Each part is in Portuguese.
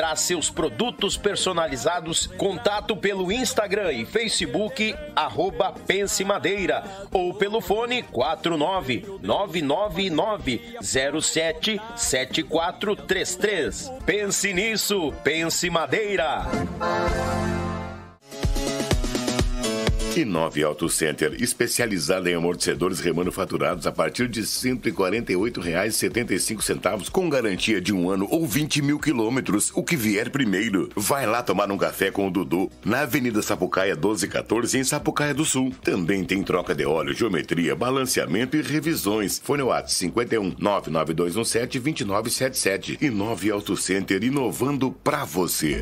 traz seus produtos personalizados. Contato pelo Instagram e Facebook, arroba Pense Madeira, ou pelo fone 49999077433. Pense nisso, Pense Madeira. Inove Auto Center, especializada em amortecedores remanufaturados a partir de R$ 148,75, com garantia de um ano ou 20 mil quilômetros, o que vier primeiro. Vai lá tomar um café com o Dudu, na Avenida Sapucaia 1214, em Sapucaia do Sul. Também tem troca de óleo, geometria, balanceamento e revisões. Fone WhatsApp 51 99217 2977. Inove Auto Center, inovando pra você.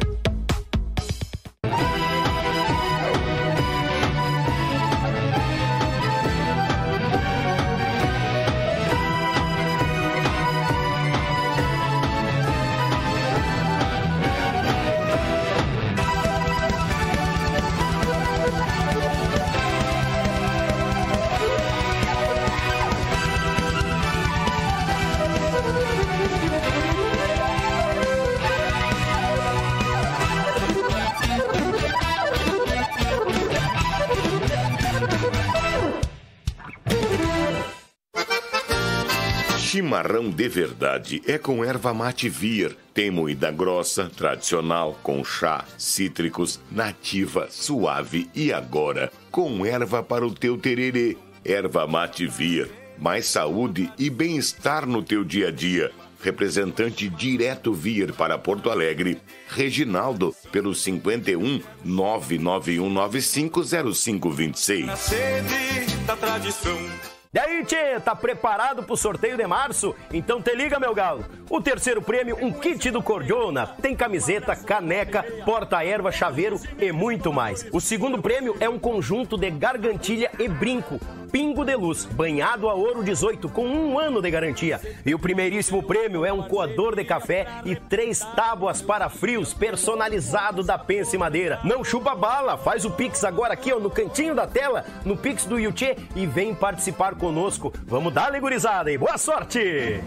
De verdade é com erva mate vir. Tem moída grossa, tradicional, com chá, cítricos, nativa, suave e agora com erva para o teu tererê. Erva mate vir. Mais saúde e bem-estar no teu dia a dia. Representante direto vir para Porto Alegre. Reginaldo, pelo 51 991950526. Na sede da tradição. E aí, tchê, tá preparado pro sorteio de março? Então te liga, meu galo. O terceiro prêmio, um kit do Cordiona. Tem camiseta, caneca, porta-erva, chaveiro e muito mais. O segundo prêmio é um conjunto de gargantilha e brinco. Pingo de Luz, banhado a ouro 18, com um ano de garantia. E o primeiríssimo prêmio é um coador de café e três tábuas para frios personalizado da Pense Madeira. Não chupa bala, faz o Pix agora aqui ó, no cantinho da tela, no Pix do Yuchê e vem participar conosco. Vamos dar legurizada e boa sorte!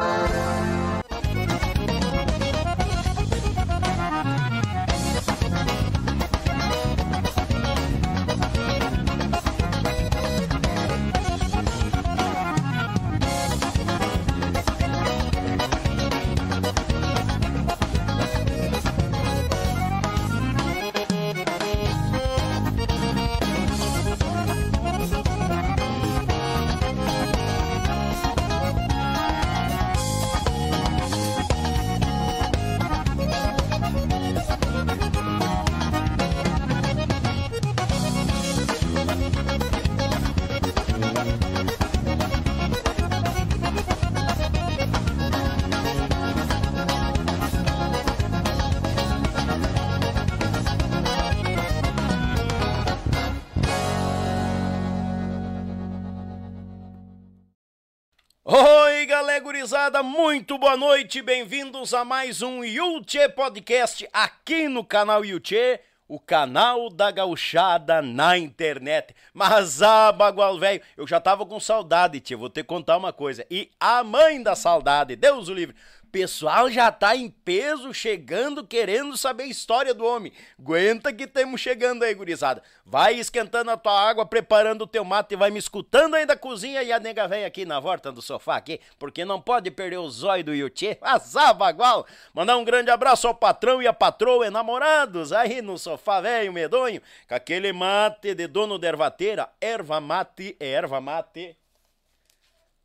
Muito boa noite, bem-vindos a mais um Yuchê Podcast aqui no canal Yuchê, o canal da gauchada na internet. Mas, ah, bagual velho, eu já tava com saudade, tia, vou ter que contar uma coisa. E a mãe da saudade, Deus o livre, pessoal já tá em peso chegando querendo saber a história do homem. Aguenta que temos chegando aí, gurizada. Vai esquentando a tua água, preparando o teu mate e vai me escutando aí da cozinha e a nega vem aqui na volta do sofá aqui, porque não pode perder o zóio do Yuchê. Azar, bagual. Mandar um grande abraço ao patrão e a patroa enamorados aí no sofá velho medonho, com aquele mate de dono de ervateira, erva mate, é erva mate.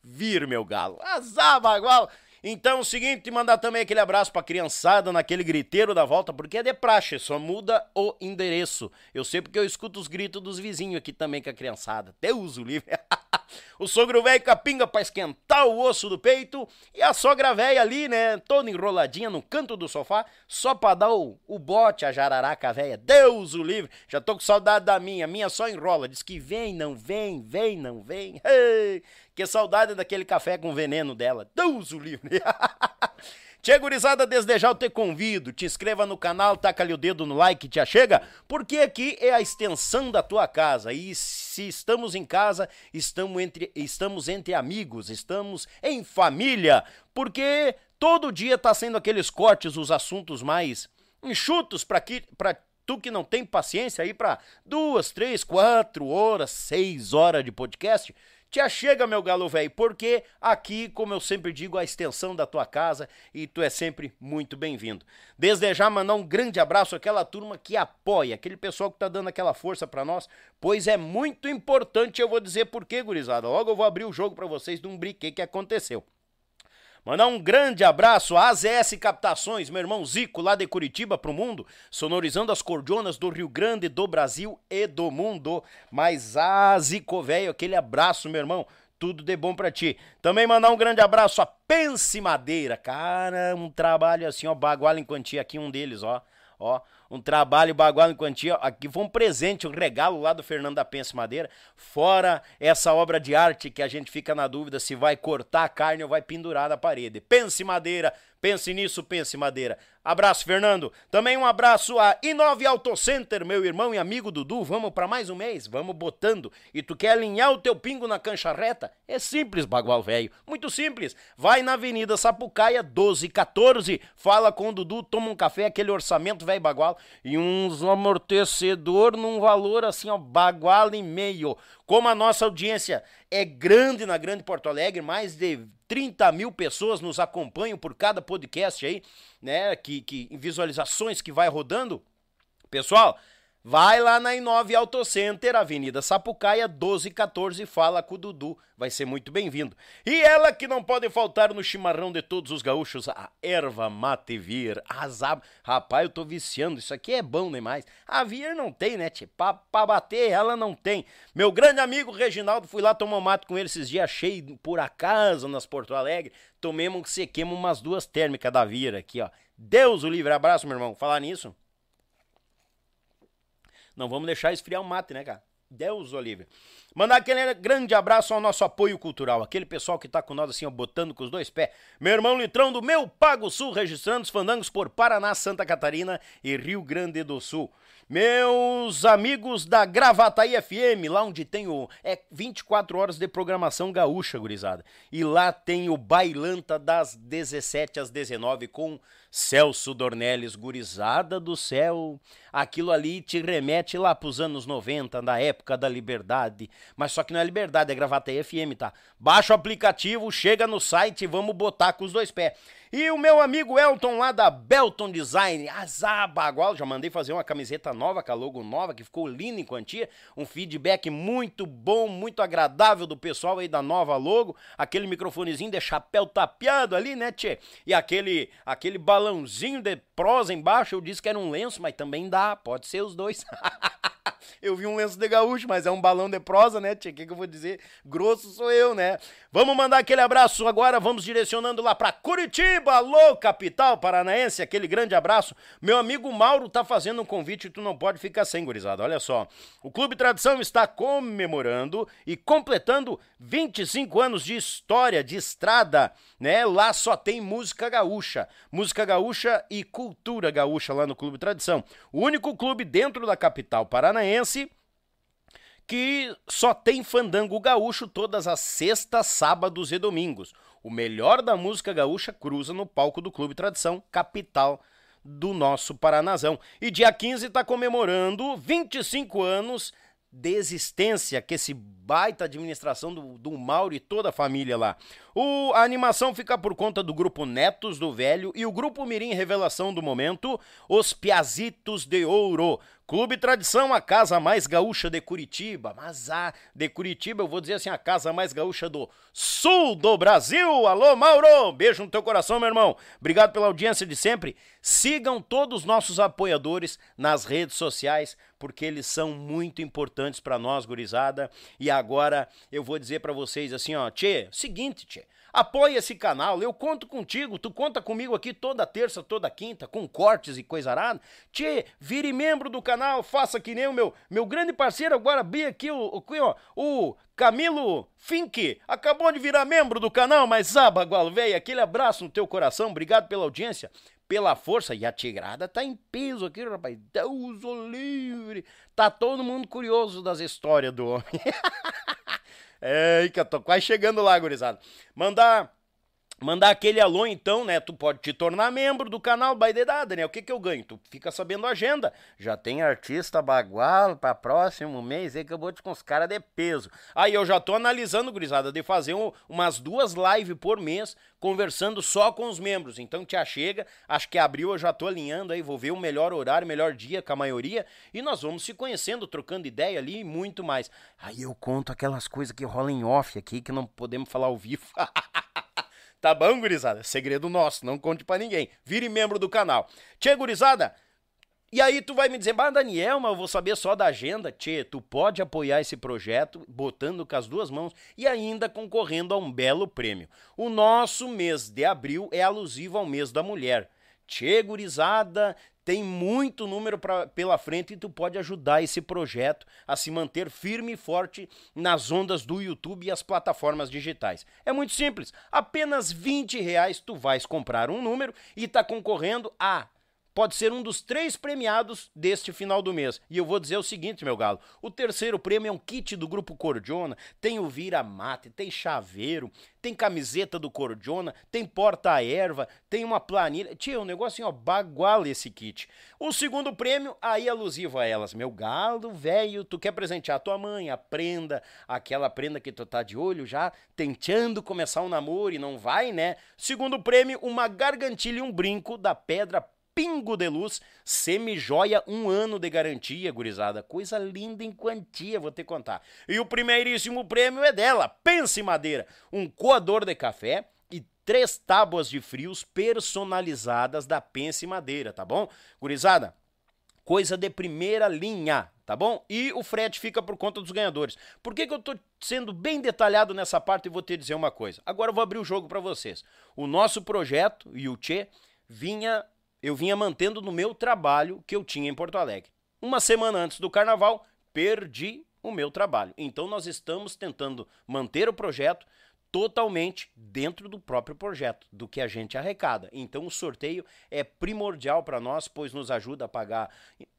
Vir, meu galo. Azar, bagual. Então, o seguinte, mandar também aquele abraço pra criançada naquele griteiro da volta, porque é de praxe, só muda o endereço. Eu sei porque eu escuto os gritos dos vizinhos aqui também com a criançada. Deus o livre. o sogro velho capinga pra esquentar o osso do peito e a sogra velha ali, né, toda enroladinha no canto do sofá, só pra dar o, o bote a jararaca velha. Deus o livre, já tô com saudade da minha, minha só enrola, diz que vem, não vem, vem, não vem. Que saudade daquele café com veneno dela. Deus o livre. Tchê, gurizada, desde já eu te convido, te inscreva no canal, taca ali o dedo no like, te achega, porque aqui é a extensão da tua casa. E se estamos em casa, estamos entre, estamos entre amigos, estamos em família, porque todo dia tá sendo aqueles cortes, os assuntos mais enxutos para tu que não tem paciência aí para duas, três, quatro horas, seis horas de podcast, te achega, meu galo velho, porque aqui, como eu sempre digo, a extensão da tua casa e tu é sempre muito bem-vindo. Desde já, mandar um grande abraço àquela turma que apoia, aquele pessoal que tá dando aquela força para nós, pois é muito importante, eu vou dizer por quê, gurizada. Logo eu vou abrir o jogo para vocês de um briquê que aconteceu. Mandar um grande abraço à AZS Captações, meu irmão Zico, lá de Curitiba pro mundo, sonorizando as cordionas do Rio Grande, do Brasil e do mundo. Mas a Zico, velho, aquele abraço, meu irmão. Tudo de bom para ti. Também mandar um grande abraço a Pense Madeira. Cara, um trabalho assim, ó, baguala em quantia aqui, um deles, ó. Ó, um trabalho bagual em quantia. Aqui foi um presente, um regalo lá do Fernando da Pense Madeira. Fora essa obra de arte que a gente fica na dúvida se vai cortar a carne ou vai pendurar na parede. Pense Madeira, pense nisso, pense Madeira. Abraço, Fernando. Também um abraço a Inove Auto Center, meu irmão e amigo Dudu. Vamos para mais um mês? Vamos botando. E tu quer alinhar o teu pingo na cancha reta? É simples, bagual velho. Muito simples. Vai na Avenida Sapucaia 1214, fala com o Dudu, toma um café, aquele orçamento velho bagual e uns amortecedor num valor assim, ó, bagual e meio. Como a nossa audiência é grande na Grande Porto Alegre, mais de 30 mil pessoas nos acompanham por cada podcast aí, né? Que, que visualizações que vai rodando. Pessoal, Vai lá na Inove Auto Center, Avenida Sapucaia, 1214, fala com o Dudu, vai ser muito bem-vindo. E ela que não pode faltar no chimarrão de todos os gaúchos, a erva mate vir. Rapaz, eu tô viciando, isso aqui é bom demais. A vir não tem, né, tchê? Pra, bater ela não tem. Meu grande amigo Reginaldo, fui lá tomar mate com ele esses dias, achei por acaso nas Porto Alegre, tomemos que se queima umas duas térmicas da Vira aqui, ó. Deus o livre, abraço, meu irmão. Falar nisso... Não vamos deixar esfriar o mate, né, cara? Deus, Olívia. Mandar aquele grande abraço ao nosso apoio cultural, aquele pessoal que tá com nós assim, ó, botando com os dois pés. Meu irmão Litrão do Meu Pago Sul, registrando os fandangos por Paraná, Santa Catarina e Rio Grande do Sul. Meus amigos da Gravataí FM, lá onde tem o. É 24 horas de programação gaúcha, gurizada. E lá tem o Bailanta das 17 às 19 com Celso Dornelles, gurizada do céu. Aquilo ali te remete lá pros anos 90, na época da liberdade. Mas só que não é liberdade, é Gravataí FM, tá? Baixa o aplicativo, chega no site vamos botar com os dois pés. E o meu amigo Elton lá da Belton Design, azabagual, já mandei fazer uma camiseta nova, com a logo nova, que ficou linda em quantia. Um feedback muito bom, muito agradável do pessoal aí da nova logo. Aquele microfonezinho de chapéu tapeado ali, né, tchê? E aquele, aquele balãozinho de prosa embaixo, eu disse que era um lenço, mas também dá, pode ser os dois. eu vi um lenço de gaúcho, mas é um balão de prosa, né, tia? O que, que eu vou dizer? Grosso sou eu, né? Vamos mandar aquele abraço agora, vamos direcionando lá pra Curitiba, alô, capital paranaense, aquele grande abraço. Meu amigo Mauro tá fazendo um convite e tu não pode ficar sem, gurizada. Olha só, o Clube Tradição está comemorando e completando 25 anos de história, de estrada, né? Lá só tem música gaúcha, música gaúcha e cultura gaúcha lá no Clube Tradição. O único clube dentro da capital paranaense que só tem fandango gaúcho todas as sextas, sábados e domingos. O melhor da música gaúcha cruza no palco do Clube Tradição, capital do nosso Paranazão. E dia 15 está comemorando 25 anos de existência que esse baita administração do, do Mauro e toda a família lá. O, a animação fica por conta do grupo Netos do Velho e o grupo Mirim Revelação do Momento, Os Piazitos de Ouro, Clube Tradição, a casa mais gaúcha de Curitiba. Mas a de Curitiba, eu vou dizer assim, a casa mais gaúcha do sul do Brasil. Alô, Mauro! Beijo no teu coração, meu irmão. Obrigado pela audiência de sempre. Sigam todos os nossos apoiadores nas redes sociais, porque eles são muito importantes para nós, gurizada. E agora eu vou dizer para vocês assim, ó, tchê, seguinte, tchê. Apoie esse canal, eu conto contigo, tu conta comigo aqui toda terça, toda quinta, com cortes e coisa arada. Tchê, vire membro do canal, faça que nem o meu, meu grande parceiro agora, bi aqui, o, o, o Camilo Fink, acabou de virar membro do canal, mas Bagualo, velho, aquele abraço no teu coração, obrigado pela audiência pela força, e a Tigrada tá em peso aqui, rapaz. Deus o livre. Tá todo mundo curioso das histórias do homem. É, que eu tô quase chegando lá, gurizada. Mandar Mandar aquele alô, então, né? Tu pode te tornar membro do canal Baidedada, né? O que que eu ganho? Tu fica sabendo a agenda. Já tem artista bagual para próximo mês aí que eu vou te com os caras de peso. Aí eu já tô analisando, gurizada, de fazer um, umas duas lives por mês conversando só com os membros. Então te achega, acho que abril eu já tô alinhando aí, vou ver o melhor horário, melhor dia com a maioria e nós vamos se conhecendo, trocando ideia ali e muito mais. Aí eu conto aquelas coisas que rolam em off aqui que não podemos falar ao vivo. Tá bom, gurizada? Segredo nosso, não conte para ninguém. Vire membro do canal. Tchê, gurizada, e aí tu vai me dizer, mas Daniel, mas eu vou saber só da agenda. Tchê, tu pode apoiar esse projeto botando com as duas mãos e ainda concorrendo a um belo prêmio. O nosso mês de abril é alusivo ao mês da mulher. Tchê, gurizada, tem muito número pra, pela frente e tu pode ajudar esse projeto a se manter firme e forte nas ondas do YouTube e as plataformas digitais. É muito simples, apenas 20 reais tu vais comprar um número e tá concorrendo a pode ser um dos três premiados deste final do mês. E eu vou dizer o seguinte, meu galo: o terceiro prêmio é um kit do Grupo Cordiona, tem o vira-mate, tem chaveiro, tem camiseta do Cordiona, tem porta-erva, tem uma planilha. Tia, um assim, ó, bagual esse kit. O segundo prêmio, aí alusivo a elas. Meu galo, velho, tu quer presentear tua mãe, a prenda, aquela prenda que tu tá de olho já, tentando começar um namoro e não vai, né? Segundo prêmio, uma gargantilha e um brinco da Pedra pingo de luz, semi-joia, um ano de garantia, gurizada. Coisa linda em quantia, vou te contar. E o primeiríssimo prêmio é dela, Pense Madeira, um coador de café e três tábuas de frios personalizadas da Pense Madeira, tá bom? Gurizada, coisa de primeira linha, tá bom? E o frete fica por conta dos ganhadores. Por que, que eu tô sendo bem detalhado nessa parte e vou te dizer uma coisa? Agora eu vou abrir o jogo para vocês. O nosso projeto, e o Tchê, vinha eu vinha mantendo no meu trabalho que eu tinha em Porto Alegre. Uma semana antes do carnaval, perdi o meu trabalho. Então nós estamos tentando manter o projeto totalmente dentro do próprio projeto, do que a gente arrecada. Então o sorteio é primordial para nós, pois nos ajuda a pagar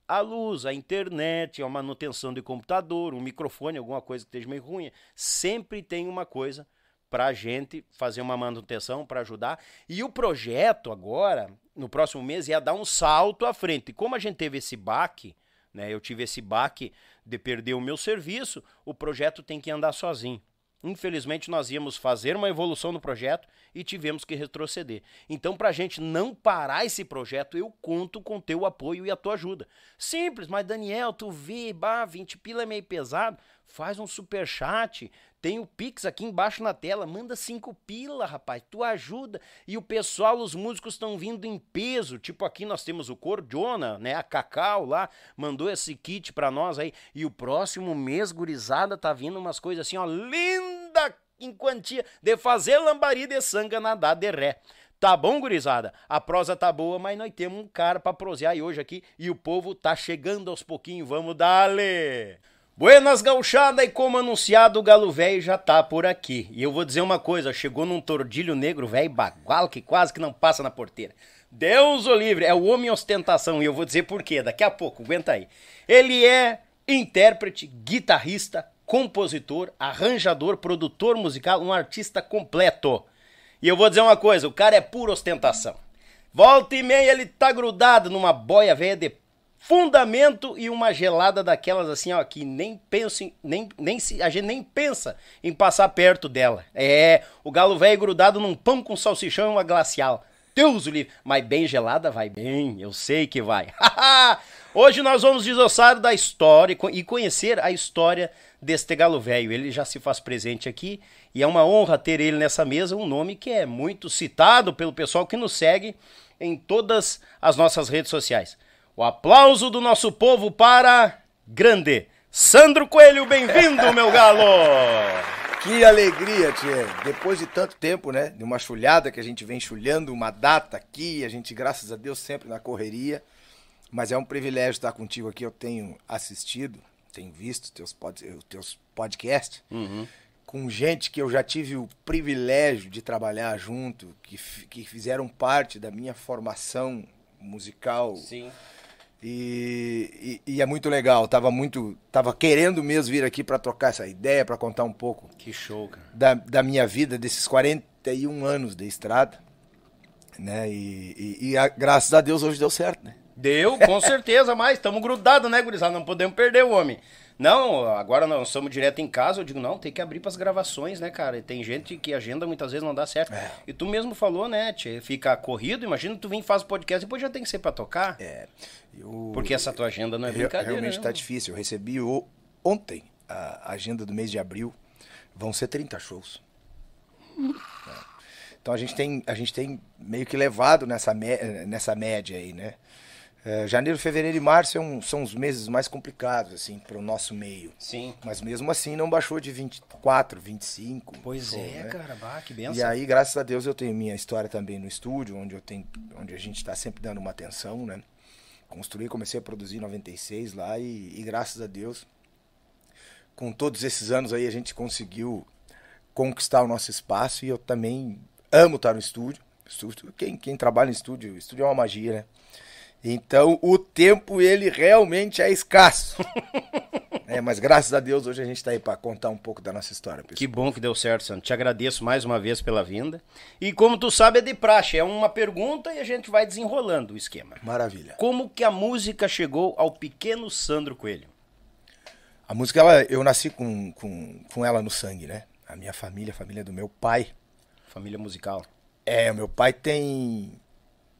a luz, a internet, a manutenção de computador, um microfone, alguma coisa que esteja meio ruim. Sempre tem uma coisa para a gente fazer uma manutenção para ajudar. E o projeto agora, no próximo mês, ia dar um salto à frente. E como a gente teve esse baque, né, eu tive esse baque de perder o meu serviço, o projeto tem que andar sozinho. Infelizmente, nós íamos fazer uma evolução no projeto e tivemos que retroceder. Então, para a gente não parar esse projeto, eu conto com teu apoio e a tua ajuda. Simples, mas Daniel, tu vê, bah, 20 pila é meio pesado, faz um super chat, tem o Pix aqui embaixo na tela, manda cinco pila, rapaz, tu ajuda. E o pessoal, os músicos estão vindo em peso, tipo aqui nós temos o Cordiona, né, a Cacau lá, mandou esse kit para nós aí. E o próximo mês, gurizada, tá vindo umas coisas assim, ó, linda em quantia, de fazer lambari de sanga nadar de ré. Tá bom, gurizada? A prosa tá boa, mas nós temos um cara pra prosear hoje aqui e o povo tá chegando aos pouquinhos. Vamos dar-lhe! Buenas gauchada e como anunciado o galo velho já tá por aqui. E eu vou dizer uma coisa, chegou num tordilho negro velho bagual que quase que não passa na porteira. Deus o livre, é o homem ostentação e eu vou dizer por quê, daqui a pouco, aguenta aí. Ele é intérprete, guitarrista, compositor, arranjador, produtor musical, um artista completo. E eu vou dizer uma coisa, o cara é pura ostentação. Volta e meia ele tá grudado numa boia velha de fundamento e uma gelada daquelas assim, ó, que nem penso em, nem, nem se, a gente nem pensa em passar perto dela. É, o galo velho grudado num pão com salsichão e uma glacial. Deus o livre. Mas bem gelada vai bem, eu sei que vai. Hoje nós vamos desossar da história e conhecer a história deste galo velho. Ele já se faz presente aqui e é uma honra ter ele nessa mesa, um nome que é muito citado pelo pessoal que nos segue em todas as nossas redes sociais. O aplauso do nosso povo para Grande. Sandro Coelho, bem-vindo, meu galo! Que alegria, tia. Depois de tanto tempo, né? De uma chulhada que a gente vem chulhando, uma data aqui, a gente, graças a Deus, sempre na correria. Mas é um privilégio estar contigo aqui. Eu tenho assistido, tenho visto teus, pod, teus podcasts uhum. com gente que eu já tive o privilégio de trabalhar junto, que, que fizeram parte da minha formação musical. Sim e, e, e, é muito legal. Tava muito. Tava querendo mesmo vir aqui para trocar essa ideia, para contar um pouco. Que show, cara. Da, da minha vida, desses 41 anos de estrada. Né? E, e, e a, graças a Deus hoje deu certo, né? Deu, com certeza, mas estamos grudados, né, gurizada? Não podemos perder o homem. Não, agora nós estamos direto em casa. Eu digo, não, tem que abrir para as gravações, né, cara? E tem gente que agenda muitas vezes não dá certo. É. E tu mesmo falou, né, tchê, fica corrido. Imagina tu vem faz o podcast e depois já tem que ser para tocar. É. Eu, Porque essa tua agenda não é brincadeira. Realmente está difícil. Eu recebi o, ontem a agenda do mês de abril. Vão ser 30 shows. É. Então a gente tem, a gente tem meio que levado nessa, nessa média aí, né? É, janeiro, fevereiro e março é um, são os meses mais complicados, assim, para o nosso meio. Sim. Mas mesmo assim não baixou de 24, 25. Pois é, né? cara, bah, que benção. E aí, graças a Deus, eu tenho minha história também no estúdio, onde eu tenho, onde a gente está sempre dando uma atenção, né? Construí, comecei a produzir em 96 lá e, e graças a Deus, com todos esses anos aí, a gente conseguiu conquistar o nosso espaço e eu também amo estar no estúdio. estúdio quem, quem trabalha em estúdio, estúdio é uma magia, né? Então o tempo ele realmente é escasso. é, mas graças a Deus hoje a gente está aí para contar um pouco da nossa história. Pessoal. Que bom que deu certo, Santo. Te agradeço mais uma vez pela vinda. E como tu sabe é de praxe, é uma pergunta e a gente vai desenrolando o esquema. Maravilha. Como que a música chegou ao pequeno Sandro Coelho? A música, ela, eu nasci com, com, com ela no sangue, né? A minha família, a família do meu pai. Família musical. É, o meu pai tem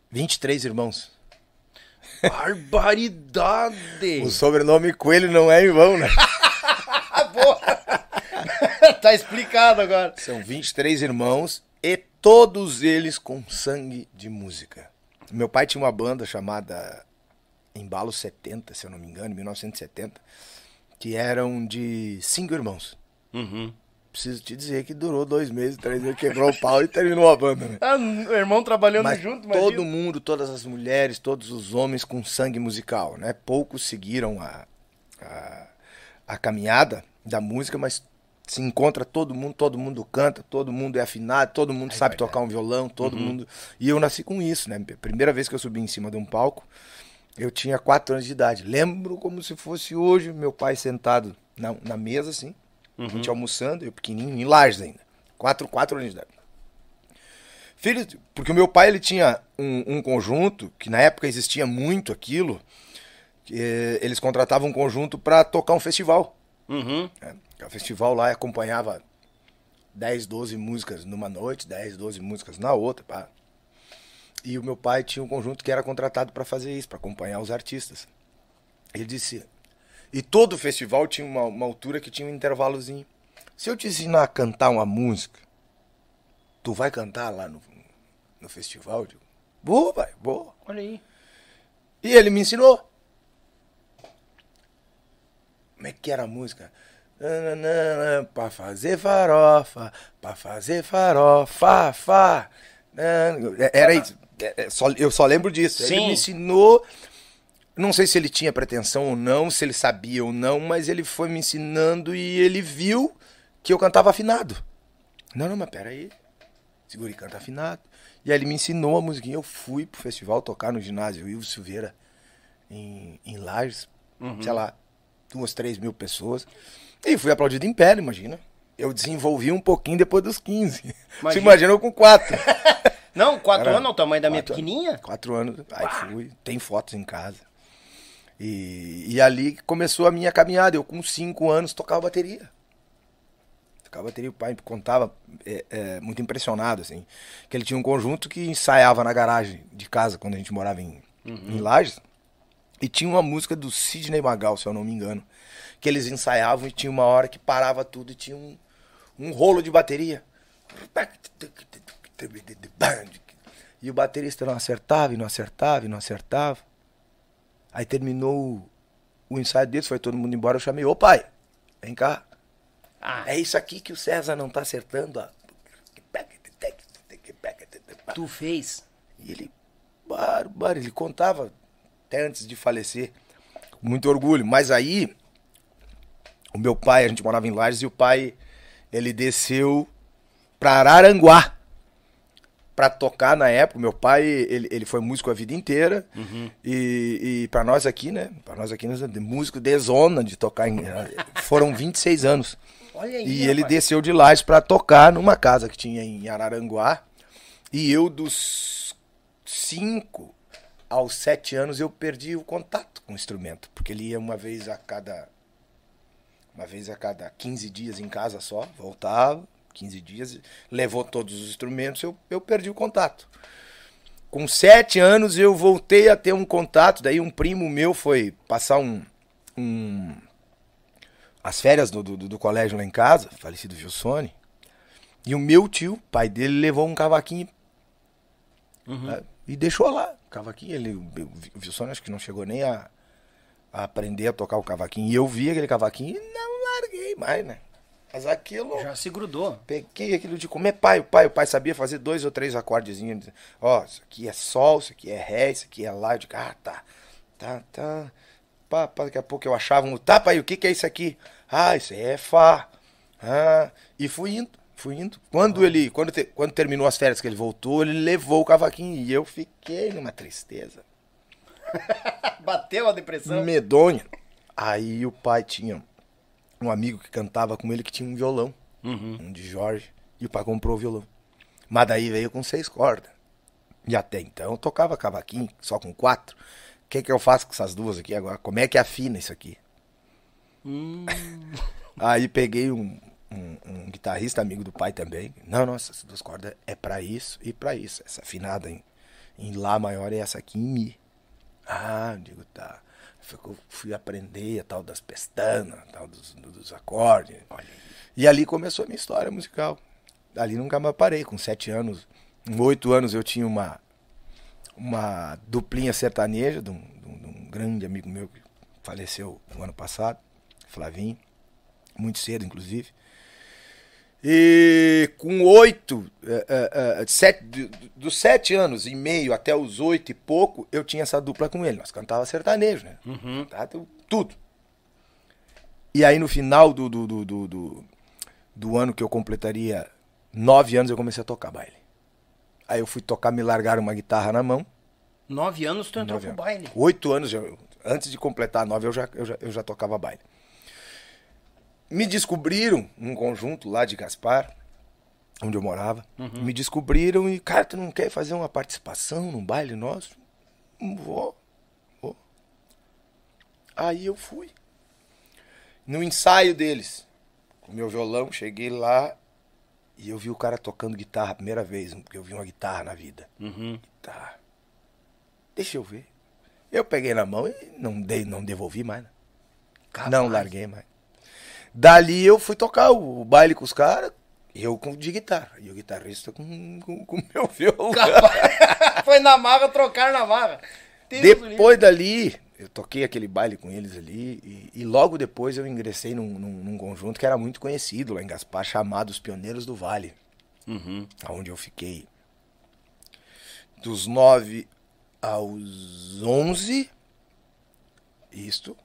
23 irmãos. Barbaridade! O sobrenome Coelho não é em vão, né? Boa! tá explicado agora. São 23 irmãos e todos eles com sangue de música. Meu pai tinha uma banda chamada Embalo 70, se eu não me engano, 1970, que eram de cinco irmãos. Uhum preciso te dizer que durou dois meses, três meses, quebrou o pau e terminou a banda, né? Ah, o irmão trabalhando Mas junto, imagina. todo mundo, todas as mulheres, todos os homens com sangue musical, né? Poucos seguiram a, a, a caminhada da música, mas se encontra todo mundo, todo mundo canta, todo mundo é afinado, todo mundo é sabe tocar um violão, todo uhum. mundo. E eu nasci com isso, né? Primeira vez que eu subi em cima de um palco, eu tinha quatro anos de idade. Lembro como se fosse hoje, meu pai sentado na, na mesa, assim, Uhum. A gente almoçando, eu pequenininho, em Lages ainda. Quatro, quatro anos de idade. Filho, porque o meu pai ele tinha um, um conjunto, que na época existia muito aquilo, que eles contratavam um conjunto para tocar um festival. Uhum. É, o festival lá acompanhava 10, 12 músicas numa noite, 10, 12 músicas na outra. Pá. E o meu pai tinha um conjunto que era contratado para fazer isso, para acompanhar os artistas. Ele disse: e todo festival tinha uma, uma altura que tinha um intervalozinho. Se eu te ensinar a cantar uma música, tu vai cantar lá no, no festival? Eu digo, vou, vai, vou. Olha aí. E ele me ensinou. Como é que era a música? Pra fazer farofa, pra fazer farofa, fa. Era isso. É, é, eu só lembro disso. Sim. Ele me ensinou não sei se ele tinha pretensão ou não, se ele sabia ou não, mas ele foi me ensinando e ele viu que eu cantava afinado. Não, não, mas peraí. Segura e canta afinado. E aí ele me ensinou a musiquinha. Eu fui pro festival tocar no ginásio Ivo Silveira, em, em Lages, uhum. sei lá, duas, três mil pessoas. E fui aplaudido em pé, imagina. Eu desenvolvi um pouquinho depois dos 15. Imagina. Você imagina eu com quatro. Não, quatro Era, anos é o tamanho da minha pequenininha? Quatro anos. Aí fui. Tem fotos em casa. E, e ali começou a minha caminhada. Eu, com cinco anos, tocava bateria. Tocava bateria, o pai contava, é, é, muito impressionado, assim, que ele tinha um conjunto que ensaiava na garagem de casa, quando a gente morava em, em Lages, e tinha uma música do Sidney Magal, se eu não me engano, que eles ensaiavam e tinha uma hora que parava tudo e tinha um, um rolo de bateria. E o baterista não acertava e não acertava e não acertava. Aí terminou o, ensaio deles, foi todo mundo embora. Eu chamei, ô pai, vem cá. Ah. É isso aqui que o César não tá acertando. ó. Tu fez? E ele, bárbaro, ele contava até antes de falecer, com muito orgulho. Mas aí, o meu pai, a gente morava em Lages, e o pai, ele desceu pra Araranguá pra tocar na época. Meu pai, ele, ele foi músico a vida inteira. E, e para nós aqui, né? Pra nós aqui, nós, músico de zona de tocar. Em, foram 26 anos. Olha aí, E ele desceu de Lages pra tocar numa casa que tinha em Araranguá. E eu, dos 5 aos 7 anos, eu perdi o contato com o instrumento. Porque ele ia uma vez a cada. Uma vez a cada 15 dias em casa só, voltava, 15 dias, levou todos os instrumentos, eu, eu perdi o contato. Com 7 anos eu voltei a ter um contato, daí um primo meu foi passar um, um as férias do, do, do colégio lá em casa, falecido Wilsone, e o meu tio, pai dele, levou um cavaquinho né, e deixou lá. O cavaquinho, ele, o Wilson acho que não chegou nem a, a aprender a tocar o cavaquinho. E eu vi aquele cavaquinho e não larguei mais, né? Mas aquilo. Já se grudou. Peguei aquilo de comer pai, o pai, o pai sabia fazer dois ou três acordezinhos. Ó, isso aqui é sol, isso aqui é ré, isso aqui é lá. Eu digo, ah, tá, tá, tá. Pá, pá, daqui a pouco eu achava um, tá, pai, o que que é isso aqui? Ah, isso aí é fá. Ah, e fui indo, fui indo. Quando ele, quando, te- quando terminou as férias que ele voltou, ele levou o cavaquinho e eu fiquei numa tristeza Bateu a depressão. medonha. Aí o pai tinha um amigo que cantava com ele que tinha um violão, um de Jorge, e o pai comprou o violão. Mas daí veio com seis cordas. E até então eu tocava cavaquinho só com quatro. O que, que eu faço com essas duas aqui agora? Como é que afina isso aqui? Aí peguei um, um- um guitarrista amigo do pai também. Não, não, essas duas cordas é pra isso e pra isso. Essa afinada em, em Lá maior e essa aqui em Mi. Ah, digo, tá. Fui aprender a tal das pestanas, tal dos, dos acordes. E ali começou a minha história musical. Ali nunca mais parei. Com sete anos, com oito anos eu tinha uma, uma duplinha sertaneja de um- de um grande amigo meu que faleceu no ano passado, Flavinho, muito cedo, inclusive. E com oito, eh, eh, eh, sete, do- do- dos sete anos e meio até os oito e pouco, eu tinha essa dupla com ele. Nós cantava sertanejo, né? Tá, tu- tudo. E aí no final do, do, do, do, do- do ano que eu completaria nove anos, eu comecei a tocar baile. Aí eu fui tocar, me largaram uma guitarra na mão. Nove anos tu entrou Nove anos. baile. Oito anos, já- antes de completar nove, eu já, eu, já, eu já tocava baile. Me descobriram num conjunto lá de Gaspar, onde eu morava. Me descobriram e, cara, tu não quer fazer uma participação num baile nosso? Vou, vou. Aí eu fui. No ensaio deles, com meu violão, cheguei lá e eu vi o cara tocando guitarra a primeira vez, porque eu vi uma guitarra na vida. Guitarra. Deixa eu ver. Eu peguei na mão e não dei, não devolvi mais. né? Não larguei mais. Dali eu fui tocar o, baile com os caras, eu com de guitarra. E o guitarrista com o com, meu violão. Foi na marra, trocaram na marra. Deus. Depois dali, eu toquei aquele baile com eles ali. E, e logo depois eu ingressei num, num- num conjunto que era muito conhecido lá em Gaspar, chamado Os Pioneiros do Vale. Onde eu fiquei dos 9 aos 11. Isto,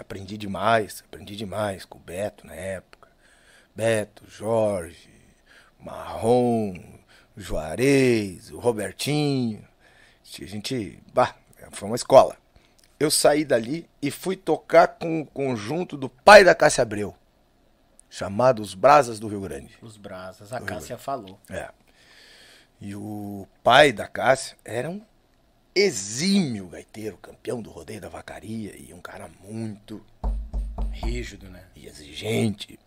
aprendi demais, aprendi demais com o Beto na época. Beto, Jorge, Marrom, Juarez, o Robertinho. A gente, bah, foi uma escola. Eu saí dali e fui tocar com o conjunto do pai da Cássia Abreu, chamado Os Brasas do Rio Grande. Os brasas, a Cássia falou. É. E o pai da Cássia era um exímio gaiteiro, campeão do rodeio da vacaria e um cara muito Rígido, né? e exigente.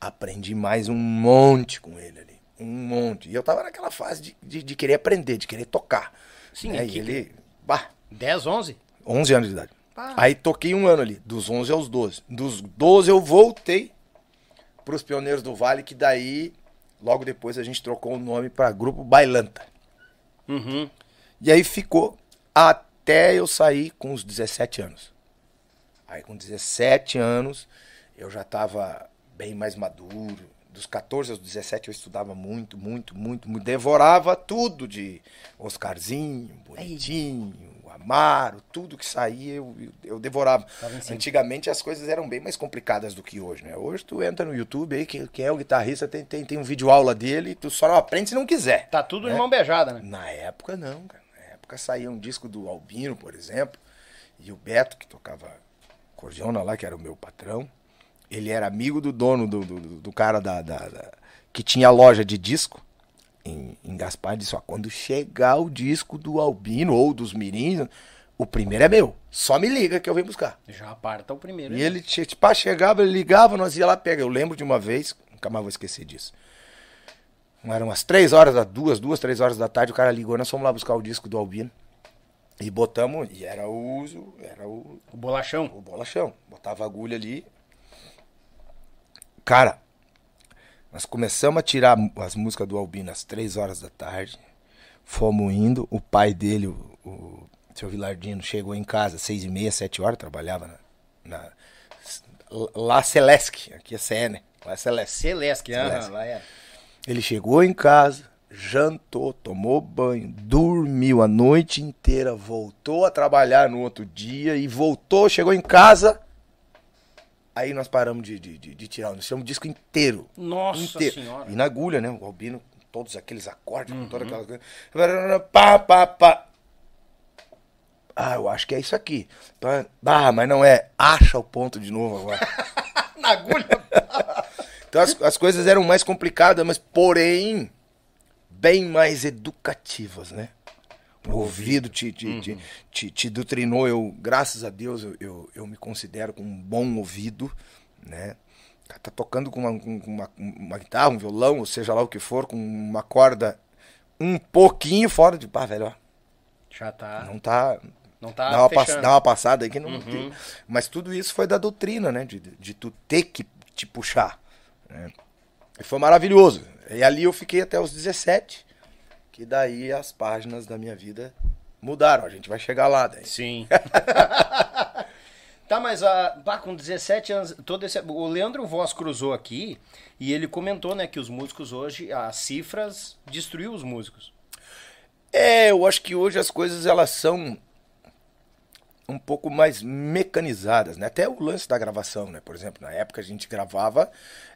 Aprendi mais um monte com ele ali. Um monte. E eu tava naquela fase de, de, de querer aprender, de querer tocar. Sim, né? e ele. Bah, 10, 11? 11 anos de idade. Ah. Aí toquei um ano ali, dos 11 aos 12. Dos 12 eu voltei pros Pioneiros do Vale, que daí, logo depois, a gente trocou o nome pra Grupo Bailanta. Uhum. E aí ficou até eu sair com os 17 anos. Aí com 17 anos eu já estava bem mais maduro. Dos 14 aos 17 eu estudava muito, muito, muito, muito. Devorava tudo de Oscarzinho, Bonitinho, Amaro, tudo que saía eu, eu, devorava. Em. Antigamente as coisas eram bem mais complicadas do que hoje, né? Hoje tu entra no YouTube aí, quem, quem é o guitarrista tem, tem, tem um vídeo aula dele, tu só não aprende se não quiser. Tá tudo É. de mão beijada, né? Na época, não, cara. Época saía um disco do Albino, por exemplo, e o Beto, que tocava cordiona lá, que era o meu patrão, ele era amigo do dono do, do, do- cara da, da- da- que tinha loja de disco em, em Gaspar. Disse: ó, quando chegar o disco do Albino ou dos Mirins, o primeiro é meu. Só me liga que eu venho buscar. Já aparta o primeiro. E né? ele tipo, ah, chegava, ele ligava, nós ia lá pegar. Eu lembro de uma vez, nunca mais vou esquecer disso. Eram umas três horas, da duas, duas, três horas da tarde, o cara ligou, nós fomos lá buscar o disco do Albino. E botamos, e era o uso, era o, O bolachão. o bolachão. Botava agulha ali. Cara, nós começamos a tirar as músicas do Albino às três horas da tarde. Fomos indo. O pai dele, o, o seu Vilardino, chegou em casa às seis e meia, sete horas, trabalhava na, na La Celesc, aqui é CE, né? La Celesc. Celeste, Celeste. aham, lá é. Ele chegou em casa, jantou, tomou banho, dormiu a noite inteira, voltou a trabalhar no outro dia e voltou, chegou em casa. Aí nós paramos de, de, de, de tirar, nós tiramos o disco inteiro. Nossa inteiro. Senhora. E na agulha, né? O Albino, com todos aqueles acordes, com Uhum. todas aquelas coisas. Pá, pá, pá. Ah, eu acho que é isso aqui. Pá, Ah, mas não é. Acha o ponto de novo agora. Na agulha. Então as, as coisas eram mais complicadas, mas porém bem mais educativas, né? O ouvido te, te, te, te, te doutrinou. Eu, graças a Deus, eu, eu, eu me considero com um bom ouvido, né? Cara Tá tocando com uma, com uma, uma guitarra, um violão, ou seja lá o que for, com uma corda um pouquinho fora de. Pá, velho, ó. Já tá. Não tá. Não tá dá, uma pass- dá uma passada aí que não tem. Mas tudo isso foi da doutrina, né? De, de tu ter que te puxar. Né? E foi maravilhoso. E ali eu fiquei até os 17. Que daí as páginas da minha vida mudaram. A gente vai chegar lá. Daí. Sim. tá, mas a, pá, com 17 anos, todo esse, o Leandro Voz cruzou aqui e ele comentou, né, que os músicos hoje, as cifras destruiu os músicos. É, eu acho que hoje as coisas elas são um pouco mais mecanizadas, né? Até o lance da gravação, né? Por exemplo, na época a gente gravava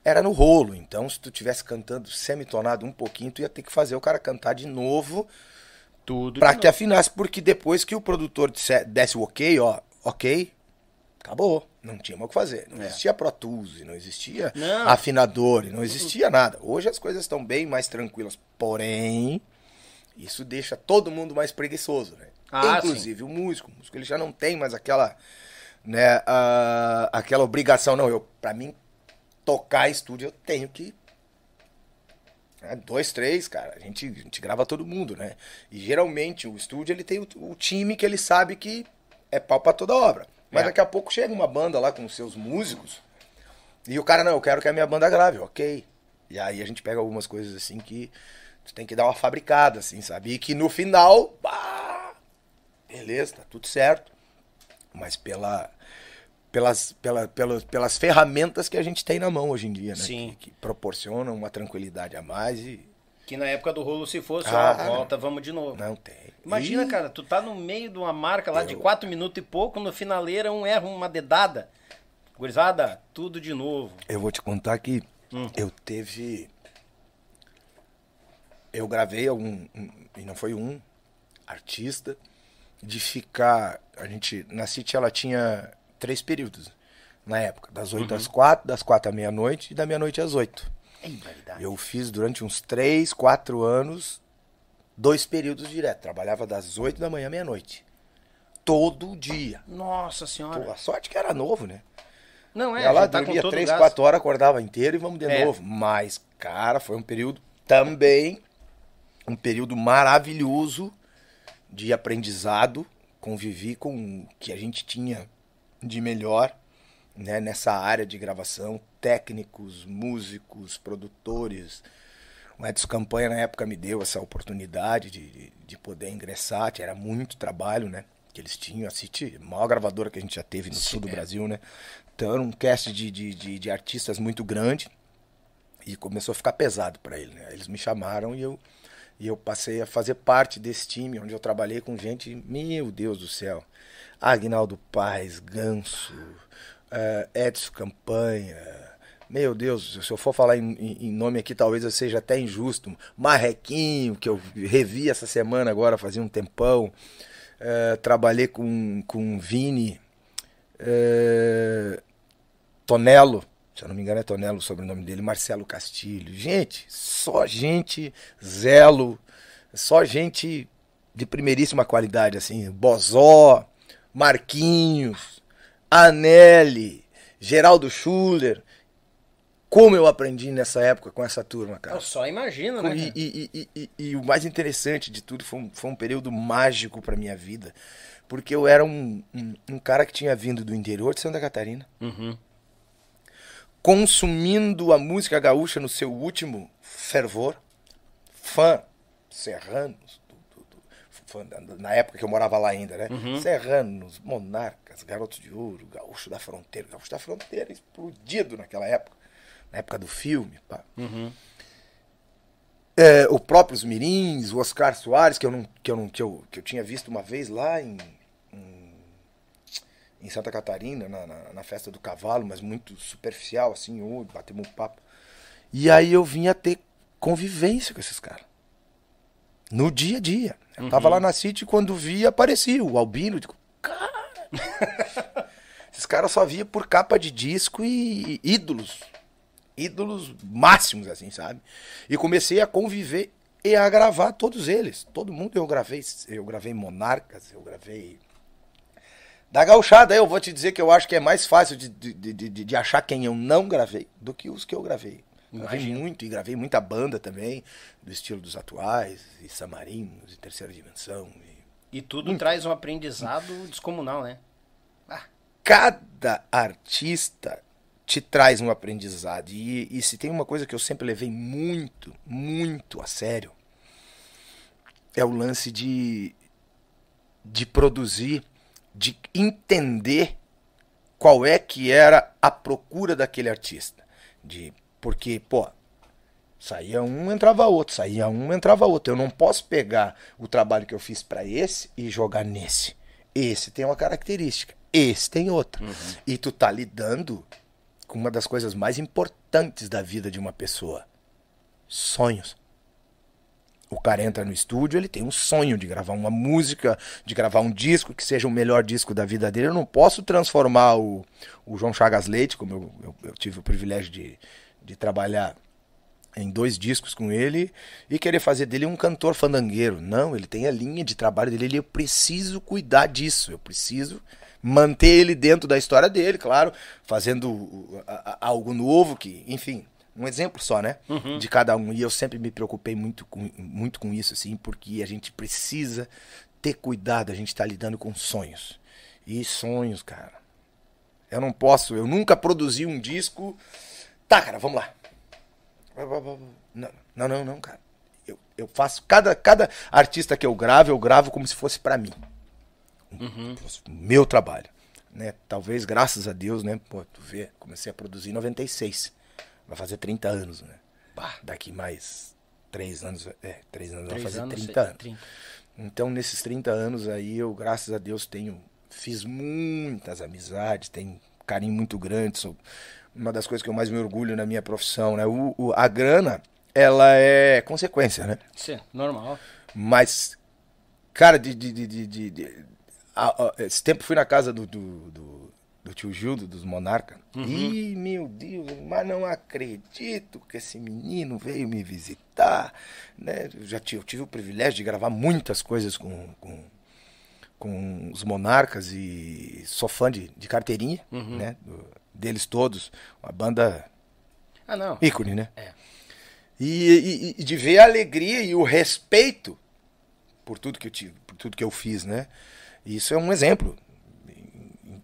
era no rolo, então se tu tivesse cantando semitonado um pouquinho, tu ia ter que fazer o cara cantar de novo Tudo. pra de que afinasse, porque depois que o produtor disse- desse o ok, ó, ok, acabou. Não tinha mais o que fazer. Não existia Pro Tools, não existia Não. afinador, não existia nada. Hoje as coisas estão bem mais tranquilas, porém, isso deixa todo mundo mais preguiçoso, né? Ah, Inclusive o músico. O músico ele já não tem mais aquela, né, ah, aquela obrigação. Não, eu, pra mim tocar estúdio, eu tenho que é, dois, três, cara. A gente, a gente grava todo mundo, né? E geralmente o estúdio ele tem o, o time que ele sabe que é pau pra toda obra. Mas É. daqui a pouco chega uma banda lá com seus músicos e o cara, não, eu quero que a minha banda grave, ok. E aí a gente pega algumas coisas assim que tu tem que dar uma fabricada, assim, sabe? E que no final, bah, beleza, tá tudo certo. Mas pela, pelas, pela, pelas, pelas ferramentas que a gente tem na mão hoje em dia, né? Sim. Que, que proporcionam uma tranquilidade a mais e Que na época do rolo, se fosse, Ah, ó, volta, vamos de novo. não tem. Imagina, E- cara, tu tá no meio de uma marca lá de 4 minutos e pouco, no finaleira um erra uma dedada. Gurizada, tudo de novo. Eu vou te contar que Hum. eu teve. Eu gravei algum. um- e não foi um artista, de ficar. A gente. Na City ela tinha três períodos na época. Das 8 Uhum. às 4, das 4 à meia-noite e da meia-noite às 8. Eu fiz durante uns 3, 4 anos dois períodos direto. Trabalhava das 8 da manhã à meia-noite. Todo dia. Nossa Pô, senhora. a sorte que era novo, né? Não, é, Ela tá com dormia todo o 3, gás. 4 horas, acordava inteiro e vamos de É. novo. Mas, cara, foi um período também, um período maravilhoso de aprendizado. Convivi com o que a gente tinha de melhor né, nessa área de gravação. Técnicos, músicos, produtores. O Edson Campanha, na época, me deu essa oportunidade de, de, de poder ingressar. Era muito trabalho, né? Que eles tinham. A City, a maior gravadora que a gente já teve no sul do Brasil, né? Então, era um cast de, de, de, de artistas muito grande. E começou a ficar pesado para ele, né? Eles me chamaram e eu, e eu passei a fazer parte desse time, onde eu trabalhei com gente, meu Deus do céu. Agnaldo Paz, Ganso, eh, Edson Campanha. Meu Deus, se eu for falar em, em- nome aqui, talvez eu seja até injusto. Marrequinho, que eu revi essa semana agora, fazia um tempão. Eh, trabalhei com, com Vini. eh, Tonelo, se eu não me engano é Tonelo o sobrenome dele, Marcelo Castilho. Gente, só gente zelo, só gente de primeiríssima qualidade, assim. Bozó, Marquinhos, Anelli, Geraldo Schuller. Como eu aprendi nessa época com essa turma, cara. Eu só imagino, né? E, e- e- e- o mais interessante de tudo foi um, foi um período mágico pra minha vida. Porque eu era um, um, um cara que tinha vindo do interior de Santa Catarina, Uhum. Consumindo a música gaúcha no seu último fervor, fã serranos, na época que eu morava lá ainda, né? Serranos, monarcas, garotos de ouro, gaúcho da fronteira. Gaúcho da fronteira explodido naquela época, na época do filme. Pá. É, o próprio Mirins, o Oscar Soares, que eu, não, que, eu não, que, eu, que eu tinha visto uma vez lá em, em Santa Catarina, na, na, na festa do cavalo, mas muito superficial, assim, oi, batemos um papo. E aí eu vinha ter convivência com esses caras. No dia a dia. Eu tava lá na City quando via, aparecia o Albino. Eu digo, cara. esses caras só via por capa de disco e ídolos ídolos máximos, assim, sabe? E comecei a conviver e a gravar todos eles. Todo mundo eu gravei. Eu gravei Monarcas, eu gravei. Da gauchada, eu vou te dizer que eu acho que é mais fácil de, de, de, de- achar quem eu não gravei do que os que eu gravei. Gravei muito e gravei muita banda também, do estilo dos atuais, e Samarinos, e Terceira Dimensão. E E tudo traz um aprendizado descomunal, né? cada artista te traz um aprendizado. E, e se tem uma coisa que eu sempre levei muito, muito a sério, é o lance de, de produzir, de entender qual é que era a procura daquele artista. De, porque, pô, saía um, entrava outro, saía um, entrava outro. Eu não posso pegar o trabalho que eu fiz para esse e jogar nesse. Esse tem uma característica, esse tem outra. E tu tá lidando com uma das coisas mais importantes da vida de uma pessoa: sonhos. O cara entra no estúdio, ele tem um sonho de gravar uma música, de gravar um disco que seja o melhor disco da vida dele. Eu não posso transformar o, o João Chagas Leite, como eu, eu- eu tive o privilégio de, de trabalhar em dois discos com ele e querer fazer dele um cantor fandangueiro. Não, ele tem a linha de trabalho dele, ele, eu preciso cuidar disso, eu preciso manter ele dentro da história dele, claro, fazendo algo novo que, enfim, um exemplo só, né, de cada um. E eu sempre me preocupei muito com, muito com isso, assim, porque a gente precisa ter cuidado, a gente tá lidando com sonhos. E sonhos, cara. Eu não posso, eu nunca produzi um disco. Tá, cara, vamos lá. Não, não, não, não, cara. Eu, eu faço cada, cada artista que eu gravo, eu gravo como se fosse pra mim. O Meu trabalho. Né? Talvez, graças a Deus, né? Pô, tu vê, comecei a produzir em 96. Vai fazer 30 anos, né? Bah, daqui mais 3 anos. É, 3 anos vai Três fazer anos, 30 sei, anos. 30. Então, nesses 30 anos aí, eu, graças a Deus, tenho. Fiz muitas amizades, tenho um carinho muito grande. Sou uma das coisas que eu mais me orgulho na minha profissão, né? O, o- a grana, ela é consequência, né? É normal. Mas, cara, de. de, de, de- de- de- a- a- esse tempo fui na casa do, do, do, do tio Gildo, dos Monarca. Ih, meu Deus, mas não acredito que esse menino veio me visitar. Né? Eu já tive, eu tive o privilégio de gravar muitas coisas com, com, com os Monarcas e sou fã de, de carteirinha, né? Do- deles todos, uma banda Ah, não. ícone, né? É. E, e- e de ver a alegria e o respeito por tudo que eu tive, por tudo que eu fiz, né? Isso é um exemplo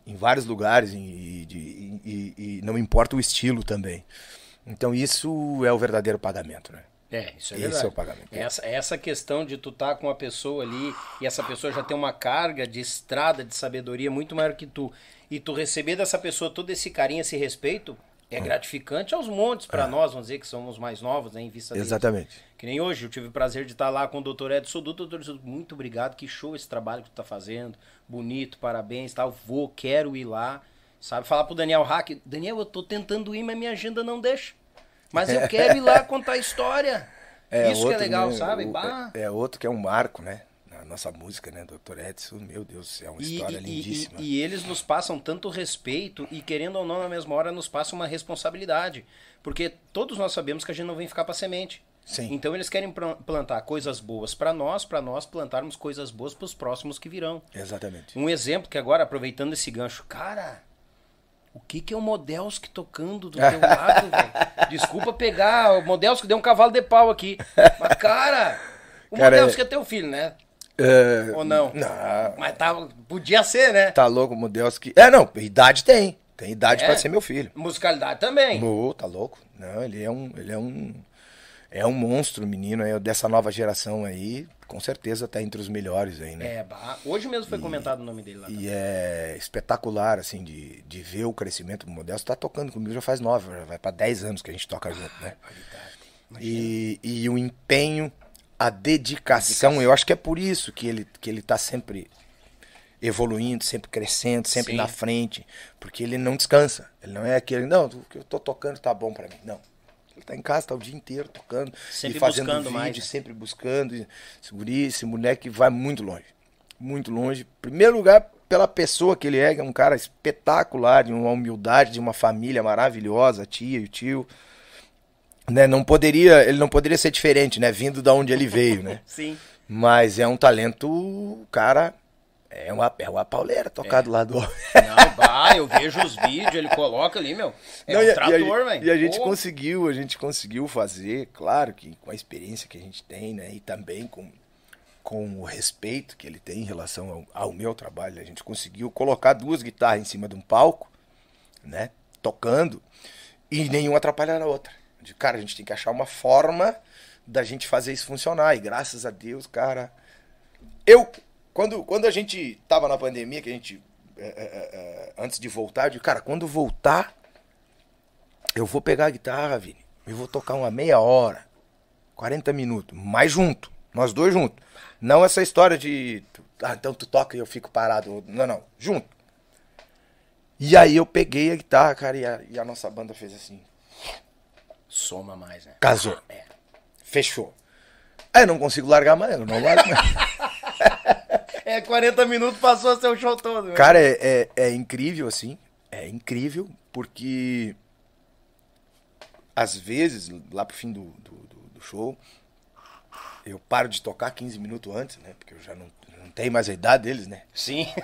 em, vários lugares e, de- e- e- não importa o estilo também. Então isso é o verdadeiro pagamento, né? É, isso é Esse verdade. é o pagamento. Essa, essa questão de tu estar com uma pessoa ali e essa pessoa já tem uma carga de estrada, de sabedoria muito maior que tu, e tu receber dessa pessoa todo esse carinho, esse respeito, é gratificante aos montes pra nós, vamos dizer que somos mais novos, né, em vista deles. Exatamente. Que nem hoje, eu tive o prazer de estar lá com o doutor Edson Dutra. Doutor Edson, muito obrigado, que show esse trabalho que tu tá fazendo. Bonito, parabéns, tal. Vou, quero ir lá. Sabe, falar pro Daniel Hack, Daniel, eu tô tentando ir, mas minha agenda não deixa. Mas eu quero ir lá contar a história. Isso que é legal, né, sabe? o- é, é outro que é um marco, né? Nossa música, né? Dr. Edson, meu Deus, é uma E, história e- lindíssima. e- e eles nos passam tanto respeito e, querendo ou não, na mesma hora, nos passam uma responsabilidade. Porque todos nós sabemos que a gente não vem ficar pra semente. Sim. Então eles querem plan- plantar coisas boas pra nós, pra nós plantarmos coisas boas pros próximos que virão. Exatamente. Um exemplo que agora, aproveitando esse gancho, cara, o que que é o Modelski tocando do teu lado, velho? Desculpa pegar, o Modelski deu um cavalo de pau aqui. Mas, cara, o Cara, Modelski é... teu filho, né? É, Ou não? Não, Mas tava, podia ser, né? tá louco, Deus que. É, não, idade tem. Tem idade É? pra ser meu filho. Musicalidade também. Tá louco? Não, ele é um. Ele é um. É um monstro, menino aí, dessa nova geração aí. Com certeza tá entre os melhores aí, né? É, hoje mesmo foi comentado o nome dele lá. E é espetacular, assim, de, de ver o crescimento do Modesto. Tá tocando comigo já faz nove, já vai pra dez anos que a gente toca junto, né? E, e o empenho, a dedicação, eu acho que é por isso que ele, que ele tá sempre evoluindo, sempre crescendo, sempre Sim. na frente, porque ele não descansa. Ele não é aquele, não, o que eu tô tocando tá bom pra mim. Não. Ele tá em casa, tá o dia inteiro tocando Sempre e fazendo vídeo, mais, né? sempre buscando. Esse guri, esse moleque vai muito longe. Muito longe. Em primeiro lugar, pela pessoa que ele é, que é um cara espetacular, de uma humildade, de uma família maravilhosa, a tia e o tio. Né, não poderia, ele não poderia ser diferente, né, vindo da onde ele veio, né? Sim. Mas é um talento, cara, é uma, é uma pauleira tocar do lado do. Não, bah, eu vejo os vídeos, ele coloca ali, meu. É Não, um e a- trator, velho. E a gente Pô, conseguiu, a gente conseguiu fazer, claro que com a experiência que a gente tem, né? E também com, com o respeito que ele tem em relação ao, ao meu trabalho, a gente conseguiu colocar duas guitarras em cima de um palco, né? Tocando, e nenhuma atrapalhar a outra. De, cara, a gente tem que achar uma forma da gente fazer isso funcionar. E graças a Deus, cara. Eu, quando, quando a gente tava na pandemia, que a gente. é, é, é, antes de voltar, eu digo, cara, quando voltar, eu vou pegar a guitarra, Vini, e vou tocar uma meia hora, 40 minutos, mais junto, nós dois juntos. Não essa história de, ah, então tu toca e eu fico parado. Não, não, junto. E aí eu peguei a guitarra, cara, e a, e a nossa banda fez assim, Soma mais, né? casou, É. fechou. Aí eu não consigo largar mais, eu não largo mais. É, 40 minutos passou a ser o show todo. né? Cara, é, é, é incrível, assim. É incrível, porque às vezes, lá pro fim do, do, do- do show, eu paro de tocar 15 minutos antes, né? Porque eu já não, não tenho mais a idade deles, né? Sim.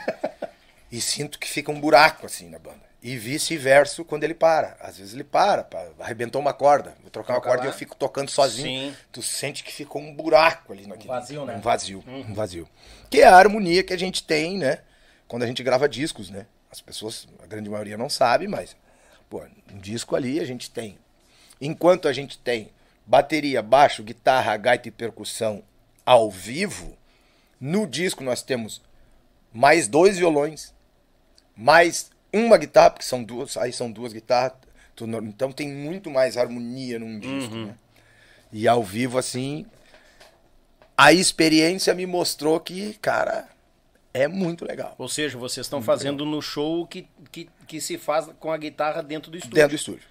E sinto que fica um buraco, assim, na banda. E vice-versa quando ele para. Às vezes ele para, arrebentou uma corda. Vou trocar uma corda lá. e eu fico tocando sozinho. Sim. Tu sente que ficou um buraco ali naquele. vazio, né? Um vazio, um vazio. Que é a harmonia que a gente tem, né? Quando a gente grava discos, né? As pessoas, a grande maioria não sabe, mas, pô, um disco ali a gente tem. Enquanto a gente tem bateria, baixo, guitarra, gaita e percussão ao vivo, no disco nós temos mais dois violões, mais uma guitarra, porque são duas, aí são duas guitarras. Então tem muito mais harmonia num disco, né? E ao vivo, assim, a experiência me mostrou que, cara, é muito legal. Ou seja, vocês estão fazendo no show que, que, que se faz com a guitarra dentro do estúdio. Dentro do estúdio.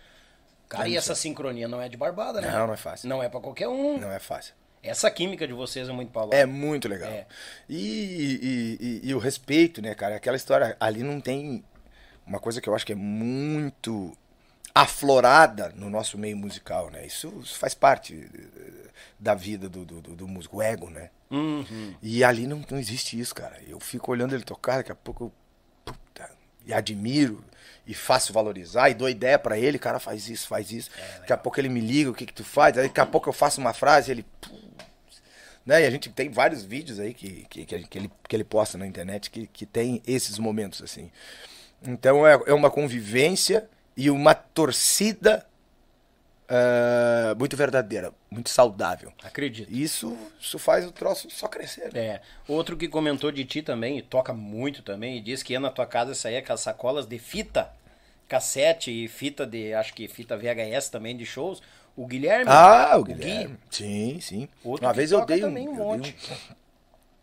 Cara, e essa sincronia não é de barbada, né? Não, não é fácil. Não é pra qualquer um. Não é fácil. Essa química de vocês é muito paulada. É muito legal. É. E, e- e- e o respeito, né, cara? Aquela história, ali não tem uma coisa que eu acho que é muito aflorada no nosso meio musical, né? Isso, isso faz parte eh, da vida do, do, do- músico, o ego, né? Uhum. E ali não, não existe isso, cara. Eu fico olhando ele tocar, daqui a pouco eu. Puta, e admiro e faço valorizar e dou ideia pra ele, cara, faz isso, faz isso. daqui a pouco ele me liga, o que que tu faz? Aí daqui a pouco eu faço uma frase, ele né? E a gente tem vários vídeos aí que, que, que, que ele, que ele posta na internet que, que tem esses momentos assim. Então é, é uma convivência e uma torcida ah, muito verdadeira, muito saudável. Acredito. Isso, isso faz o troço só crescer. né? É. Outro que comentou de ti também, e toca muito também, e diz que ia na tua casa saía com as sacolas de fita, cassete e fita de, acho que fita VHS também de shows. O Guilherme. Ah, o Gui, Guilherme. Sim, sim. Outro uma que vez eu dei, um, também um eu dei monte.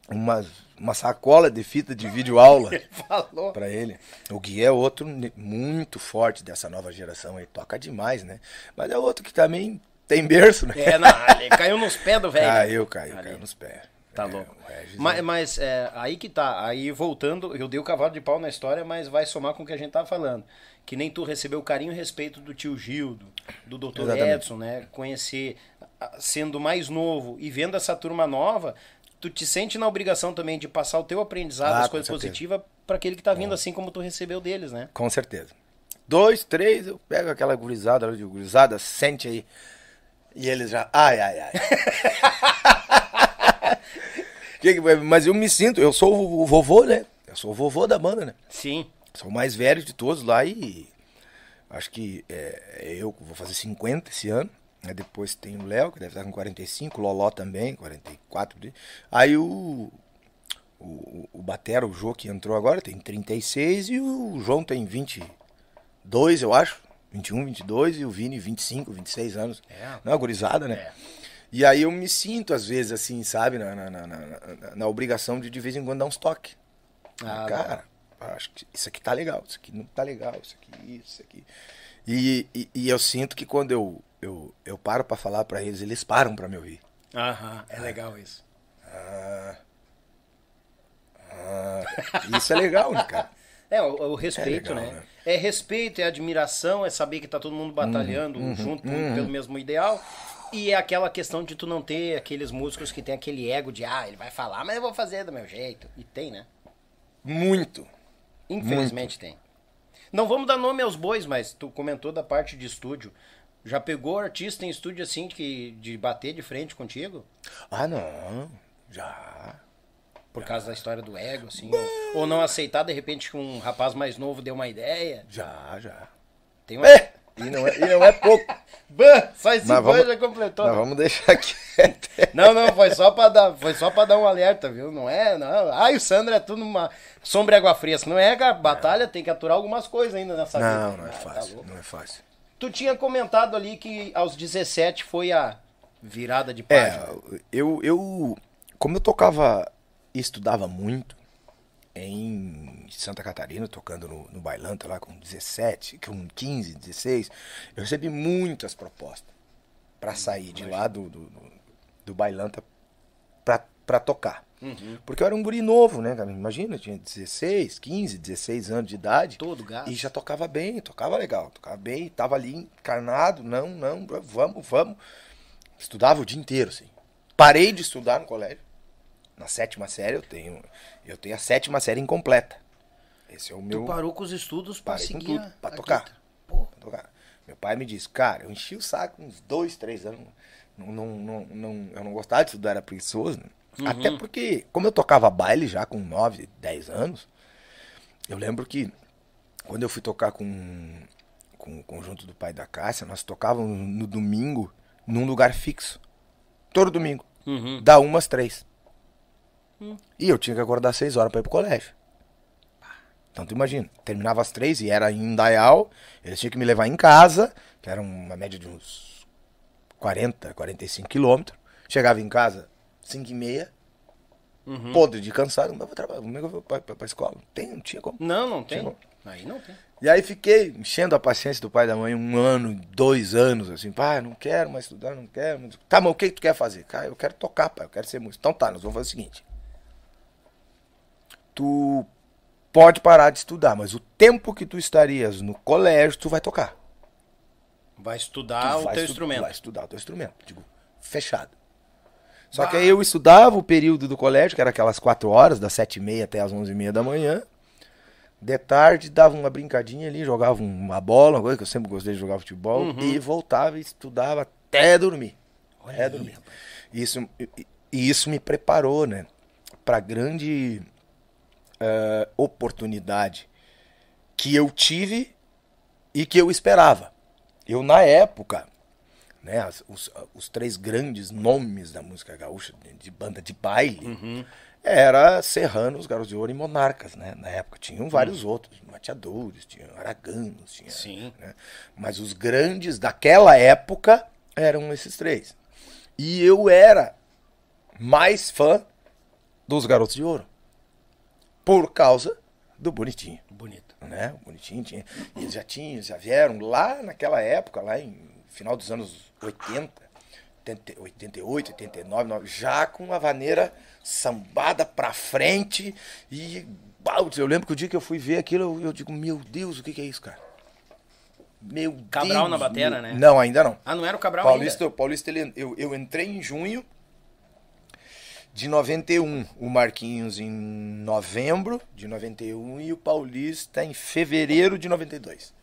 um- uma, uma sacola de fita de videoaula falou. pra ele. O Gui é outro muito forte dessa nova geração aí. Toca demais, né? Mas é outro que também tem berço, né? É, não, caiu nos pés do velho. Caiu, caiu, Ali. caiu nos pés. Tá É, louco. Mas, é- mas, é, aí que tá. Aí voltando, eu dei o cavalo de pau na história, mas vai somar com o que a gente tá falando. Que nem tu recebeu o carinho e respeito do tio Gildo, do Dr. Exatamente. Edson, né? Conhecer, sendo mais novo e vendo essa turma nova, tu te sente na obrigação também de passar o teu aprendizado, Ah, as coisas positivas, para aquele que tá vindo assim como tu recebeu deles, né? Com certeza. Dois, três, eu pego aquela gurizada, eu digo, gurizada, sente aí. E eles já, ai, ai, ai. Mas eu me sinto, eu sou o vovô, né? Eu sou o vovô da banda, né? Sim. Sou o mais velho de todos lá e acho que é, eu vou fazer 50 esse ano. Aí depois tem o Léo, que deve estar com 45, o Loló também, 44. de- Aí o, o, o Batera, o Jô, que entrou agora, tem 36 e o João tem 22, eu acho. 21, 22 e o Vini 25, 26 anos. É. Não, gurizada, né? É. E aí eu me sinto, às vezes, assim, sabe, na, na, na, na- obrigação de de vez em quando dar uns toques. Ah, Cara, acho que isso aqui tá legal, isso aqui não tá legal, isso aqui, isso aqui. E, e, e eu sinto que quando eu, eu, eu paro pra falar pra eles, eles param pra me ouvir. Aham, é legal isso. Isso é legal, né, cara? É, o, o respeito, É legal, né? né? É respeito, é admiração, é saber que tá todo mundo batalhando Uhum, junto pelo mesmo ideal. E é aquela questão de tu não ter aqueles músicos que tem aquele ego de, ah, ele vai falar, mas eu vou fazer do meu jeito. E tem, né? Muito. Infelizmente tem. Não vamos dar nome aos bois, mas tu comentou da parte de estúdio. Já pegou artista em estúdio assim que, de bater de frente contigo? Ah, não. Já. Por causa da história do ego, assim? Ou, ou não aceitar, de repente, que um rapaz mais novo deu uma ideia? Já, já. Tem uma... É! E não é, e não é pouco. Bah, só esse vamos- já completou. Vamos deixar quieto. Não, não, foi só pra dar, foi só para dar um alerta, viu? Não é, não. Ai, o Sandro é tudo uma sombra e água fria. Não é, cara, batalha tem que aturar algumas coisas ainda nessa vida. Não, não é Ah, tá fácil. louco. Não é fácil. Tu tinha comentado ali que aos 17 foi a virada de página. É, eu, eu. Como eu tocava e estudava muito em Santa Catarina, tocando no, no Bailanta lá com 17, com 15, 16, eu recebi muitas propostas pra sair de lá do, do, do, Bailanta pra, pra tocar. Porque eu era um guri novo, né, cara? Imagina, eu tinha 16, 15, 16 anos de idade. Todo gás. E já tocava bem, tocava legal, tocava bem, tava ali encarnado, não, não, vamos, vamos. Estudava o dia inteiro, assim. Parei de estudar no colégio. Na sétima série eu tenho, eu tenho a sétima série incompleta. Esse é o meu Tu parou com os estudos com seguir tudo, a- pra tocar. pra tocar. Meu pai me disse, cara, eu enchi o saco uns dois, três anos. Não, não, não, não- eu não gostava de estudar, era preguiçoso. né? Uhum. Até porque, como eu tocava baile já com 9, 10 anos, eu lembro que quando eu fui tocar com, com o conjunto do pai da Cássia, nós tocávamos no domingo num lugar fixo. Todo domingo. Uhum. Da umas três. Hum. E eu tinha que acordar seis horas pra ir pro colégio. Então tu imagina, terminava às três e era em Indaial, eles tinham que me levar em casa, que era uma média de uns 40, 45 quilômetros. Chegava em casa, 5 e meia, Uhum. podre de cansado, mas vou trabalhar, como é que eu vou pra, pra, pra escola? Não tem, não tinha como. Não, não tem. Aí não tem. E aí fiquei enchendo a paciência do pai e da mãe um ano, dois anos, assim, pai, não quero mais estudar, não quero. mais- Tá, mas o que, que tu quer fazer? Cara, eu quero tocar, pai, eu quero ser músico. Então tá, nós vamos fazer o seguinte. Tu pode parar de estudar, mas o tempo que tu estarias no colégio, tu vai tocar. Vai Tu estudar o vai teu estu- instrumento. Vai estudar o teu instrumento. Digo, fechado. Só que aí eu estudava o período do colégio, que era aquelas quatro horas, das sete e meia até as onze e meia da manhã. De tarde dava uma brincadinha ali, jogava uma bola, uma coisa que eu sempre gostei de jogar futebol, e voltava e estudava até dormir. até dormir. Isso, e- isso me preparou, né? Pra grande eh, oportunidade que eu tive e que eu esperava. Eu, na época, né, as- os, os três grandes nomes da música gaúcha, de, de banda de baile, era Serranos, Garotos de Ouro e Monarcas, né? Na época tinham vários outros, mateadores, tinha Araganos, tinha, Sim. né? Mas os grandes daquela época eram esses três. E eu era mais fã dos Garotos de Ouro. Por causa do Bonitinho Bonito. né? O Bonitinho tinha. Eles já tinham, já vieram lá naquela época, lá em final dos anos 80, 80, 88, 89, 90, já com uma vaneira sambada pra frente. E eu lembro que o dia que eu fui ver aquilo, eu, eu digo, meu Deus, o que, que é isso, cara? Meu Cabral Deus. na batera, meu- né? Não, ainda não. Ah, não era o Cabral Paulista, ainda? Paulista ele, eu, eu entrei em junho de 91, o Marquinhos em novembro de 91 e o Paulista em fevereiro de 92.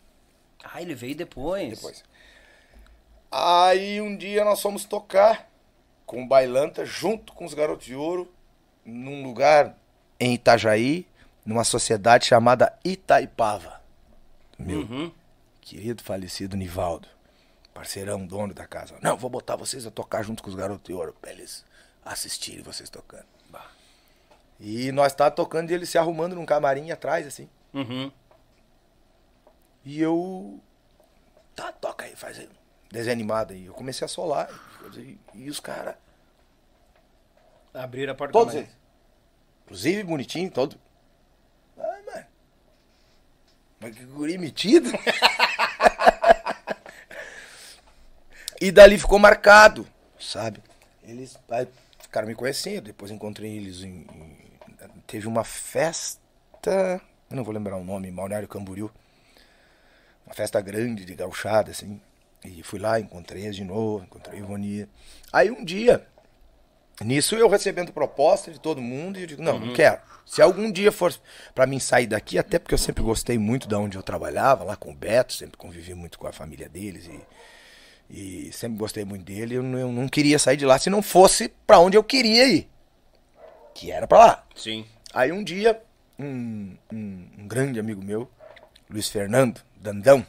Ah, ele veio depois. Depois. Aí um dia nós fomos tocar com o Bailanta junto com os Garotos de Ouro num lugar em Itajaí, numa sociedade chamada Itaipava. Meu Uhum. querido falecido Nivaldo, parceirão, dono da casa. Não, vou botar vocês a tocar junto com os garotos de ouro, pra eles assistirem vocês tocando. Bah. E nós tá tocando e ele se arrumando num camarim atrás, assim. Uhum. E eu. Tá, toca aí, faz aí. Desenho animado aí. Eu comecei a solar. E, e os caras. Abriram a porta Todos do eles. Inclusive bonitinho, todo. Ah, mano. Mas que guri metido. e dali ficou marcado, sabe? Eles aí ficaram me conhecendo, depois encontrei eles em, em- Teve uma festa. Eu não vou lembrar o nome, Balneário Camboriú. Uma festa grande de gauchada, assim. E fui lá, encontrei eles de novo, encontrei Ivonia. Aí um dia, Nisso eu recebendo proposta de todo mundo e eu digo, não, não quero. Se algum dia for pra mim sair daqui, até porque eu sempre gostei muito de onde eu trabalhava, lá com o Beto, sempre convivi muito com a família deles e, e sempre gostei muito dele, eu não, eu não queria sair de lá se não fosse pra onde eu queria ir. Que era pra lá. Sim. Aí um dia, um, um- um grande amigo meu, Luiz Fernando, Dandão,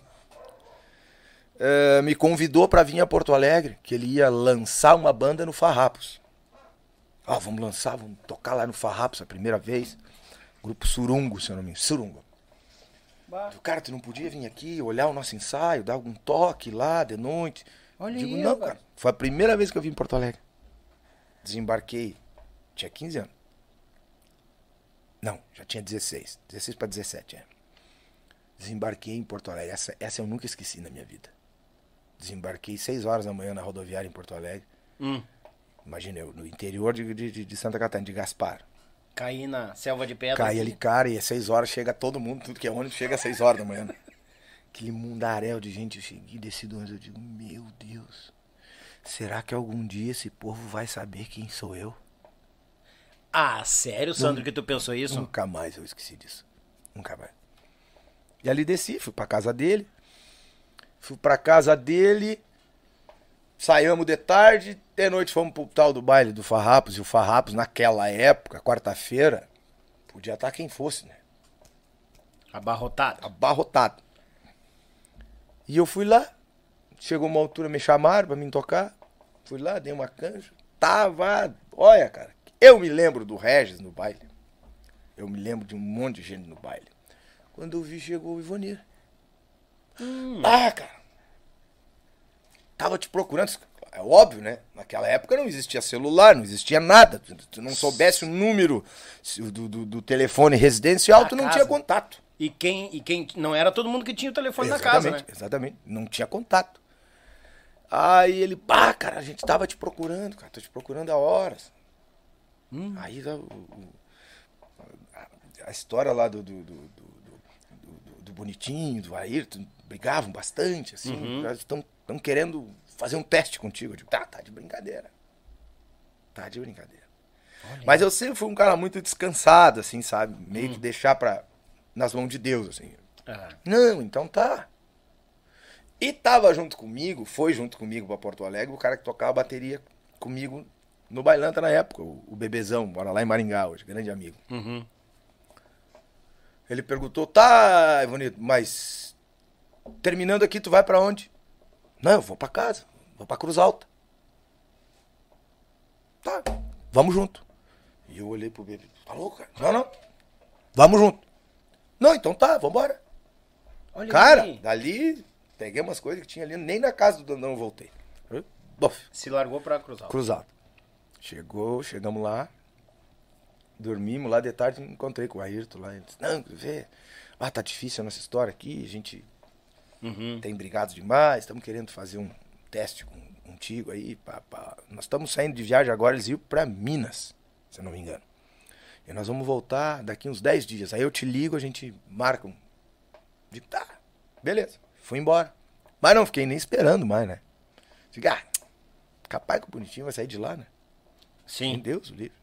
eh, me convidou para vir a Porto Alegre, que ele ia lançar uma banda no Farrapos. Ó, vamos lançar, vamos tocar lá no Farrapos a primeira vez. Grupo Surungo, se eu não me engano. Surungo. Eu, Cara, tu não podia vir aqui, olhar o nosso ensaio, dar algum toque lá de noite? Olha Digo, aí, não, rapaz. cara. Foi a primeira vez que eu vim em Porto Alegre. Desembarquei. Tinha 15 anos. Não, já tinha 16. 16 para 17, é. Desembarquei em Porto Alegre. Essa, essa eu nunca esqueci na minha vida. Desembarquei 6 horas da manhã na rodoviária em Porto Alegre. Hum. Imagina eu, no interior de, de, de Santa Catarina, de Gaspar. Caí na selva de pedra. Assim. ali, cara, e às 6 horas chega todo mundo, tudo que é ônibus chega às 6 horas da manhã. Aquele mundaréu de gente, eu cheguei e desci do ônibus, eu digo, meu Deus, será que algum dia esse povo vai saber quem sou eu? Ah, sério, Sandro, que tu pensou isso? Nunca mais eu esqueci disso. Nunca mais. E ali desci, fui pra casa dele. Fui pra casa dele. Saímos de tarde. De noite fomos pro tal do baile do Farrapos. E o Farrapos, naquela época, quarta-feira, podia estar quem fosse, né? Abarrotado. Abarrotado. E eu fui lá. Chegou uma altura, me chamaram pra mim tocar. Fui lá, dei uma canja. Tava. Olha, cara. Eu me lembro do Regis no baile. Eu me lembro de um monte de gente no baile. Quando eu vi, chegou o Ivonir. Ah, cara. Tava te procurando. É óbvio, né? Naquela época não existia celular, não existia nada. Tu, tu não soubesse o número do, do, do telefone residencial, tu não casa. tinha contato. E quem, e quem. Não era todo mundo que tinha o telefone na casa, né? Exatamente, não tinha contato. Aí ele, pá, cara, a gente tava te procurando, cara, tô te procurando há horas. Hum. Aí a, a história lá do, do, do, do, do- do- do Bonitinho, do Ayrton, brigavam bastante, assim, Uhum. eles estão querendo fazer um teste contigo. Eu digo, tá, tá de brincadeira. Tá de brincadeira. Mas eu sempre fui um cara muito descansado, assim, sabe? Meio Hum. que deixar pra. nas mãos de Deus, assim. Ah, Não, então tá. E tava junto comigo, foi junto comigo pra Porto Alegre, o cara que tocava bateria comigo no Bailanta na época, o, o Bebezão, mora lá em Maringá hoje, grande amigo. uhum. Ele perguntou, tá, Ivonito, mas terminando aqui, tu vai pra onde? Não, eu vou pra casa, vou pra Cruz Alta. Tá, vamos junto. E eu olhei pro bebê, tá louco, cara? Não, não, vamos junto. Não, então tá, vambora. Olha Cara, aí. dali peguei umas coisas que tinha ali, nem na casa do Dandão eu voltei. Bof, Se largou pra cruzar. cruzado. Chegou, chegamos lá, dormimos lá de tarde, encontrei com o Ayrton lá. Ele disse, não, vê, ah, tá difícil a nossa história aqui, a gente Uhum. tem brigado demais, estamos querendo fazer um teste contigo aí. pá, pá. Nós estamos saindo de viagem agora, eles iam pra Minas, se eu não me engano. E nós vamos voltar daqui uns 10 dias. Aí eu te ligo, a gente marca um. Digo, tá, beleza. Fui embora. Mas não fiquei nem esperando mais, né? Digo, ah, capaz que o bonitinho vai sair de lá, né? Meu Sim. Deus, o livre.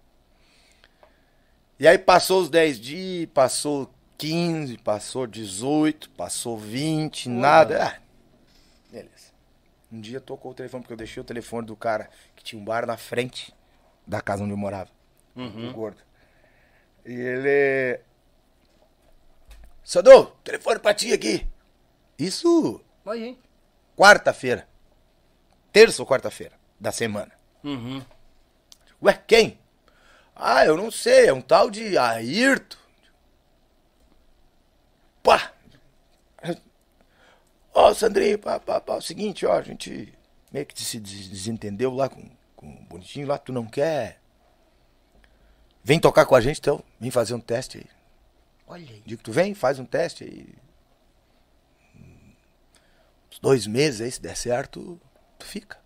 E aí passou os 10 dias, passou 15, passou 18, passou 20, nada. Ah, beleza. Um dia tocou o telefone, porque eu deixei o telefone do cara que tinha um bar na frente da casa onde eu morava. O gordo. E ele. Sandô, telefone pra ti aqui. Isso Vai, hein? quarta-feira. Terça ou quarta-feira da semana. Uhum. Ué, quem? Ah, eu não sei, é um tal de Ayrton. Pá! Ó, Sandrinho, pá, pá, pá, é o seguinte, ó, a gente meio que se des- desentendeu lá com, com o Bonitinho lá, tu não quer? Vem tocar com a gente então, vem fazer um teste aí. Olha aí. Digo, tu vem, faz um teste aí. Uns dois meses aí, se der certo, tu fica.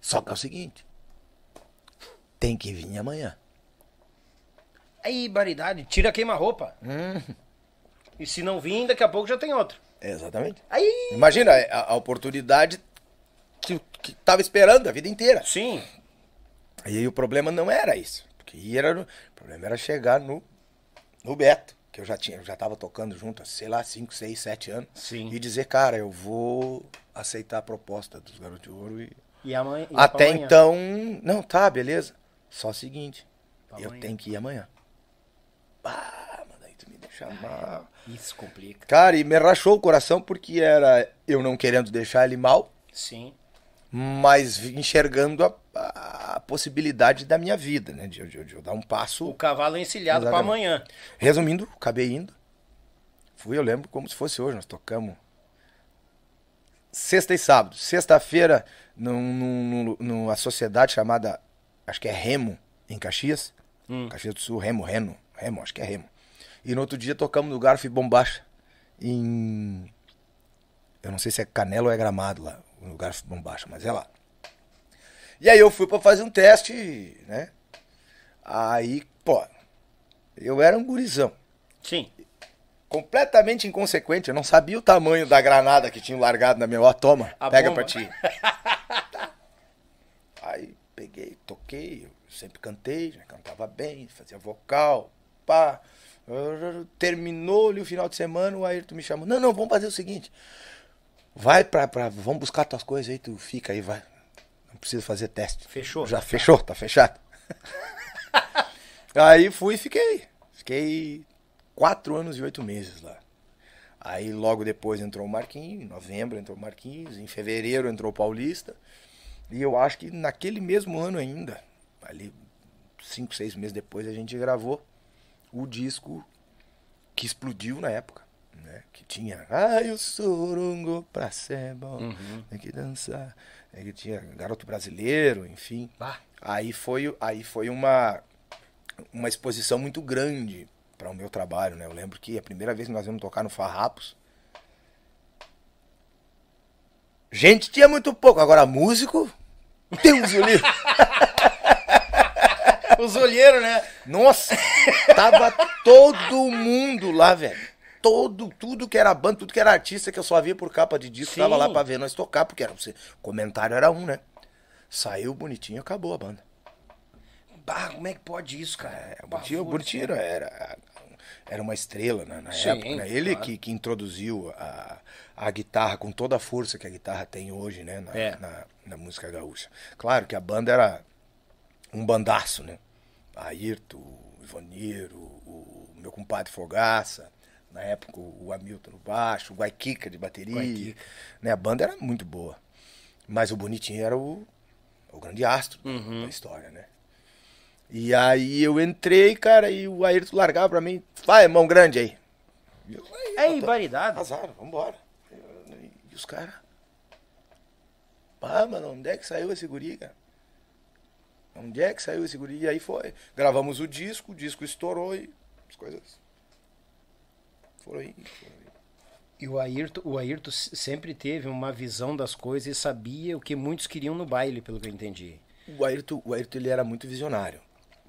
Só que é o seguinte, tem que vir amanhã. Aí, baridade, tira queima-roupa. E se não vir, daqui a pouco já tem outro. Exatamente. Aí. Imagina a, a oportunidade que, que tava esperando a vida inteira. Sim. E aí o problema não era isso. Porque era, o problema era chegar no, no Beto, que eu já tinha, eu já tava tocando junto há, sei lá, 5, 6, 7 anos. Sim. E dizer, cara, eu vou aceitar a proposta dos Garotos de Ouro. E... E amanhã. e Até então, não, tá, beleza. Só o seguinte, Pra eu amanhã. tenho que ir amanhã. Ah, mal. Isso complica. Cara, e me rachou o coração porque era eu não querendo deixar ele mal, Sim. mas enxergando a, a possibilidade da minha vida, né? De, eu- de de eu dar um passo. O cavalo encilhado pra Exatamente. amanhã. Resumindo, acabei indo. Fui, eu lembro como se fosse hoje, nós tocamos sexta e sábado. Sexta-feira, num- num- num- numa sociedade chamada, acho que é Remo, em Caxias. Caxias do Sul, Remo, Reno, Remo, acho que é Remo. E no outro dia tocamos no Garfo e Bombacha, em... Eu não sei se é Canela ou é Gramado lá, no Garfo Bombacha, mas é lá. E aí eu fui pra fazer um teste, né? Aí, pô, eu era um gurizão Sim. completamente inconsequente. Eu não sabia o tamanho da granada que tinha largado na minha. Ó, toma, A pega bomba. pra ti. Aí peguei, toquei, eu sempre cantei, já cantava bem, fazia vocal, pá. Terminou ali o final de semana, o Ayrton me chamou. Não, não, vamos fazer o seguinte. Vai pra, pra. Vamos buscar tuas coisas aí, tu fica aí, vai. Não precisa fazer teste. Fechou. Já fechou, tá fechado. Aí fui e fiquei. Fiquei quatro anos e oito meses lá. Aí logo depois entrou o Marquinhos, em novembro entrou o Marquinhos, em fevereiro entrou o Paulista. E eu acho que naquele mesmo ano ainda, ali cinco, seis meses depois, a gente gravou o disco que explodiu na época. Né? Que tinha Ai, o sorongo pra ser bom, tem que dançar. Aí tinha Garoto Brasileiro, enfim. Bah. Aí foi, aí foi uma, uma exposição muito grande para o meu trabalho, né? Eu lembro que a primeira vez que nós íamos tocar no Farrapos, gente tinha muito pouco, agora músico, Deus o livre. Os olheiros, né? Nossa, tava todo mundo lá, velho. Todo, tudo que era banda, tudo que era artista que eu só via por capa de disco, Sim. tava lá pra ver nós tocar, porque era, o comentário era um, né? Saiu bonitinho, acabou a banda. Bah, como é que pode isso, cara? É, o bonitinho, era era uma estrela né, na Sim, época. Né? Ele claro. que, que introduziu a, a guitarra com toda a força que a guitarra tem hoje, né? Na, É. na, na música gaúcha. Claro que a banda era um bandaço, né? Ayrton, o Ivanir, o, o meu compadre Fogaça, na época o Hamilton no baixo, o Guaiquica de bateria. Guaiquica. Né? A banda era muito boa. Mas o Bonitinho era o, o grande astro Uhum. da história, né? E aí eu entrei, cara, e o Ayrton largava pra mim, vai, mão grande aí. Eu, aí, É variedade. Azar, vambora. E os caras. Ah, mano, onde é que saiu esse guri, cara? Onde é que saiu esse guri? E aí foi. Gravamos o disco, o disco estourou e as coisas. Foram aí. Foram aí. E o Ayrton, o Ayrton sempre teve uma visão das coisas e sabia o que muitos queriam no baile, pelo que eu entendi. O Ayrton, o Ayrton ele era muito visionário.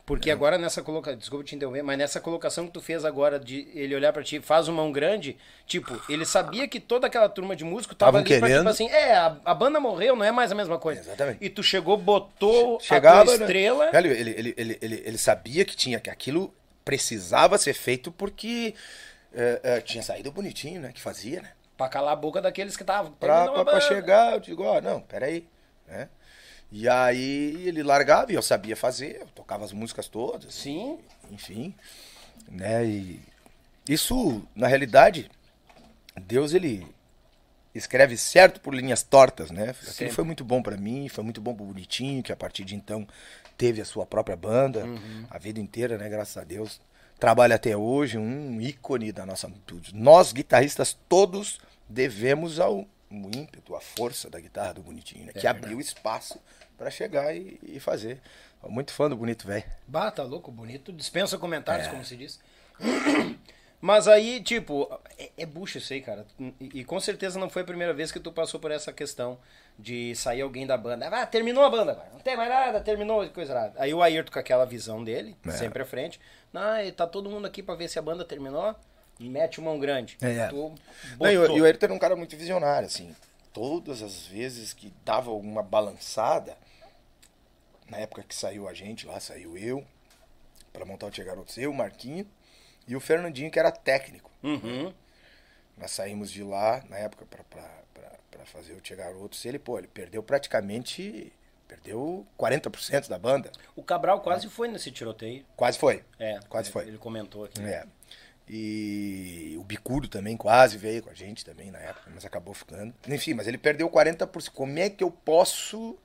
Porque agora nessa colocação, desculpa te interromper, mas nessa colocação que tu fez agora de ele olhar pra ti, faz uma mão grande, tipo, ele sabia que toda aquela turma de músico tava Tavam ali pra, tipo querendo. assim, é, a, a banda morreu, não é mais a mesma coisa. Exatamente. E tu chegou, botou Chegava, a tua né? estrela, Velho, ele, ele, ele, ele, ele sabia que tinha, que aquilo precisava ser feito porque eh, eh, tinha saído bonitinho, né? Que fazia, né? pra calar a boca daqueles que estavam. Pra, pra, pra chegar, eu digo, ó, não, peraí, né? E aí ele largava e eu sabia fazer, eu tocava as músicas todas. Sim. Enfim, né? E isso, na realidade, Deus ele escreve certo por linhas tortas, né? Sempre. Aquilo foi muito bom pra mim, foi muito bom pro Bonitinho, que a partir de então teve a sua própria banda, Uhum. a vida inteira, né? Graças a Deus. Trabalha até hoje, um ícone da nossa. Nós, guitarristas, todos devemos ao o ímpeto, a força da guitarra do Bonitinho, né? que abriu espaço pra chegar e, e fazer. Muito fã do Bonito Velho. Bah, tá louco, bonito. Dispensa É. comentários, como se diz. Mas aí, tipo, é, é bucha isso aí, cara. E, e com certeza não foi a primeira vez que tu passou por essa questão de sair alguém da banda. Ah, terminou a banda, não tem mais nada, terminou coisa nada. Aí o Ayrton com aquela visão dele, É. sempre à frente. Ah, tá todo mundo aqui pra ver se a banda terminou. Mete mão grande. É. Tu Não, e, o- e o Ayrton era um cara muito visionário, assim. Todas as vezes que dava alguma balançada, na época que saiu a gente lá, saiu eu, pra montar o Tia Garotos, eu, o Marquinho e o Fernandinho, que era técnico. Uhum. Nós saímos de lá, na época, pra fazer o Tia Garotos, ele, pô, ele perdeu praticamente, perdeu 40% da banda. O Cabral quase foi nesse tiroteio. Quase foi. É. Quase foi. Ele comentou aqui. É. E o Bicudo também quase veio com a gente também na época, mas acabou ficando. Enfim, mas ele perdeu 40%. Como é que eu posso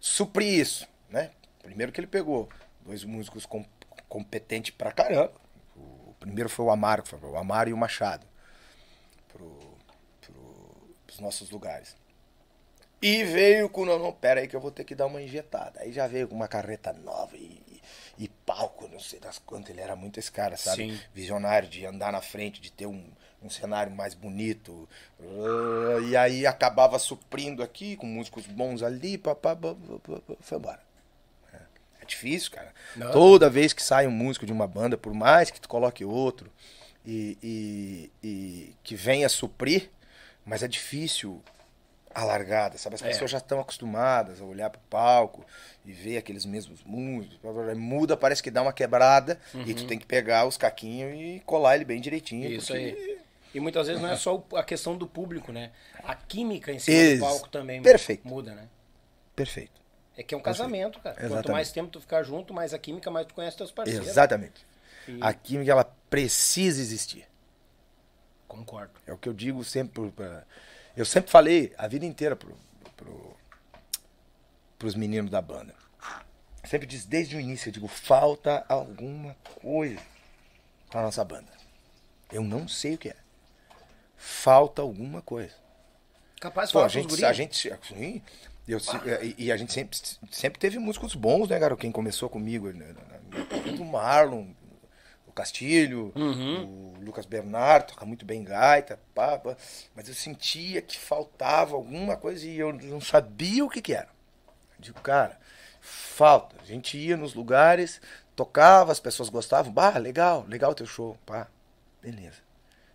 suprir isso, né? Primeiro que ele pegou dois músicos com, competentes pra caramba. O primeiro foi o Amaro, foi o Amaro e o Machado pro, pro, pros nossos lugares. E veio com, não, não, pera aí que eu vou ter que dar uma injetada. Aí já veio com uma carreta nova e, e palco, não sei das quantas. Ele era muito esse cara, sabe? Sim. Visionário de andar na frente, de ter um, um cenário mais bonito. Ah, E aí acabava suprindo aqui, com músicos bons ali, papá, pá, pá, pá, pá, foi embora. É difícil, cara. Não. Toda vez que sai um músico de uma banda, por mais que tu coloque outro e, e, e que venha suprir, mas é difícil a largada, sabe? As É. pessoas já estão acostumadas a olhar pro palco e ver aqueles mesmos músicos. Muda, parece que dá uma quebrada e tu tem que pegar os caquinhos e colar ele bem direitinho. Uhum. Isso aí. E muitas vezes não é só a questão do público, né? A química em cima Ex- do palco também Perfeito. muda, né? Perfeito. É que é um casamento, cara. Quanto Exatamente. mais tempo tu ficar junto, mais a química, mais tu conhece teus parceiros. Exatamente. E- A química, ela precisa existir. Concordo. É o que eu digo sempre. Pra... Eu sempre falei a vida inteira pro, pro, pros meninos da banda. Sempre disse desde o início, eu digo, falta alguma coisa pra nossa banda. Eu não sei o que é. Falta alguma coisa. Capaz de falar a gente, a gente, sim, eu, se- e, e a gente sempre, sempre teve músicos bons, né, cara? Quem começou comigo, né, o Marlon, o Castilho, Uhum. o Lucas Bernardo, toca muito bem gaita, pá, pá, mas eu sentia que faltava alguma coisa e eu não sabia o que que era. Eu digo, cara, falta. A gente ia nos lugares, tocava, as pessoas gostavam, bah, legal, legal teu show, pá, beleza.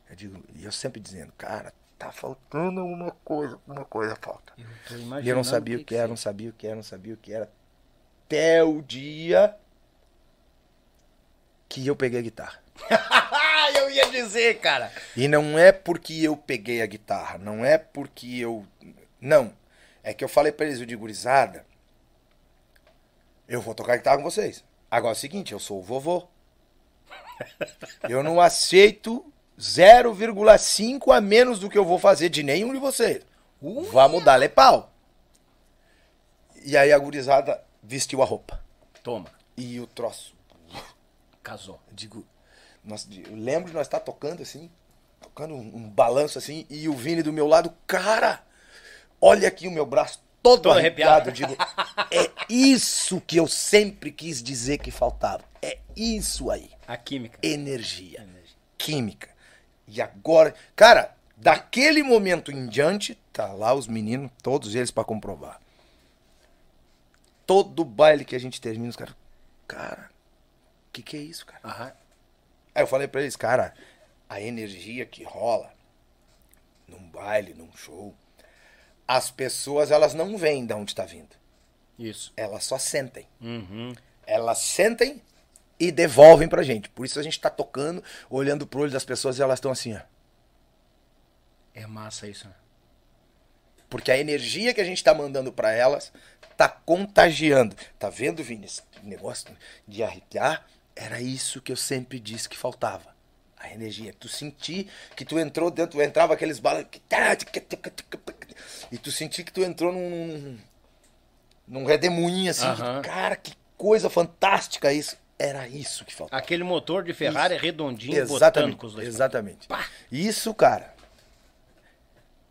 Eu digo, e eu sempre dizendo, cara, tá faltando alguma coisa, alguma coisa falta. Eu E eu não sabia o que, era, seja. não sabia o que era, não sabia o que era. Até o dia que eu peguei a guitarra. eu ia dizer, cara. E não é porque eu peguei a guitarra, não é porque eu. Não. É que eu falei pra eles, eu digo, gurizada, eu vou tocar guitarra com vocês. Agora é o seguinte, eu sou o vovô. Eu não aceito 0,5 a menos do que eu vou fazer de nenhum de vocês. Vamos dar-lhe pau. E aí a gurizada vestiu a roupa. Toma, E o troço. casou. Digo, nós, eu lembro de nós estar tocando assim, tocando um, um balanço assim, e o Vini do meu lado, cara, olha aqui o meu braço todo, Todo arrepiado. digo, é isso que eu sempre quis dizer que faltava. É isso aí. A química. Energia, química. E agora, cara, daquele momento em diante, tá lá os meninos, todos eles pra comprovar. Todo baile que a gente termina, os caras, cara, o que que é isso, cara? Aham. Aí eu falei pra eles, cara, a energia que rola num baile, num show, as pessoas elas não veem de onde tá vindo. Isso. Elas só sentem. Uhum. Elas sentem e devolvem pra gente. Por isso a gente tá tocando, olhando pro olho das pessoas e elas estão assim, ó. É massa isso, né? Porque a energia que a gente tá mandando pra elas tá contagiando. Tá vendo, Vini? Esse negócio de arrepiar era isso que eu sempre disse que faltava. A energia. Tu sentir que tu entrou dentro, entrava aqueles balas. E tu sentir que tu entrou num. num redemoinho assim. Aham. Cara, que coisa fantástica isso. Era isso que faltava. Aquele motor de Ferrari redondinho botando Exatamente. com os dois. Exatamente. Isso, cara,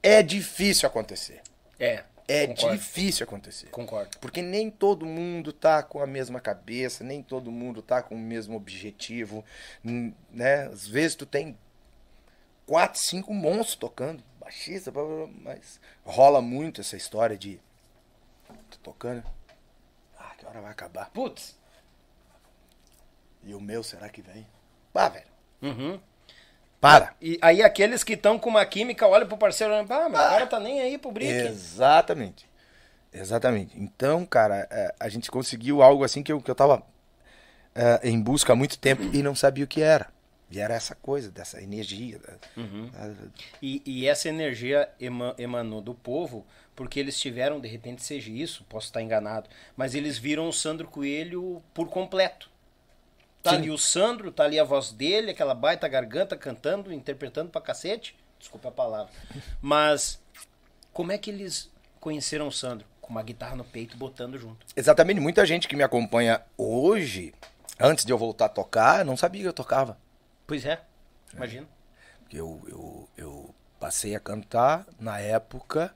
é difícil acontecer. É. É concordo. difícil acontecer. Concordo. Porque nem todo mundo tá com a mesma cabeça, nem todo mundo tá com o mesmo objetivo, né? Às vezes tu tem quatro, cinco monstros tocando, baixista, blá, blá, blá, mas rola muito essa história de tô tocando, ah, que hora vai acabar? Putz. E o meu, será que vem? Ah, velho, Uhum. para. E aí aqueles que estão com uma química olham pro parceiro e ah, mas o cara tá nem aí pro brick. Exatamente. Exatamente. Então, cara, é, a gente conseguiu algo assim que eu, que eu tava é, em busca há muito tempo e não sabia o que era. E era essa coisa, dessa energia. da- da- E, e essa energia ema- emanou do povo porque eles tiveram, de repente seja isso, posso estar enganado, mas eles viram o Sandro Coelho por completo. Tá Sim. ali o Sandro, tá ali a voz dele, aquela baita garganta cantando, interpretando pra cacete. Desculpa a palavra. Mas como é que eles conheceram o Sandro? Com uma guitarra no peito, botando junto. Exatamente. Muita gente que me acompanha hoje, antes de eu voltar a tocar, não sabia que eu tocava. Pois é, imagina. Porque eu, eu, eu passei a cantar na época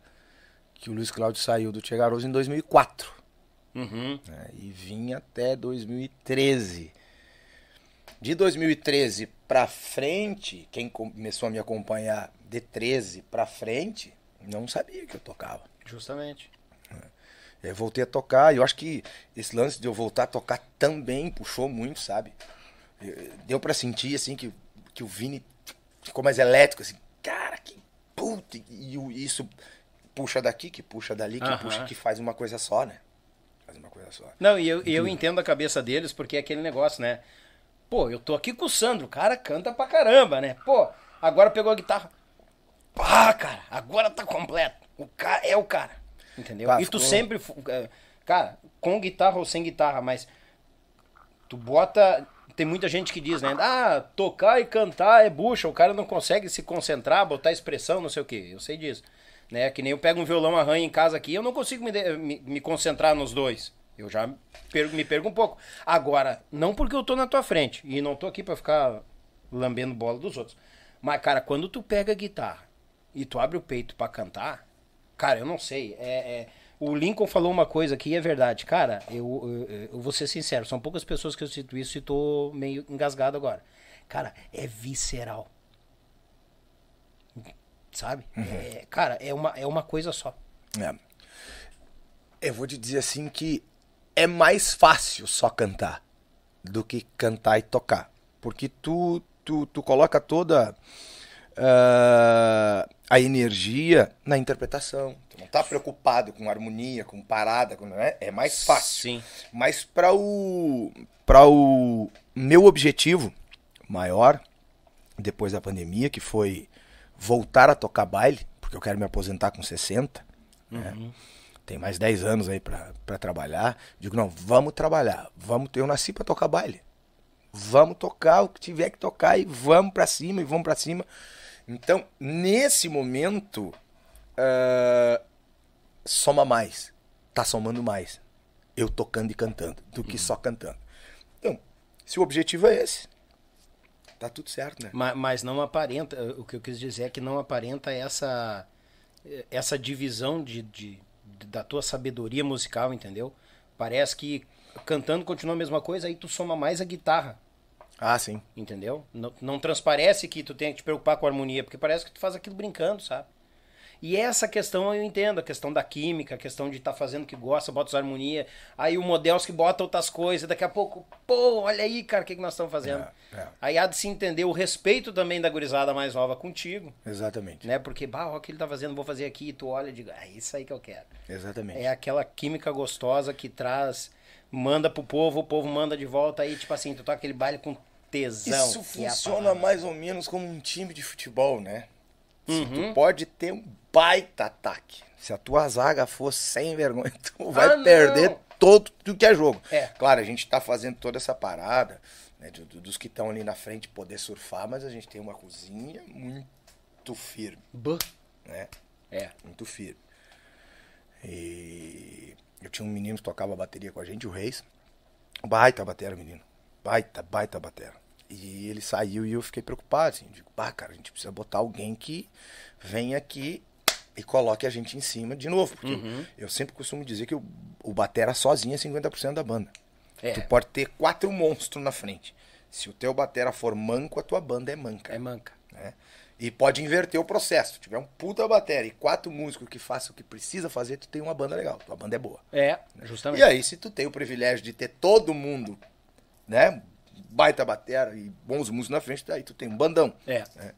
que o Luiz Cláudio saiu do Tia Garoso em 2004. Uhum. né, e vim até 2013. De 2013 pra frente, quem começou a me acompanhar de 13 pra frente, não sabia que eu tocava. Justamente. Eu voltei a tocar, e eu acho que esse lance de eu voltar a tocar também puxou muito, sabe? Deu pra sentir, assim, que, que o Vini ficou mais elétrico, assim, cara, que puta! E isso puxa daqui, que puxa dali, que puxa, que faz uma coisa só, né? Faz uma coisa só. Não, e eu, e eu entendo a cabeça deles, porque é aquele negócio, né? Pô, eu tô aqui com o Sandro, o cara canta pra caramba, né? Pô, agora pegou a guitarra. Pá, cara, agora tá completo. O cara é o cara. Entendeu? E tu ficou- sempre. é, Cara, com guitarra ou sem guitarra, mas. Tu bota. Tem muita gente que diz, né? Ah, tocar e cantar é bucha, o cara não consegue se concentrar, botar expressão, não sei o que. Eu sei disso. Né? Que nem eu pego um violão arranha em casa aqui, eu não consigo me, de- me concentrar nos dois. Eu já me perco um pouco. Agora, não porque eu tô na tua frente, e não tô aqui pra ficar lambendo bola dos outros. Mas, cara, quando tu pega a guitarra e tu abre o peito pra cantar, cara, eu não sei. É, é- o Lincoln falou uma coisa que é verdade. Cara, eu, eu, eu vou ser sincero, são poucas pessoas que eu cito isso e tô meio engasgado agora. Cara, é visceral. Sabe? É, cara, é uma, é uma coisa só. É. Eu vou te dizer assim que é mais fácil só cantar do que cantar e tocar. Porque tu, tu, tu coloca toda ah, a energia na interpretação. Tu não tá preocupado com harmonia, com parada, com, né? é mais fácil. Sim. Mas para o para o meu objetivo maior depois da pandemia, que foi voltar a tocar baile, porque eu quero me aposentar com 60. Né? Tem mais 10 anos aí pra, pra trabalhar. Digo, não, vamos trabalhar. Vamos, eu nasci pra tocar baile. Vamos tocar o que tiver que tocar e vamos pra cima e vamos pra cima. Então, nesse momento, ah, soma mais. Tá somando mais. Eu tocando e cantando, do que só cantando. Então, se o objetivo é esse, tá tudo certo, né? Ma- Mas não aparenta, o que eu quis dizer é que não aparenta essa essa divisão de, de- da tua sabedoria musical, entendeu? Parece que cantando continua a mesma coisa, aí tu soma mais a guitarra, Ah, sim. entendeu? Não, não transparece que tu tem que te preocupar com a harmonia, porque parece que tu faz aquilo brincando, sabe? E essa questão eu entendo, a questão da química, a questão de estar fazendo o que gosta, bota as harmonia, aí o Models que bota outras coisas, daqui a pouco, pô, olha aí, cara, o que, que nós estamos fazendo? É, é. Aí há de se entender o respeito também da gurizada mais nova contigo, Exatamente. né? Porque, bah, olha o que ele tá fazendo, vou fazer aqui, e tu olha e diga, é isso aí que eu quero. Exatamente. É aquela química gostosa que traz, manda pro povo, o povo manda de volta, aí tipo assim, tu toca aquele baile com tesão. Isso é funciona palavra. mais ou menos como um time de futebol, né? Uhum. tu pode ter um baita ataque. Se a tua zaga for sem vergonha, tu vai Ah, perder todo o que é jogo. É. Claro, a gente tá fazendo toda essa parada, né, do- dos que estão ali na frente poder surfar, mas a gente tem uma cozinha muito firme, Bah. né? É. Muito firme. E eu tinha um menino que tocava bateria com a gente, o Reis. Baita batera, menino. Baita, baita batera. E ele saiu e eu fiquei preocupado, assim. Digo, bah, cara, a gente precisa botar alguém que venha aqui e coloque a gente em cima de novo. Porque Uhum. eu sempre costumo dizer que o, o batera sozinho é 50% da banda. É. Tu pode ter quatro monstros na frente. Se o teu batera for manco, a tua banda é manca É manca. né? E pode inverter o processo. Se tiver um puta bateria e quatro músicos que façam o que precisa fazer, tu tem uma banda legal, tua banda é boa. É, justamente. E aí, se tu tem o privilégio de ter todo mundo, né? Baita batera e bons músicos na frente, aí tu tem um bandão. É. né?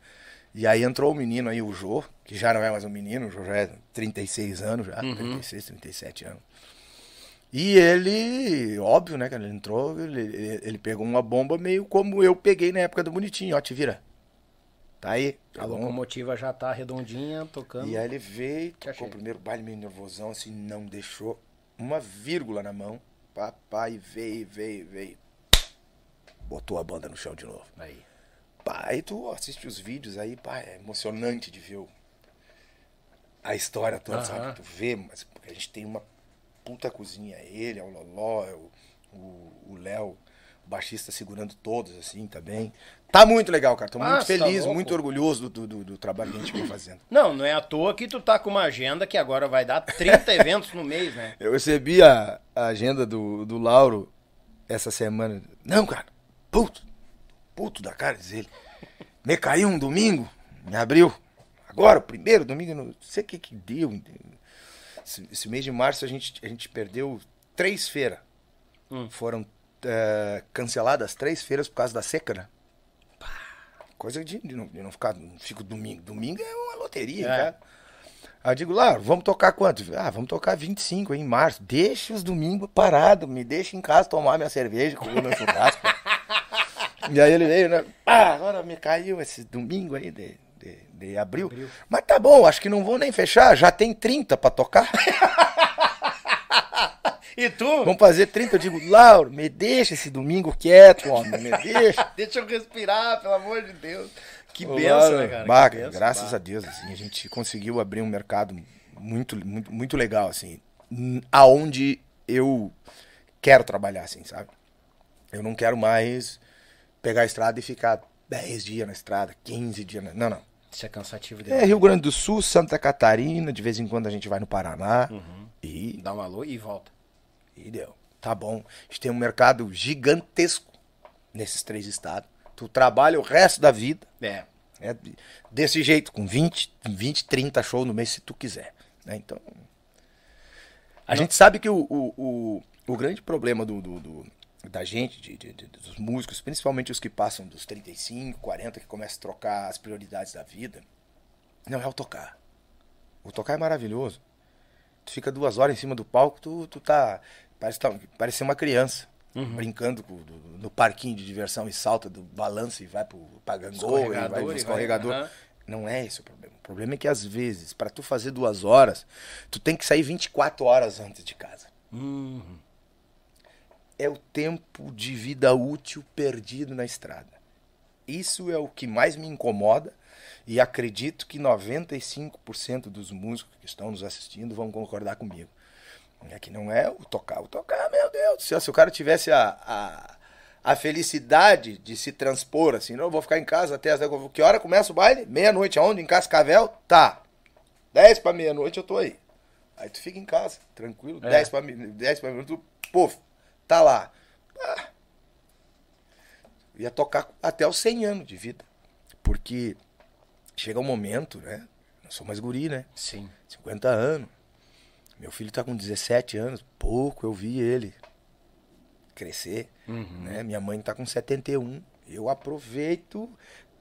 E aí entrou o menino aí, o Jô, que já não é mais um menino, o Jô já é 36 anos já, 36, 37 anos. E ele, óbvio, né, cara, ele entrou, ele, ele- pegou uma bomba meio como eu peguei na época do Bonitinho, ó, te vira. Tá aí. A uma- locomotiva já tá redondinha, tocando. e aí ele veio, tocou o chega. primeiro baile meio nervosão, assim, não deixou uma vírgula na mão. Papai veio, veio, veio. Botou a banda no chão de novo. Aí. Pá, aí tu assiste os vídeos aí, pá, é emocionante de ver a história toda, sabe? Tu vê, mas porque a gente tem uma puta cozinha, ele, é o Loló, é o- Léo, o baixista segurando todos, assim, também. Tá muito legal, cara. Tô muito Nossa, tá feliz, louco. muito orgulhoso do, do, do trabalho que a gente vem fazendo. Não, não é à toa que tu tá com uma agenda que agora vai dar 30 eventos no mês, né? Eu recebi a, a agenda do, do Lauro essa semana. Não, cara, puto, puto da cara, diz ele. Me caiu um domingo, me abriu. Agora, o primeiro domingo, não sei o que que deu. Esse, esse mês de março a gente, a gente perdeu três feiras. Foram eh, canceladas três feiras por causa da seca, né? Coisa de, de não, de não ficar, não fica domingo. Domingo é uma loteria, É. cara. Aí eu digo, lá, vamos tocar quanto? Ah, vamos tocar 25 aí, em março. Deixa os domingos parado, me deixa em casa tomar minha cerveja, comer meu churrasco. E aí ele veio, né? Ah, agora me caiu esse domingo aí de, de, de abril. Mas tá bom, acho que não vou nem fechar, já tem 30 pra tocar. E tu? vamos fazer 30. Eu digo, Lauro, me deixa esse domingo quieto, homem, me deixa. Deixa eu respirar, pelo amor de Deus. Que Ô, benção, Lauro, né, cara? bah, benção, graças bah. a Deus, assim, a gente conseguiu abrir um mercado muito, muito, muito legal, assim, aonde eu quero trabalhar, assim, sabe? Eu não quero mais pegar a estrada e ficar 10 dias na estrada, 15 dias na... Não, não. Isso é cansativo É. Rio Grande do Sul, Santa Catarina, de vez em quando a gente vai no Paraná. Uhum. E, Dá um alô e volta. e deu. Tá bom. A gente tem um mercado gigantesco nesses três estados. Tu trabalha o resto da vida É. é desse jeito, com 20, 20 30 shows no mês, se tu quiser. né? Então. A gente sabe que o, o, o, o grande problema do, do- do- da gente, de- de- de- dos músicos, principalmente os que passam dos 35, 40, que começam a trocar as prioridades da vida, não é o tocar. O tocar é maravilhoso. Tu fica duas horas em cima do palco, tu, tu tá. Parece, tá, parece ser uma criança. brincando com- do- no parquinho de diversão e salta do balanço e vai pro, pra gangô e vai pro vai- escorregador. aham. Não é esse o problema. O problema é que às vezes, para tu fazer duas horas, tu tem que sair 24 horas antes de casa. É o tempo de vida útil perdido na estrada. Isso é o que mais me incomoda e acredito que 95% dos músicos que estão nos assistindo vão concordar comigo. É que não é o tocar. O tocar, meu Deus do céu, se o cara tivesse a, a, a felicidade de se transpor assim, não, eu vou ficar em casa até as... Que hora começa o baile? Meia-noite, aonde? Em Cascavel? Tá. 10 para meia-noite eu tô aí. Aí tu fica em casa, tranquilo. 10 para 10 para meia-noite, tu, puf, tá lá. Ah, ia tocar até os 100 anos de vida. Porque chega um momento, né? Não sou mais guri, né? Sim. 50 anos. Meu filho tá com 17 anos. Pouco eu vi ele crescer. Né? Minha mãe tá com 71. Eu aproveito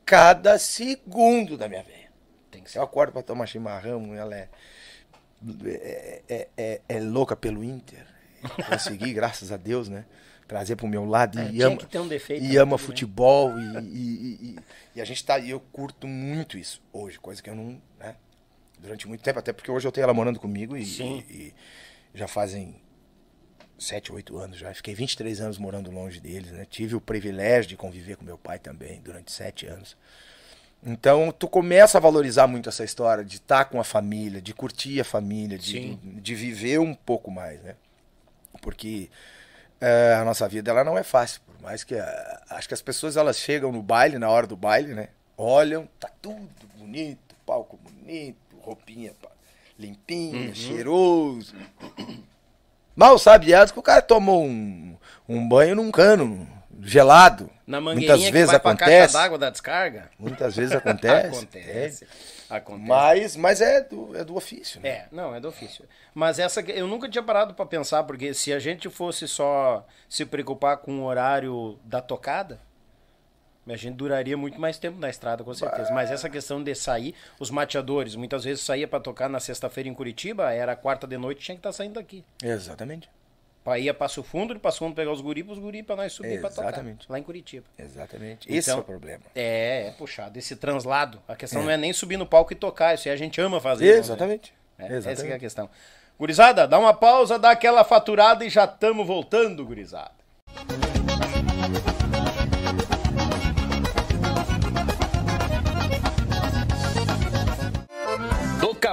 cada segundo da minha veia. Tem que Se ser. eu acordo pra tomar chimarrão, ela é, é, é, é- é louca pelo Inter. Consegui, graças a Deus, né? Trazer pro meu lado É, e ama, um e ama né? futebol e, e, e- a gente tá e eu curto muito isso hoje, coisa que eu não, né? Durante muito tempo, até porque hoje eu tenho ela morando comigo e, já fazem 7, 8 anos já. Fiquei 23 anos morando longe deles, né? Tive o privilégio de conviver com meu pai também durante 7 anos. Então, tu começa a valorizar muito essa história de estar com a família, de curtir a família, de, de, de viver um pouco mais, né? Porque é, a nossa vida ela não é fácil, por mais que a- acho que as pessoas elas chegam no baile, na hora do baile, né? Olham, tá tudo bonito, palco bonito, roupinha limpinha, Uhum. cheiroso. Mal sabe elas que o cara tomou um, um banho num cano gelado. Na mangueirinha Muitas vezes que vai pra caixa acontece. d'água da descarga? Muitas vezes acontece. Acontece. é. Acontece. Mas, mas é, do, é do ofício. Né? É, não, é do ofício. Mas essa eu nunca tinha parado pra pensar, porque se a gente fosse só se preocupar com o horário da tocada, a gente duraria muito mais tempo na estrada, com certeza. Mas essa questão de sair, os mateadores, muitas vezes saía pra tocar na sexta-feira em Curitiba, era quarta de noite, tinha que estar saindo daqui. Exatamente. Pra ir a Passo Fundo, de Passo Fundo pegar os guri, os guri pra nós subir pra tocar. Exatamente. Lá em Curitiba. Exatamente. Então- Esse é o problema. É, é puxado, esse translado. A questão não é nem subir no palco e tocar, isso aí a gente ama fazer. dizer. Exatamente. É, Essa que é a Exatamente. questão. Gurizada, dá uma pausa, dá aquela faturada e já estamos voltando, gurizada.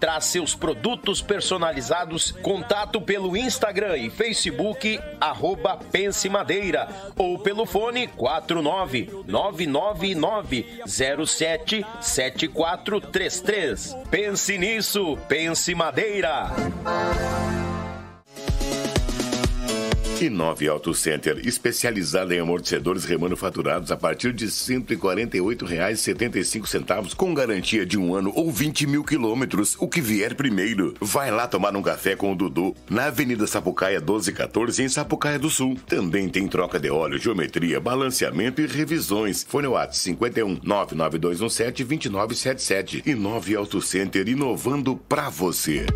traz seus produtos personalizados. Contato pelo Instagram e Facebook, arroba Pense Madeira, ou pelo fone 49999077433. Pense nisso, Pense Madeira. E 9 Auto Center, especializada em amortecedores remanufaturados a partir de R$ 148,75, com garantia de um ano ou 20 mil quilômetros, o que vier primeiro. Vai lá tomar um café com o Dudu, na Avenida Sapucaia 1214, em Sapucaia do Sul. Também tem troca de óleo, geometria, balanceamento e revisões. Fone WhatsApp 51 99217 2977 e 9 Auto Center, inovando pra você.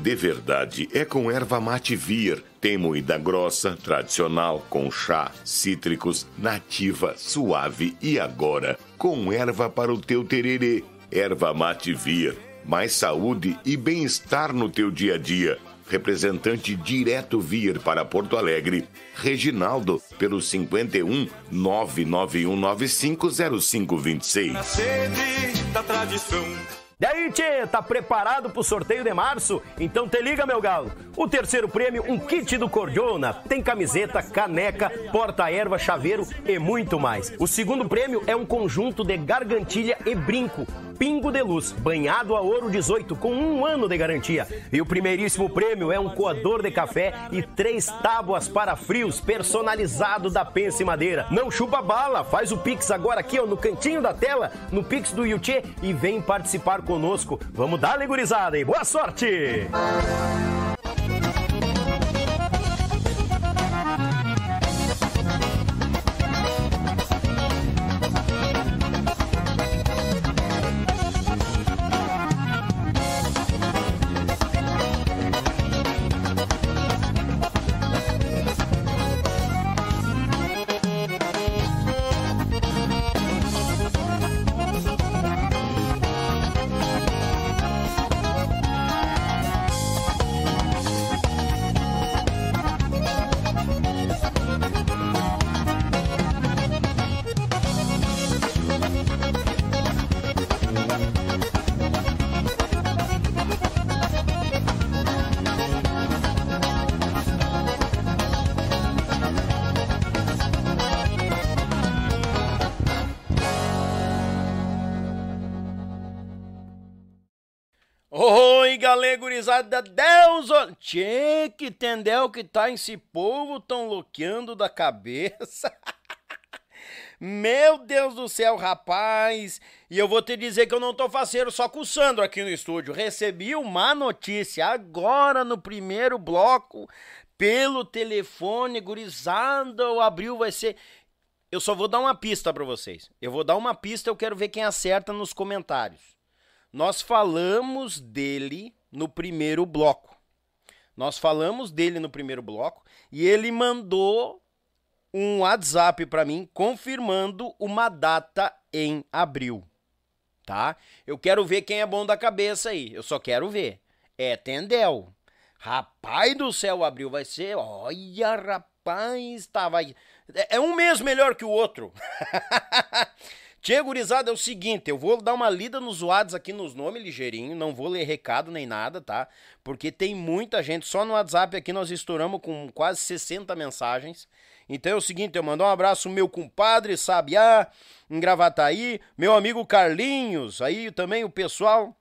De verdade é com erva mate vir. Tem moída grossa, tradicional, com chá, cítricos, nativa, suave e agora com erva para o teu tererê. Erva mate vir. Mais saúde e bem-estar no teu dia a dia. representante direto vir para Porto Alegre, Reginaldo, pelo 51 991950526. Na sede da tradição. Daí, tchê, tá preparado pro sorteio de março? Então te liga, meu galo. O terceiro prêmio, um kit do Cordiona. Tem camiseta, caneca, porta-erva, chaveiro e muito mais. O segundo prêmio é um conjunto de gargantilha e brinco. Pingo de Luz, banhado a ouro 18, com um ano de garantia. E o primeiríssimo prêmio é um coador de café e três tábuas para frios personalizado da Pense Madeira. Não chupa bala, faz o Pix agora aqui ó, no cantinho da tela, no Pix do Yuchê e vem participar conosco. Vamos dar legurizada e boa sorte! Gurizada, Deus! Tchê, que entendeu que tá esse povo tão loqueando da cabeça? Meu Deus do céu, rapaz! E eu vou te dizer que eu não tô faceiro só com o Sandro aqui no estúdio. Recebi uma notícia agora no primeiro bloco, pelo telefone, gurizada, o abril vai ser... Eu só vou dar uma pista pra vocês. Eu vou dar uma pista, eu quero ver quem acerta nos comentários. Nós falamos dele no primeiro bloco. Nós falamos dele no primeiro bloco e ele mandou um WhatsApp para mim confirmando uma data em abril. Tá? Eu quero ver quem é bom da cabeça aí. Eu só quero ver. É Tendel. Rapaz do céu, abril vai ser. Olha, rapaz, tá, vai. É é um mês melhor que o outro. Tchê, gurizada, é o seguinte, eu vou dar uma lida nos WhatsApp aqui nos nomes ligeirinho, não vou ler recado nem nada, tá? Porque tem muita gente, só no WhatsApp aqui nós estouramos com quase 60 mensagens. Então é o seguinte, eu mando um abraço meu compadre Sabiá, em Gravataí, meu amigo Carlinhos, aí também o pessoal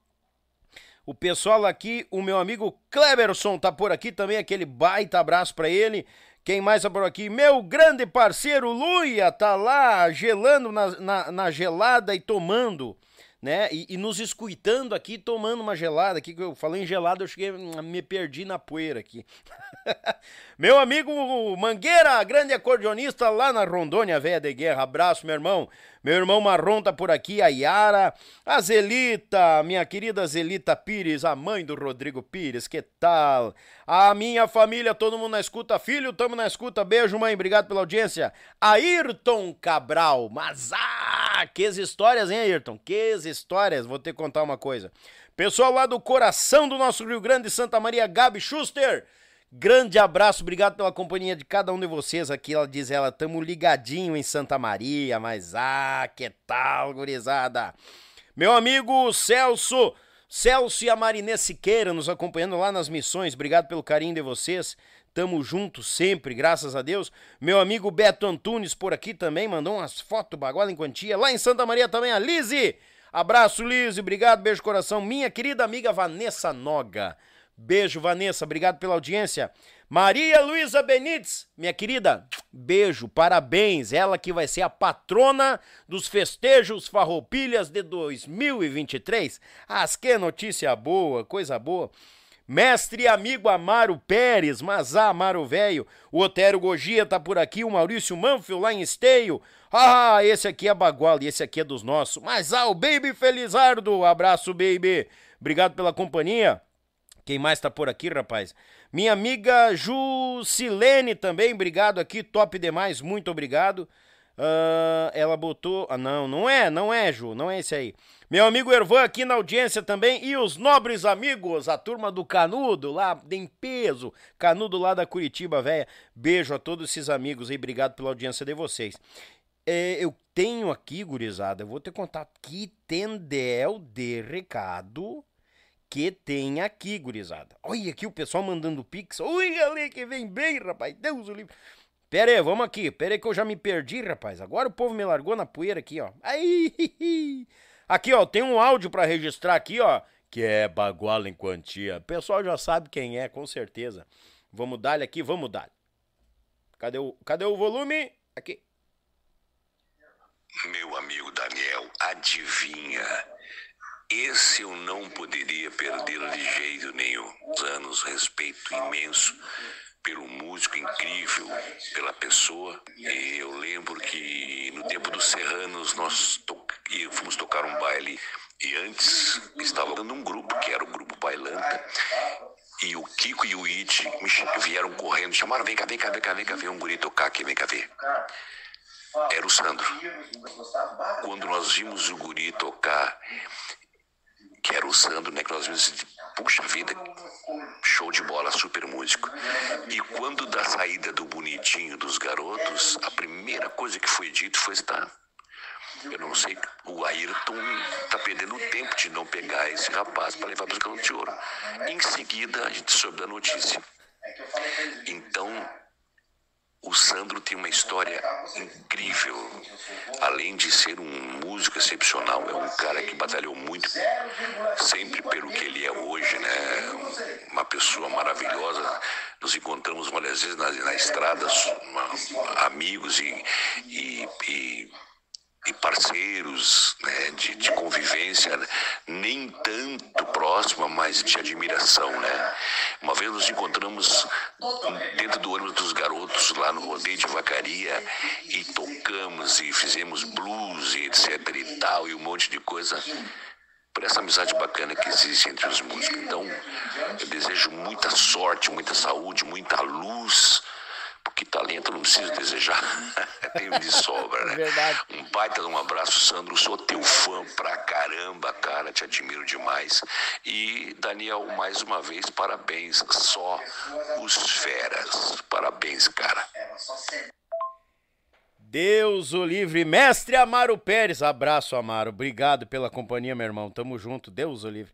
o pessoal aqui, o meu amigo Cleberson tá por aqui também, aquele baita abraço pra ele. Quem mais por aqui? Meu grande parceiro Luia tá lá gelando na, na, na gelada e tomando, né? E, e nos escutando aqui, tomando uma gelada. Aqui que eu falei em gelada, eu cheguei, hum, me perdi na poeira aqui. meu amigo Mangueira, grande acordeonista lá na Rondônia Velha de Guerra. Abraço, meu irmão. Meu irmão Marrom tá por aqui, a Yara, a Zelita, minha querida Zelita Pires, a mãe do Rodrigo Pires, que tal? A minha família, todo mundo na escuta. Filho, tamo na escuta. Beijo, mãe, obrigado pela audiência. Ayrton Cabral, mas ah, que histórias, hein, Ayrton? Que histórias, vou te contar uma coisa. Pessoal lá do coração do nosso Rio Grande, Santa Maria, Gabi Schuster. Grande abraço, obrigado pela companhia de cada um de vocês aqui. Ela diz ela, tamo ligadinho em Santa Maria, mas ah, que tal, gurizada? Meu amigo Celso, Celso e a Marinê Siqueira nos acompanhando lá nas missões. Obrigado pelo carinho de vocês. Tamo junto sempre, graças a Deus. Meu amigo Beto Antunes por aqui também mandou umas fotos baguala em quantia. Lá em Santa Maria também a Lise. Abraço, Lise. Obrigado, beijo coração. Minha querida amiga Vanessa Noga. Beijo, Vanessa, obrigado pela audiência. Maria Luísa Benites, minha querida, beijo, parabéns. Ela que vai ser a patrona dos festejos Farroupilhas de 2023. As que notícia boa, coisa boa. Mestre e amigo Amaro Pérez, mas ah, Amaro Velho, o Otero Gogia tá por aqui, o Maurício Manfio lá em Esteio. Ah, esse aqui é Bagual e esse aqui é dos nossos. Mas ah, o Baby Felizardo, abraço, Baby. Obrigado pela companhia. Quem mais tá por aqui, rapaz? Minha amiga Jusilene também, obrigado aqui, top demais, muito obrigado. Uh, ela botou. Ah, não, não é, não é, Ju, não é esse aí. Meu amigo Ervan aqui na audiência também. E os nobres amigos, a turma do Canudo, lá em peso. Canudo lá da Curitiba, velha. Beijo a todos esses amigos aí. Obrigado pela audiência de vocês. É, eu tenho aqui, gurizada, eu vou te contar que tendel de recado que tem aqui, gurizada. Olha aqui o pessoal mandando pix. Oi, galera, que vem bem, rapaz. Deus o livre. Pera aí, vamos aqui. Pera aí que eu já me perdi, rapaz. Agora o povo me largou na poeira aqui, ó. Aí, aqui, ó, tem um áudio para registrar aqui, ó, que é baguala em quantia. O pessoal já sabe quem é, com certeza. Vamos dar aqui, vamos dar. Cadê o, cadê o volume? Aqui. Meu amigo Daniel, adivinha? Esse eu não poderia perder de jeito nenhum. Anos, respeito imenso pelo músico incrível, pela pessoa. E eu lembro que no tempo dos Serranos nós to fomos tocar um baile e antes estava dando um grupo, que era o grupo Bailanta, e o Kiko e o It vieram correndo, chamaram, vem cá, vem cá, vem cá, vem cá, vem um guri tocar aqui, vem cá ver. Era o Sandro. Quando nós vimos o guri tocar, que era o Sandro, né, que nós vimos puxa vida, show de bola, super músico. E quando da saída do bonitinho dos garotos, a primeira coisa que foi dito foi tá, eu não sei, o Ayrton tá perdendo tempo de não pegar esse rapaz para levar para os garotos de ouro. Em seguida, a gente soube da notícia. Então, o Sandro tem uma história incrível. Além de ser um músico excepcional, é um cara que batalhou muito, sempre pelo que ele é hoje, né? Uma pessoa maravilhosa. Nos encontramos várias vezes na, na estrada, amigos e, e, e e parceiros né, de, de, convivência, nem tanto próxima, mas de admiração, né? Uma vez nos encontramos dentro do ônibus dos garotos lá no rodeio de vacaria e tocamos e fizemos blues e etc e tal e um monte de coisa por essa amizade bacana que existe entre os músicos. Então, eu desejo muita sorte, muita saúde, muita luz porque talento não preciso desejar. Tenho de sobra, né? Verdade. Um baita de um abraço, Sandro. Sou teu fã pra caramba, cara. Te admiro demais. E, Daniel, mais uma vez, parabéns. Só os feras. Parabéns, cara. Deus o livre. Mestre Amaro Pérez. Abraço, Amaro. Obrigado pela companhia, meu irmão. Tamo junto. Deus o livre.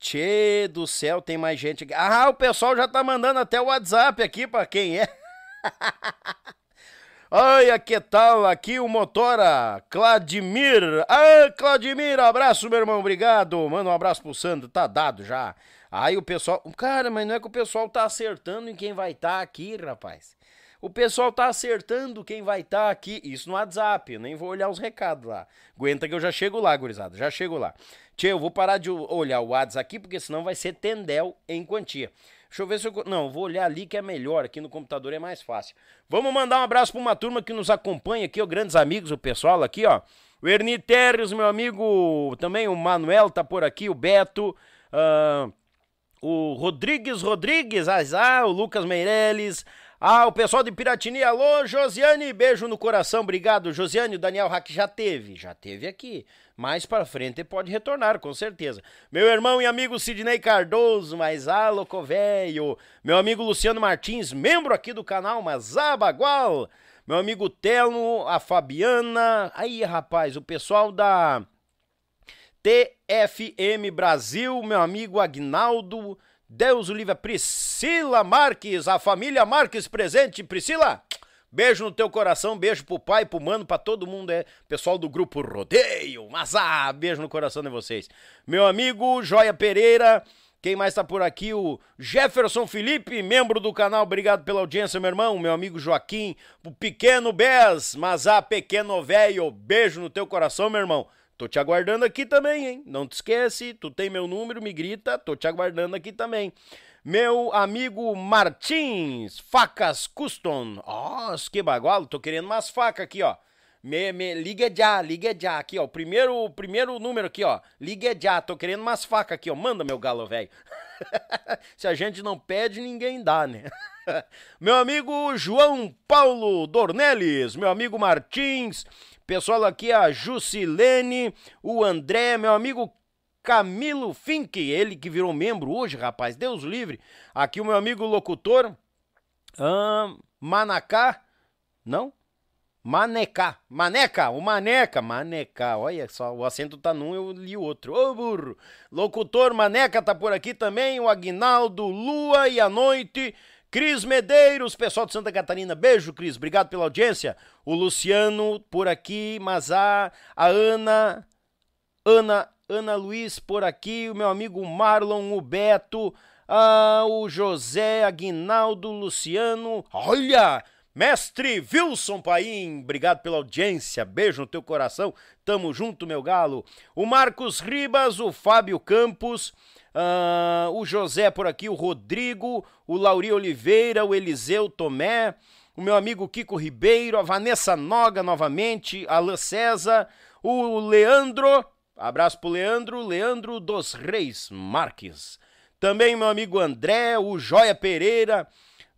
Tchê do céu, tem mais gente aqui. Ah, o pessoal já tá mandando até o WhatsApp aqui pra quem é. Olha que tal aqui o motora Cladimir. Ah, Cladimir, abraço, meu irmão, obrigado. Manda um abraço pro Sandro, tá dado já. Aí o pessoal. Cara, mas não é que o pessoal tá acertando em quem vai estar tá aqui, rapaz. O pessoal tá acertando quem vai estar tá aqui. Isso no WhatsApp, eu nem vou olhar os recados lá. Aguenta que eu já chego lá, gurizada, já chego lá. Tchê, eu vou parar de olhar o WhatsApp aqui, porque senão vai ser tendel em quantia. Deixa eu ver se eu. Não, vou olhar ali que é melhor. Aqui no computador é mais fácil. Vamos mandar um abraço para uma turma que nos acompanha aqui, ó, grandes amigos, o pessoal aqui, ó. O Erni Terres, meu amigo, também o Manuel tá por aqui, o Beto, uh, o Rodrigues Rodrigues, ah, o Lucas Meirelles, ah, o pessoal de Piratini, alô, Josiane, beijo no coração, obrigado. Josiane, o Daniel Hack já teve, já teve aqui. Mais para frente pode retornar, com certeza. Meu irmão e amigo Sidney Cardoso, mas ah, louco. Meu amigo Luciano Martins, membro aqui do canal, mas abagual. Meu amigo Telmo, a Fabiana. Aí, rapaz, o pessoal da TFM Brasil, meu amigo Agnaldo. Deus o livre, Priscila Marques, a família Marques presente. Priscila, beijo no teu coração, beijo pro pai, pro mano, pra todo mundo, é pessoal do grupo Rodeio. Mas ah, beijo no coração de vocês. Meu amigo Joia Pereira, quem mais tá por aqui? O Jefferson Felipe, membro do canal, obrigado pela audiência, meu irmão. Meu amigo Joaquim, o pequeno Bez, mas ah, pequeno velho, beijo no teu coração, meu irmão. Tô te aguardando aqui também, hein? Não te esquece, tu tem meu número, me grita, tô te aguardando aqui também. Meu amigo Martins, facas custom. Nossa, que bagualo, tô querendo umas facas aqui, ó. Me, me, liga já, liga já. Aqui, ó. Primeiro, primeiro número aqui, ó. Liga já. Tô querendo umas facas aqui, ó. Manda, meu galo velho. Se a gente não pede, ninguém dá, né? meu amigo João Paulo Dornelles, meu amigo Martins, pessoal aqui, a Jusilene, o André, meu amigo Camilo Fink, ele que virou membro hoje, rapaz, Deus livre. Aqui o meu amigo locutor, Manacá, não? Maneca, Maneca, o Maneca, Maneca, olha só, o acento tá num, eu li outro. Ô burro! Locutor Maneca tá por aqui também, o Aguinaldo, Lua e a Noite, Cris Medeiros, pessoal de Santa Catarina, beijo, Cris, obrigado pela audiência. O Luciano por aqui, mas a, Ana, Ana, Ana Luiz por aqui, o meu amigo Marlon, o Beto, o José, Aguinaldo, Luciano, olha! Mestre Wilson Paim, obrigado pela audiência, beijo no teu coração, tamo junto, meu galo. O Marcos Ribas, o Fábio Campos, uh, o José por aqui, o Rodrigo, o Lauri Oliveira, o Eliseu Tomé, o meu amigo Kiko Ribeiro, a Vanessa Noga novamente, Alain César, o Leandro, abraço pro Leandro, Leandro dos Reis Marques. Também meu amigo André, o Joia Pereira,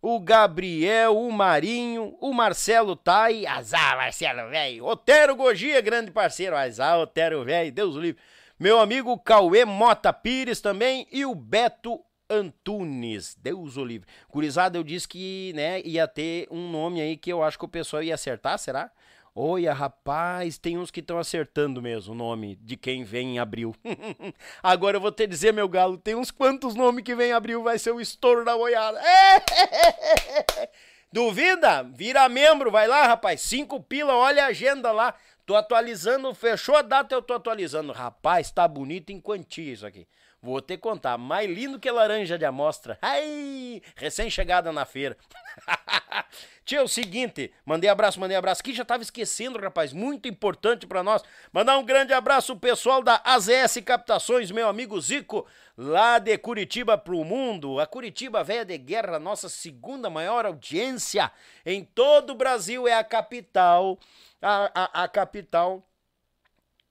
o Gabriel, o Marinho, o Marcelo Tai, azar, Marcelo, velho. Otero Gogia, grande parceiro, azar, Otero, velho, Deus livre. Meu amigo Cauê Mota Pires também e o Beto Antunes, Deus o livre. Curizada, eu disse que, né, ia ter um nome aí que eu acho que o pessoal ia acertar, será? Olha, rapaz, tem uns que estão acertando mesmo o nome de quem vem em abril. Agora eu vou te dizer, meu galo, tem uns quantos nomes que vem em abril, vai ser o estouro da boiada. Duvida? Vira membro, vai lá, rapaz. Cinco pila, olha a agenda lá. Tô atualizando, fechou a data, eu tô atualizando. Rapaz, tá bonito em quantia isso aqui. Vou te contar, mais lindo que laranja de amostra. Ai, recém-chegada na feira. Tia, é o seguinte, mandei abraço, mandei abraço. Aqui já tava esquecendo, rapaz, muito importante para nós. Mandar um grande abraço pessoal da AZS Captações, meu amigo Zico, lá de Curitiba pro mundo. A Curitiba Velha de Guerra, nossa segunda maior audiência em todo o Brasil, é a capital, a, a, a capital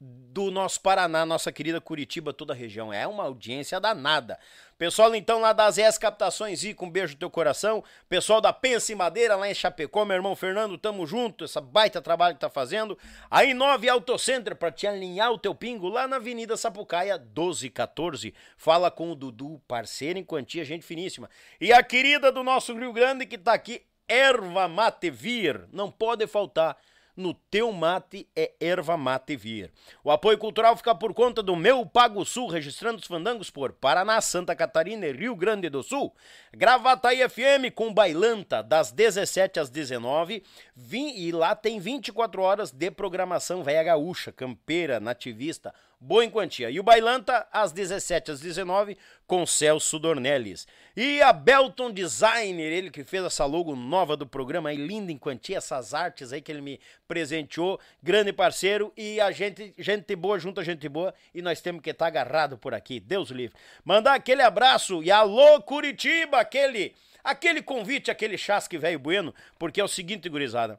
do nosso Paraná, nossa querida Curitiba, toda a região. É uma audiência danada. Pessoal, então, lá das ES Captações e com um beijo no teu coração. Pessoal da Pensa em Madeira, lá em Chapecó, meu irmão Fernando, tamo junto. Essa baita trabalho que tá fazendo. Aí, 9 Auto Center, pra te alinhar o teu pingo, lá na Avenida Sapucaia, 1214. Fala com o Dudu, parceiro em quantia, gente finíssima. E a querida do nosso Rio Grande que tá aqui, Erva Mate Vir. Não pode faltar no teu mate é erva mate vir. O apoio cultural fica por conta do Meu Pago Sul, registrando os fandangos por Paraná, Santa Catarina e Rio Grande do Sul. Gravataí FM com Bailanta, das 17 às 19 vim, e lá tem 24 horas de programação velha gaúcha, campeira, nativista, boa em quantia. E o Bailanta, às 17 às 19 com Celso Dornelles. E a Belton Designer, ele que fez essa logo nova do programa aí, linda em quantia, essas artes aí que ele me presenteou, grande parceiro e a gente, gente boa junto a gente boa e nós temos que estar tá agarrado por aqui, Deus livre. Mandar aquele abraço e alô Curitiba, aquele, aquele convite, aquele chasque velho bueno, porque é o seguinte, gurizada,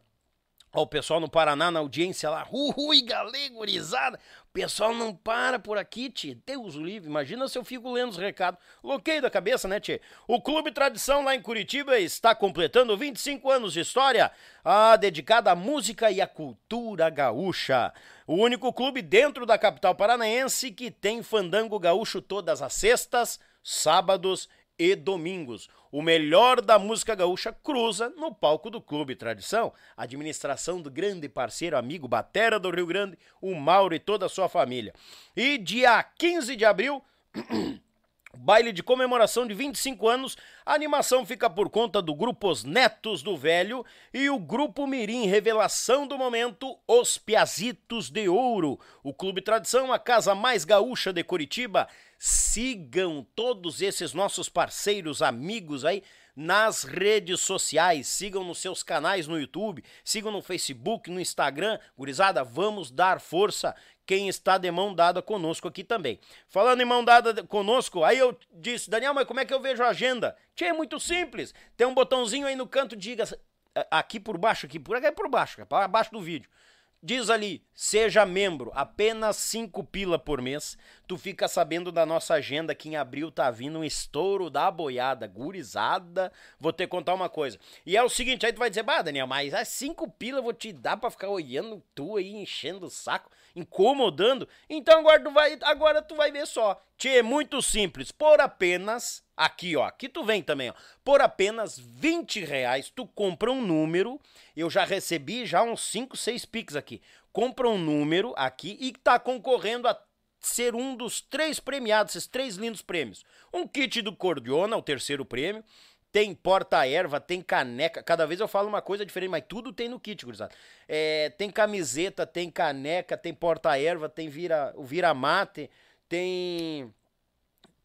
Ó, o pessoal no Paraná, na audiência lá, ui, galegorizada. O pessoal não para por aqui, tchê. Deus livre. Imagina se eu fico lendo os recados. Loquei da cabeça, né, tchê? O Clube Tradição lá em Curitiba está completando 25 anos de história, ah, dedicada à música e à cultura gaúcha. O único clube dentro da capital paranaense que tem fandango gaúcho todas as sextas, sábados e domingos. O melhor da música gaúcha cruza no palco do Clube Tradição. Administração do grande parceiro, amigo Batera do Rio Grande, o Mauro e toda a sua família. E dia 15 de abril. Baile de comemoração de 25 anos, a animação fica por conta do grupo Os Netos do Velho e o grupo Mirim Revelação do Momento, Os Piazitos de Ouro. O Clube Tradição, a casa mais gaúcha de Curitiba, Sigam todos esses nossos parceiros, amigos aí nas redes sociais, sigam nos seus canais no YouTube, sigam no Facebook, no Instagram. Gurizada, vamos dar força quem está de mão dada conosco aqui também. Falando em mão dada conosco, aí eu disse, Daniel, mas como é que eu vejo a agenda? Tchê, é muito simples. Tem um botãozinho aí no canto, diga aqui por baixo, aqui por aqui por baixo, é para baixo do vídeo Diz ali, seja membro, apenas 5 pila por mês. Tu fica sabendo da nossa agenda que em abril tá vindo um estouro da boiada, gurizada. Vou te contar uma coisa. E é o seguinte, aí tu vai dizer, bah, Daniel, mas é 5 pila eu vou te dar pra ficar olhando tu aí, enchendo o saco, incomodando. Então agora tu vai, agora tu vai ver só. Tchê, é muito simples. Por apenas, aqui ó, aqui tu vem também ó. Por apenas 20 reais tu compra um número. Eu já recebi já uns 5, 6 pics aqui. Compra um número aqui e tá concorrendo a ser um dos três premiados, esses três lindos prêmios. Um kit do Cordiona, o terceiro prêmio. Tem porta-erva, tem caneca. Cada vez eu falo uma coisa diferente, mas tudo tem no kit, gurizada. É, tem camiseta, tem caneca, tem porta-erva, tem vira, o vira-mate, tem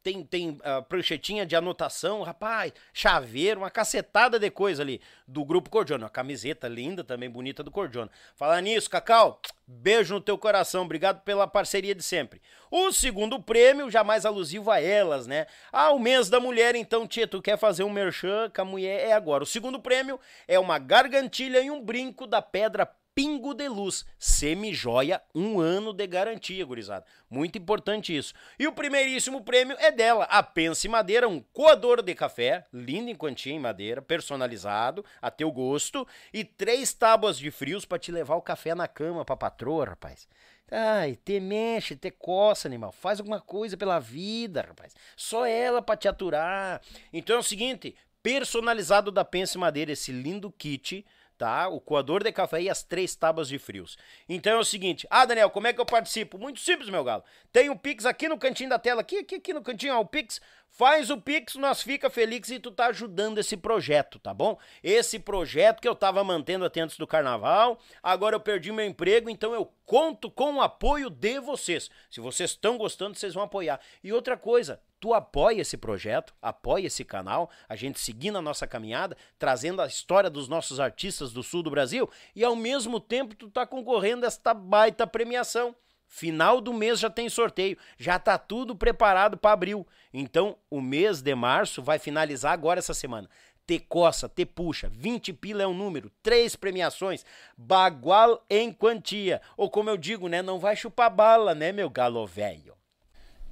tem, tem uh, pranchetinha de anotação, rapaz, chaveiro, uma cacetada de coisa ali do Grupo Cordiona. Uma camiseta linda também, bonita do Cordiona. Falar nisso, Cacau, beijo no teu coração, obrigado pela parceria de sempre. O segundo prêmio, já mais alusivo a elas, né? Ah, o mês da mulher, então, tia, tu quer fazer um merchan com a mulher? É agora. O segundo prêmio é uma gargantilha e um brinco da pedra Pingo de Luz, semi-joia, um ano de garantia, gurizada. Muito importante isso. E o primeiríssimo prêmio é dela, a Pense Madeira, um coador de café, lindo em quantia em madeira, personalizado, a teu gosto, e três tábuas de frios para te levar o café na cama pra patroa, rapaz. Ai, te mexe, te coça, animal. Faz alguma coisa pela vida, rapaz. Só ela pra te aturar. Então é o seguinte, personalizado da Pense Madeira, esse lindo kit tá? O coador de café e as três tábuas de frios. Então é o seguinte, ah, Daniel, como é que eu participo? Muito simples, meu galo. Tem o Pix aqui no cantinho da tela, aqui, aqui, aqui no cantinho, ó, o Pix. Faz o Pix, nós fica feliz e tu tá ajudando esse projeto, tá bom? Esse projeto que eu tava mantendo até antes do carnaval, agora eu perdi meu emprego, então eu conto com o apoio de vocês. Se vocês estão gostando, vocês vão apoiar. E outra coisa, tu apoia esse projeto, apoia esse canal, a gente seguindo a nossa caminhada, trazendo a história dos nossos artistas do sul do Brasil e ao mesmo tempo tu tá concorrendo a esta baita premiação. Final do mês já tem sorteio, já tá tudo preparado para abril. Então, o mês de março vai finalizar agora essa semana. Te coça, te puxa, 20 pila é um número, três premiações, bagual em quantia. Ou como eu digo, né, não vai chupar bala, né, meu galo velho.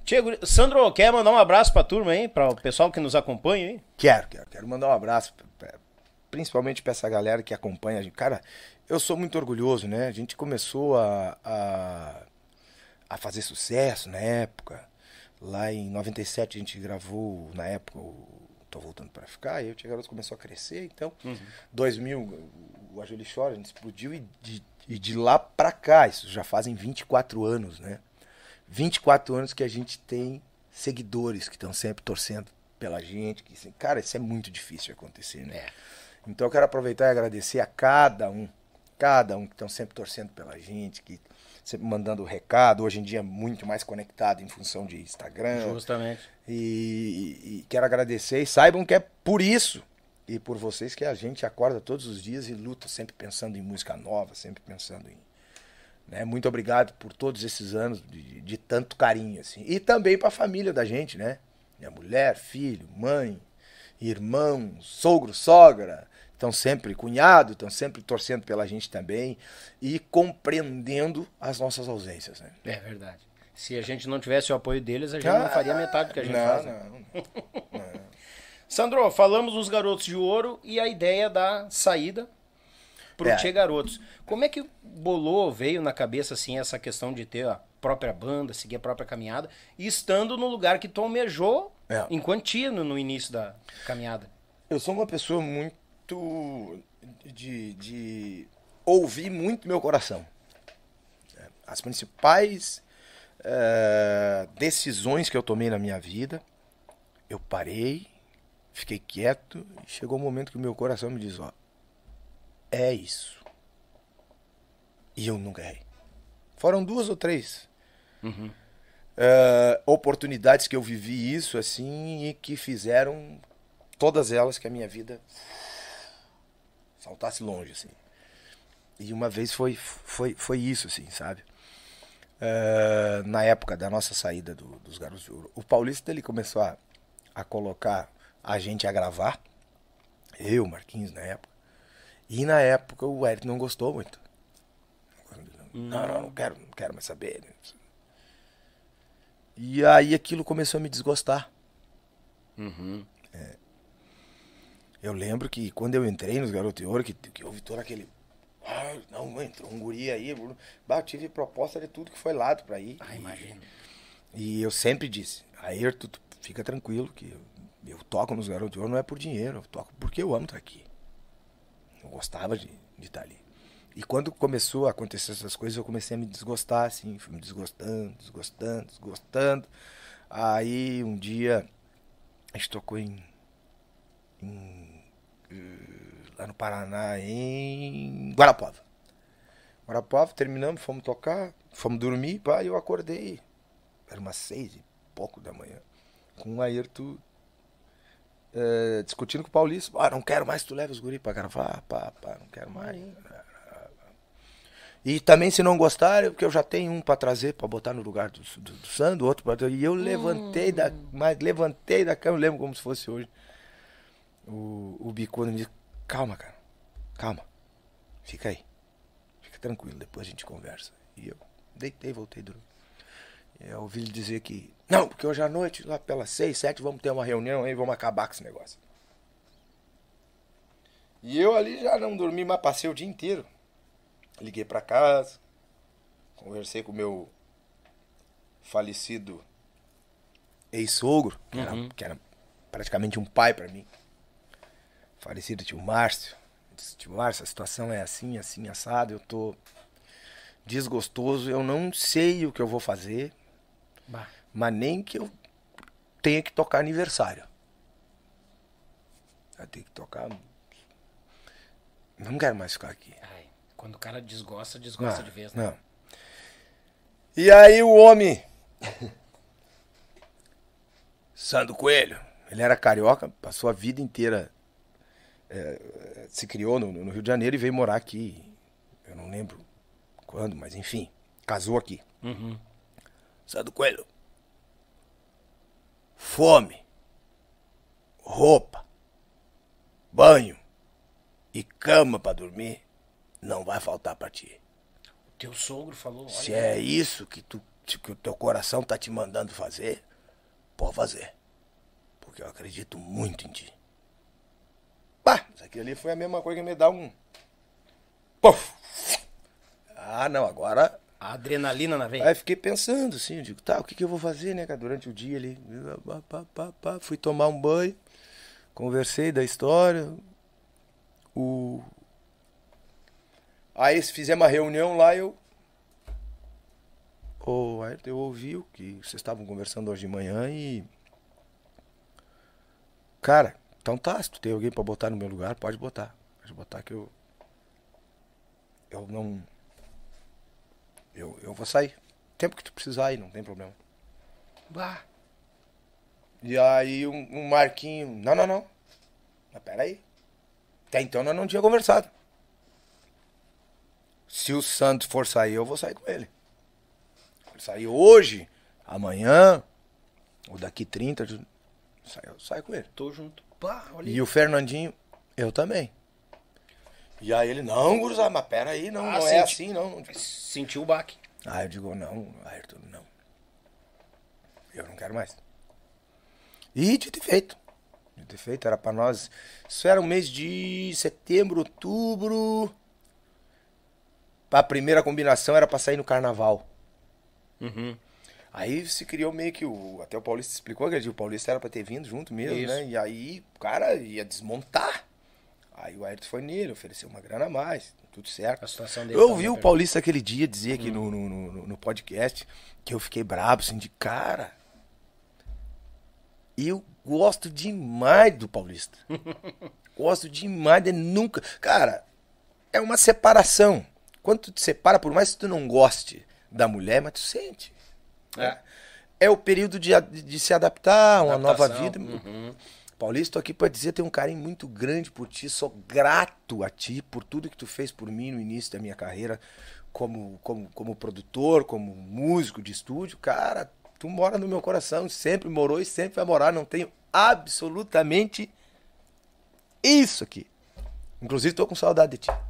Chego, Sandro, quer mandar um abraço pra turma aí, para o pessoal que nos acompanha aí? Quero, quero, quero mandar um abraço, principalmente pra essa galera que acompanha a gente. Cara, eu sou muito orgulhoso, né? A gente começou a, a, a fazer sucesso na época. Lá em 97 a gente gravou, na época, o Tô Voltando para Ficar, e o Tia Garoto começou a crescer, então, uhum. 2000, o Ajoelho Chora, a gente explodiu e de, e de lá pra cá, isso já fazem 24 anos, né? 24 anos que a gente tem seguidores que estão sempre torcendo pela gente. Que, cara, isso é muito difícil de acontecer, né? É. Então eu quero aproveitar e agradecer a cada um, cada um que estão sempre torcendo pela gente, que sempre mandando recado, hoje em dia muito mais conectado em função de Instagram. Justamente. E, e, e quero agradecer e saibam que é por isso e por vocês que a gente acorda todos os dias e luta sempre pensando em música nova, sempre pensando em né? Muito obrigado por todos esses anos de, de tanto carinho. Assim. E também para a família da gente, né? Minha mulher, filho, mãe, irmão, sogro, sogra. Estão sempre, cunhado, estão sempre torcendo pela gente também e compreendendo as nossas ausências. Né? É verdade. Se a gente não tivesse o apoio deles, a gente ah, não faria metade do que a gente não, faz. Né? Não, não. Sandro, falamos dos garotos de ouro e a ideia da saída pro é. Tchê Garotos. Como é que bolou, veio na cabeça assim essa questão de ter a própria banda, seguir a própria caminhada, e estando no lugar que tu almejou é. em quantia no, no início da caminhada? Eu sou uma pessoa muito de, de ouvir muito meu coração. As principais é, decisões que eu tomei na minha vida, eu parei, fiquei quieto, e chegou um momento que o meu coração me diz, ó, é isso. E eu nunca errei. Foram duas ou três uhum. uh, oportunidades que eu vivi isso assim e que fizeram todas elas que a minha vida saltasse longe assim. E uma vez foi foi foi isso assim, sabe? Uh, na época da nossa saída do, dos Garotos de Ouro, o Paulista ele começou a, a colocar a gente a gravar, eu, Marquinhos na época, e na época o Eric não gostou muito. Não, não, não quero, não quero mais saber. E aí aquilo começou a me desgostar. É. Eu lembro que quando eu entrei nos Garoto de Ouro, que, que houve todo aquele. Ah, não, entrou um guri aí. Bah, tive proposta de tudo que foi lado pra ir. Ah, imagino. E eu sempre disse, Ayrton, tu fica tranquilo que eu, eu toco nos Garotos de Ouro não é por dinheiro, eu toco porque eu amo estar aqui. Eu gostava de estar ali. E quando começou a acontecer essas coisas, eu comecei a me desgostar, assim, fui me desgostando, desgostando, desgostando. Aí um dia a gente tocou em, em, eh, lá no Paraná, em Guarapava. Guarapava, terminamos, fomos tocar, fomos dormir, pá, e eu acordei. Era umas seis e pouco da manhã. Com o Ayrton eh, discutindo com o Paulista. Ah, não quero mais tu leve os guri pra gravar, pá, pá, não quero mais. E também se não gostarem, porque eu já tenho um pra trazer, pra botar no lugar do, do, do Sandro, outro pra... E eu levantei da. Mas levantei da cama, eu lembro como se fosse hoje. O, o Bicudo me disse, calma, cara. Calma. Fica aí. Fica tranquilo, depois a gente conversa. E eu deitei, voltei a dormir. Eu ouvi ele dizer que. Não, porque hoje à noite, lá pelas seis, sete, vamos ter uma reunião aí, vamos acabar com esse negócio. E eu ali já não dormi, mas passei o dia inteiro. Liguei pra casa, conversei com o meu falecido ex-sogro, que, era, que era praticamente um pai pra mim. Falecido tio Márcio. Disse, tio Márcio, a situação é assim, assim, assado, eu tô desgostoso, eu não sei o que eu vou fazer, Bah. mas nem que eu tenha que tocar aniversário. Eu tenho que tocar. Não quero mais ficar aqui. Quando o cara desgosta, desgosta de vez, né? Não. E aí o homem. Sandro Coelho. Ele era carioca, passou a vida inteira. eh, se criou no, no Rio de Janeiro e veio morar aqui. Eu não lembro quando, mas enfim. Casou aqui. Sandro Coelho. Fome. Roupa. Banho. E cama pra dormir. Não vai faltar pra ti. O teu sogro falou, olha, Se é isso que, tu, que o teu coração tá te mandando fazer, pode fazer. Porque eu acredito muito em ti. Pá, isso aqui ali foi a mesma coisa que me dá um. Puf! Ah, não, agora. a adrenalina na veia. Aí fiquei pensando assim, eu digo, tá, o que, que eu vou fazer, né, cara, durante o dia ali. Pá, pá, pá, fui tomar um banho, conversei da história. O. Aí fizemos uma reunião lá eu. Ô, Ayrton, eu ouvi o que vocês estavam conversando hoje de manhã e. Cara, então tá, se tu tem alguém pra botar no meu lugar, pode botar. Pode botar que eu. Eu não. Eu, eu vou sair. Tempo que tu precisar aí, não tem problema. Bah. E aí um, um Marquinho. Não, não, não. Mas peraí. Até então nós não tinha conversado. Se o Santos for sair, eu vou sair com ele. Ele sair hoje, amanhã, ou daqui 30, eu saio, com ele. Tô junto. Olha E o Fernandinho, eu também. E aí ele, não, Gurizada, mas peraí, não, Ah, não é senti- assim, não. Sentiu o baque. Aí eu digo, não, Ayrton, não. Eu não quero mais. E dito e feito. Dito e feito, era pra nós. Isso era um mês de setembro, outubro. A primeira combinação era pra sair no carnaval. Aí se criou meio que o. Até o Paulista explicou que o Paulista era pra ter vindo junto mesmo, Isso. né? E aí o cara ia desmontar. Aí o Ayrton foi nele, ofereceu uma grana a mais, tudo certo. A situação dele Eu ouvi o Paulista aquele dia dizer aqui no, no, no, no podcast que eu fiquei brabo, assim, de cara. Eu gosto demais do Paulista. gosto demais de nunca. Cara, é uma separação. Quando tu te separa, por mais que tu não goste da mulher, mas tu sente. É. É o período de, de se adaptar a uma nova Adaptação, vida. uhum. Paulista, tô aqui pra dizer, tenho um carinho muito grande por ti, sou grato a ti por tudo que tu fez por mim no início da minha carreira como, como, como produtor, como músico de estúdio. Cara, tu mora no meu coração, sempre morou e sempre vai morar, não tenho absolutamente isso aqui. Inclusive tô com saudade de ti.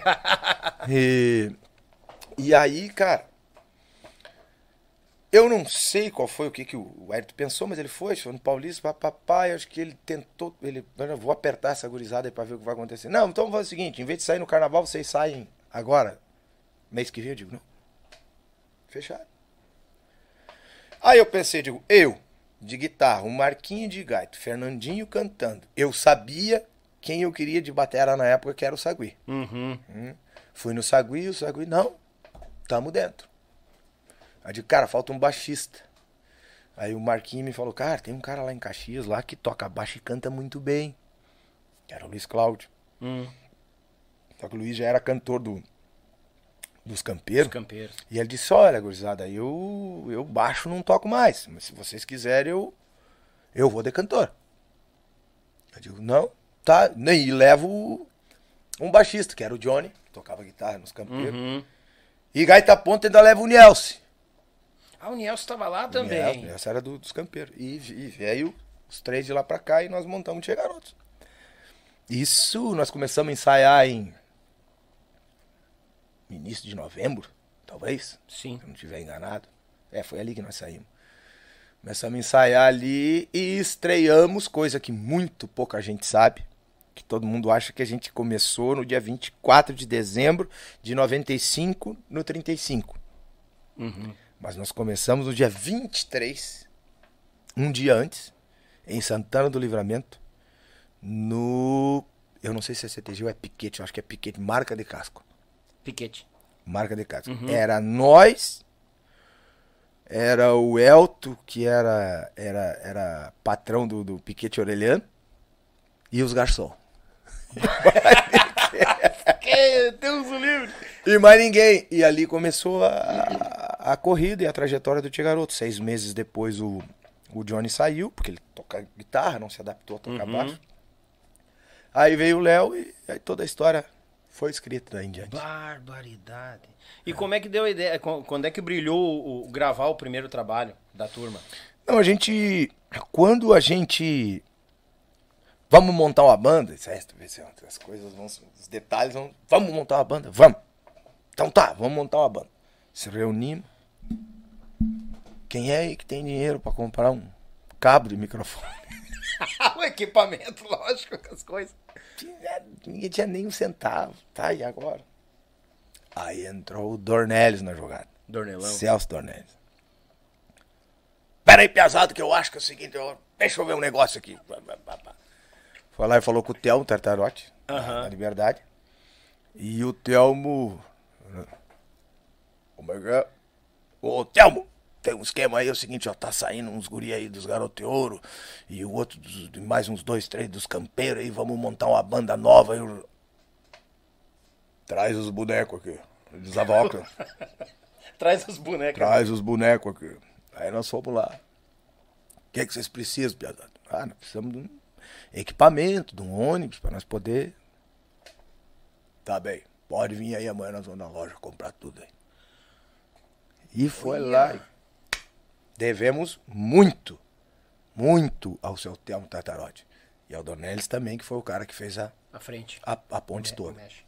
E E aí, cara, eu não sei qual foi o que, que o Hélio pensou, mas ele foi, foi no Paulista, papai, acho que ele tentou, ele, eu vou apertar essa gurizada aí pra ver o que vai acontecer. Não, então vamos fazer o seguinte, em vez de sair no carnaval, vocês saem agora, mês que vem, eu digo, não. Fechado. Aí eu pensei, digo, eu, de guitarra, o Marquinho de gaito, Fernandinho cantando. Eu sabia quem eu queria de batera na época, que era o Sagui. Uhum. Hum. Fui no Sagui, o Sagui, não, tamo dentro. Aí digo, cara, falta um baixista. Aí o Marquinho me falou, cara, tem um cara lá em Caxias lá que toca baixo e canta muito bem. Era o Luiz Cláudio. Hum, Só que o Luiz já era cantor do, dos campeiros. os campeiros. E ele disse, olha, gurizada, eu, eu baixo não toco mais. Mas se vocês quiserem, eu, eu vou de cantor. Eu digo, não, tá. E levo um baixista, que era o Johnny, que tocava guitarra nos campeiros. Uhum. E gaita ponta ainda leva o Nielce. Ah, o Nielsen estava lá O também. Nielce era do- dos campeiros. E, e veio os três de lá pra cá e nós montamos Tia Garotos. Isso, nós começamos a ensaiar em início de novembro, talvez. Sim. se eu não estiver enganado. É, foi ali que nós saímos. Começamos a ensaiar ali e estreamos, coisa que muito pouca gente sabe. Que todo mundo acha que a gente começou no dia 24 de dezembro de 95 no 35. Mas nós começamos no dia 23, um dia antes, em Santana do Livramento, no. Eu não sei se é CTG ou é Piquete, eu acho que é Piquete, marca de casco Piquete. marca de casco. Era nós, era o Elto, que era, era, era patrão do, do Piquete Orelhano, e os Deus o livre. E mais ninguém. E ali começou a, a corrida e a trajetória do Tia Garoto. Seis meses depois o, o Johnny saiu, porque ele toca guitarra, não se adaptou a tocar baixo. Aí veio o Léo e aí toda a história foi escrita daí em diante. Barbaridade. E como é que deu a ideia? Qu- Quando é que brilhou o, o- gravar o primeiro trabalho da turma? Não, a gente. Quando a gente. Vamos montar uma banda. É, se as coisas vão. Os detalhes vão. Vamos montar uma banda? Vamos. Então tá, vamos montar uma banda. Se reunimos. Quem é aí que tem dinheiro pra comprar um cabo de microfone? o equipamento, lógico, as coisas. Ninguém tinha nem um centavo. Tá, e agora? Aí entrou o Dornelles na jogada. Dornelão. Celso Dornelles. Pera aí, pesado, que eu acho que é o seguinte, eu- deixa eu ver um negócio aqui. Foi lá e falou com o Telmo Tartarotti, na- na Liberdade. E o Telmo. Como é que é? Ô, Telmo, tem um esquema aí, é o seguinte, ó, tá saindo uns guri aí dos Garoto de Ouro e o outro, dos, de mais uns dois, três dos campeiros aí, vamos montar uma banda nova. Eu... Traz os bonecos aqui. Ele usava óculos. Traz os bonecos. Traz os bonecos aqui. Aí nós fomos lá. O que, é que vocês precisam, piazada? Ah, nós precisamos de um equipamento, de um ônibus, para nós poder. Tá bem, pode vir aí amanhã, nós vamos na loja comprar tudo aí. E foi lá. e Devemos muito, muito ao seu Telmo Tartarotti. E ao Dornelles também, que foi o cara que fez a, À frente. a, a ponte toda. Mexe.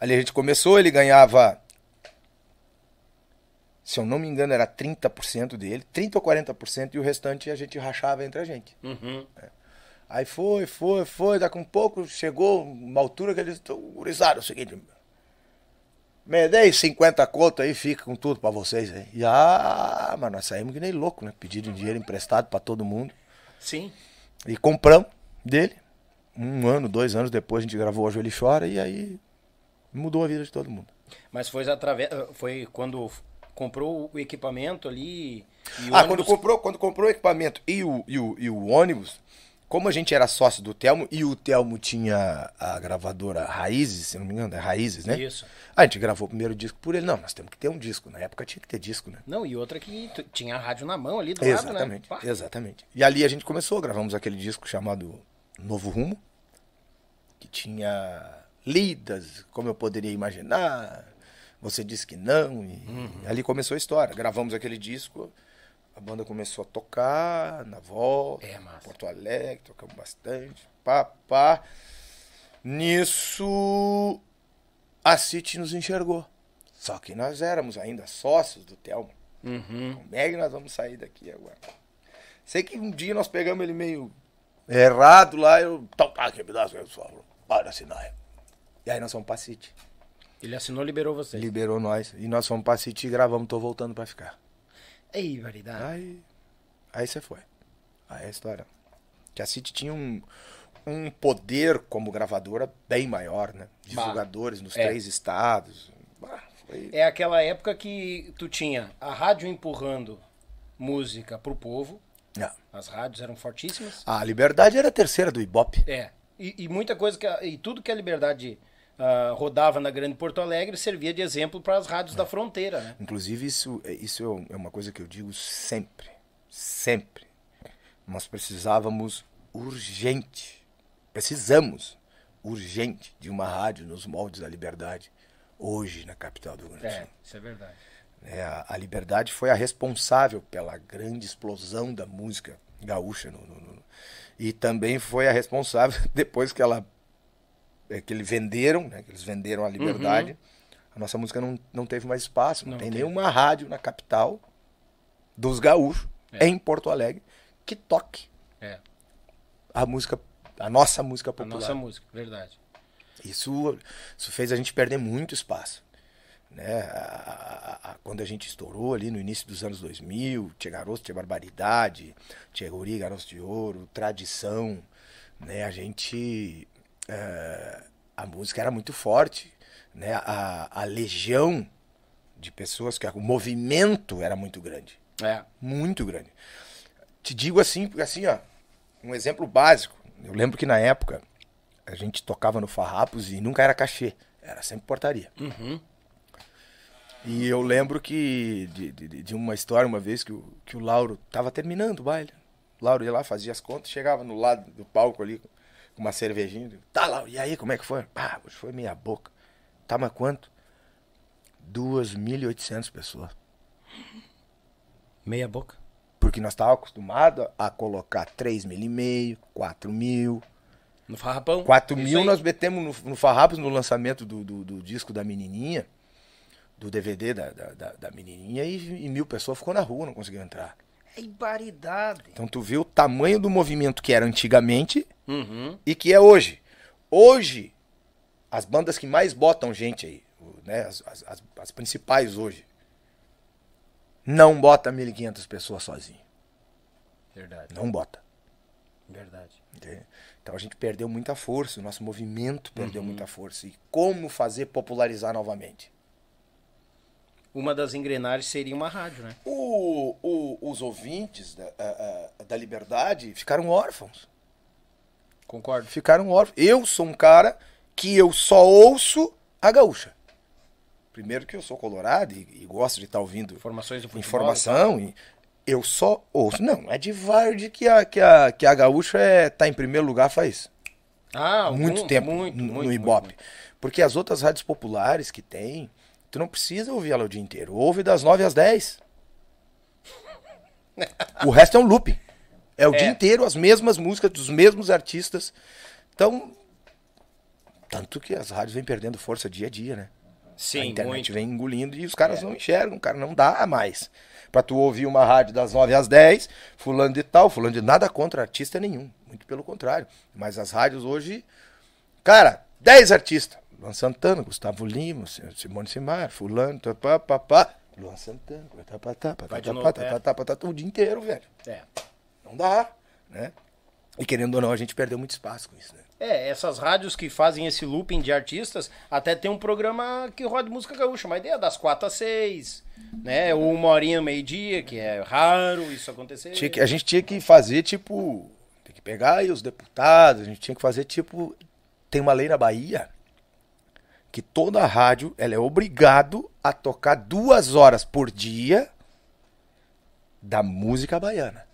Ali a gente começou, ele ganhava. Se eu não me engano, era 30% dele, 30% ou 40%, e o restante a gente rachava entre a gente. Uhum. Aí foi, foi, foi, daqui um pouco chegou uma altura que ele disse, "Ô, gurizada, é o seguinte, me dei 50 conto aí, fica com tudo pra vocês aí. E ah, mas nós saímos que nem louco, né? Pedindo dinheiro emprestado pra todo mundo. Sim. E compramos dele. Um ano, dois anos depois a gente gravou Hoje Ele Chora e aí mudou a vida de todo mundo. Mas foi através. Foi quando comprou o equipamento ali. E o Ah, quando ônibus- comprou, quando comprou o equipamento e o, e, o, e o ônibus, como a gente era sócio do Telmo e o Telmo tinha a gravadora Raízes, se não me engano, é Raízes, né? Isso. A gente gravou o primeiro disco por ele. Não, nós temos que ter um disco. Na época tinha que ter disco, né? Não, e outra que tinha a rádio na mão ali do lado, né? Exatamente, exatamente. E ali a gente começou, gravamos aquele disco chamado Novo Rumo, que tinha lidas, como eu poderia imaginar. Você disse que não, e Uhum. ali começou a história. Gravamos aquele disco, a banda começou a tocar na volta, É, massa. Porto Alegre, tocamos bastante, pá, pá. Nisso, a City nos enxergou. Só que nós éramos ainda sócios do Telmo. Uhum. Como é que nós vamos sair daqui agora? Sei que um dia nós pegamos ele meio errado lá, eu. Então tá aqui, me dá favor. Para assinar. E aí nós fomos pra City. Ele assinou, liberou você. Liberou nós. E nós fomos pra City e gravamos, tô voltando pra ficar. Ei, variedade. Aí. Aí você foi. Aí é a história. Que a City tinha um, um poder como gravadora bem maior, né? Divulgadores nos é. três estados. Bah, foi... É aquela época que tu tinha a rádio empurrando música pro povo. Não. As rádios eram fortíssimas. A Liberdade era a terceira do Ibope. É. E, e muita coisa que. a- E tudo que a Liberdade ah, rodava na Grande Porto Alegre servia de exemplo para as rádios da fronteira, né? Inclusive, isso, isso é uma coisa que eu digo sempre. Sempre. Nós precisávamos urgente. Precisamos urgente de uma rádio nos moldes da liberdade. Hoje, na capital do Rio Grande do É, Sul. isso é verdade. É, a, a Liberdade foi a responsável pela grande explosão da música gaúcha. No, no- no- e também foi a responsável, depois que ela é, que eles venderam, né, que eles venderam a Liberdade, a nossa música não, não teve mais espaço. Não, Não tem teve. nenhuma rádio na capital dos gaúchos, É. em Porto Alegre, que toque É. a música, a nossa música A popular. nossa música, verdade. Isso, isso fez a gente perder muito espaço. Né? A- a- a- quando a gente estourou ali no início dos anos 2000, Tia Garoto, Tia Barbaridade, Tia Guri, Garoto de Ouro, Tradição, né? a gente. Eh, a música era muito forte. Né? A, a legião de pessoas, que o movimento era muito grande É. muito grande. Te digo assim, porque assim, ó, um exemplo básico. Eu lembro que na época a gente tocava no Farrapos e nunca era cachê, era sempre portaria. E eu lembro que de, de, de uma história uma vez que o, que o Lauro tava terminando o baile. O Lauro ia lá, fazia as contas, chegava no lado do palco ali uma cervejinha. Tá, Lauro, e aí, como é que foi? Ah, hoje foi meia boca. Tá, mas quanto? 2.800 pessoas. Meia boca. Porque nós estávamos acostumados a colocar 3 mil e meio, 4 mil. No farrapão. 4 Isso mil nós metemos no, no Farrapos no lançamento do, do, do disco da menininha, do DVD da, da, da- da menininha, e, e mil pessoas ficou na rua, não conseguiu entrar. É ibaridade. Então tu vê o tamanho do movimento que era antigamente Uhum. e que é hoje. Hoje, as bandas que mais botam gente aí, né, as, as, as- principais hoje, não bota 1.500 pessoas sozinho. Verdade. Não bota. Verdade. Então a gente perdeu muita força, o nosso movimento perdeu muita força. E como fazer popularizar novamente? Uma das engrenagens seria uma rádio, né? O- o- os ouvintes da, a- a- da Liberdade ficaram órfãos. Concordo. Ficaram órfãos. Eu sou um cara que eu só ouço a gaúcha. Primeiro que eu sou colorado e, e gosto de estar ouvindo Informações do futebol. informação. E eu só ouço. Não, é de Varde que a, que a, que a gaúcha é, tá em primeiro lugar faz Ah, muito mu- tempo muito, no, muito, no Ibope. muito. Porque as outras rádios populares que tem, tu não precisa ouvir ela o dia inteiro. Ouve das 9 às 10. o resto é um looping. É o É. dia inteiro as mesmas músicas dos mesmos artistas. Então, tanto que as rádios vêm perdendo força dia a dia, né? a Sim, internet muito. É. vem engolindo e os caras não enxergam, cara, não dá mais. Pra tu ouvir uma rádio das 9 às 10, fulano de tal, fulano de nada contra artista nenhum, muito pelo contrário. Mas as rádios hoje, cara, 10 artistas. Luan Santana, Gustavo Lima, Simone Simar, fulano, tá, pá, pá, pá. Luan Santana, tá, tá, tá, tá, é. tá, tá, o dia inteiro, velho. É. Não dá, né? E querendo ou não, a gente perdeu muito espaço com isso, né? É, essas rádios que fazem esse looping de artistas, até tem um programa que roda música gaúcha, uma ideia das quatro às seis, né? Ou uma horinha, meio-dia, que é raro isso acontecer. Que- a gente tinha que fazer tipo. Tem que pegar aí os deputados, a gente tinha que fazer tipo. Tem uma lei na Bahia que toda a rádio ela é obrigado a tocar duas horas por dia da música baiana.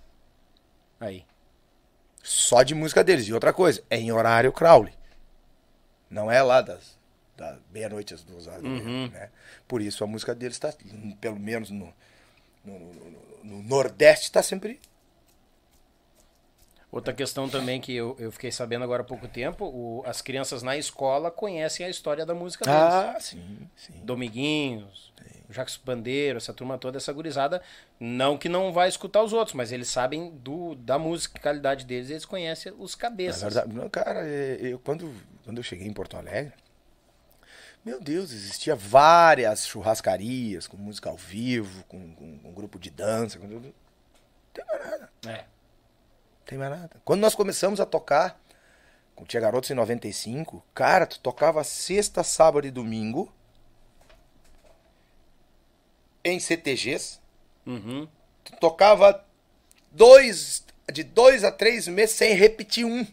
Aí. Só de música deles. E outra coisa, é em horário Crowley. Não é lá das, da meia-noite às duas horas. manhã, Né? Por isso a música deles está, pelo menos no, no, no- no- no Nordeste, está sempre Outra questão também que eu, eu fiquei sabendo agora há pouco tempo, o- as crianças na escola conhecem a história da música deles. Ah, sim, sim. Dominguinhos, Jacques Bandeiro, essa turma toda, essa gurizada, não que não vai escutar os outros, mas eles sabem do, da musicalidade deles, eles conhecem os É cabeças. verdade. Não, cara, é, eu, quando, quando eu cheguei em Porto Alegre, meu Deus, existia várias churrascarias com música ao vivo, com, com, com grupo de dança. Com tudo. Tem mais nada. É. Não tem mais nada. Quando nós começamos a tocar, com Tia Garotos em 95, cara, tu tocava sexta, sábado e domingo em CTGs. Uhum. Tocava dois, de dois a três meses sem repetir um.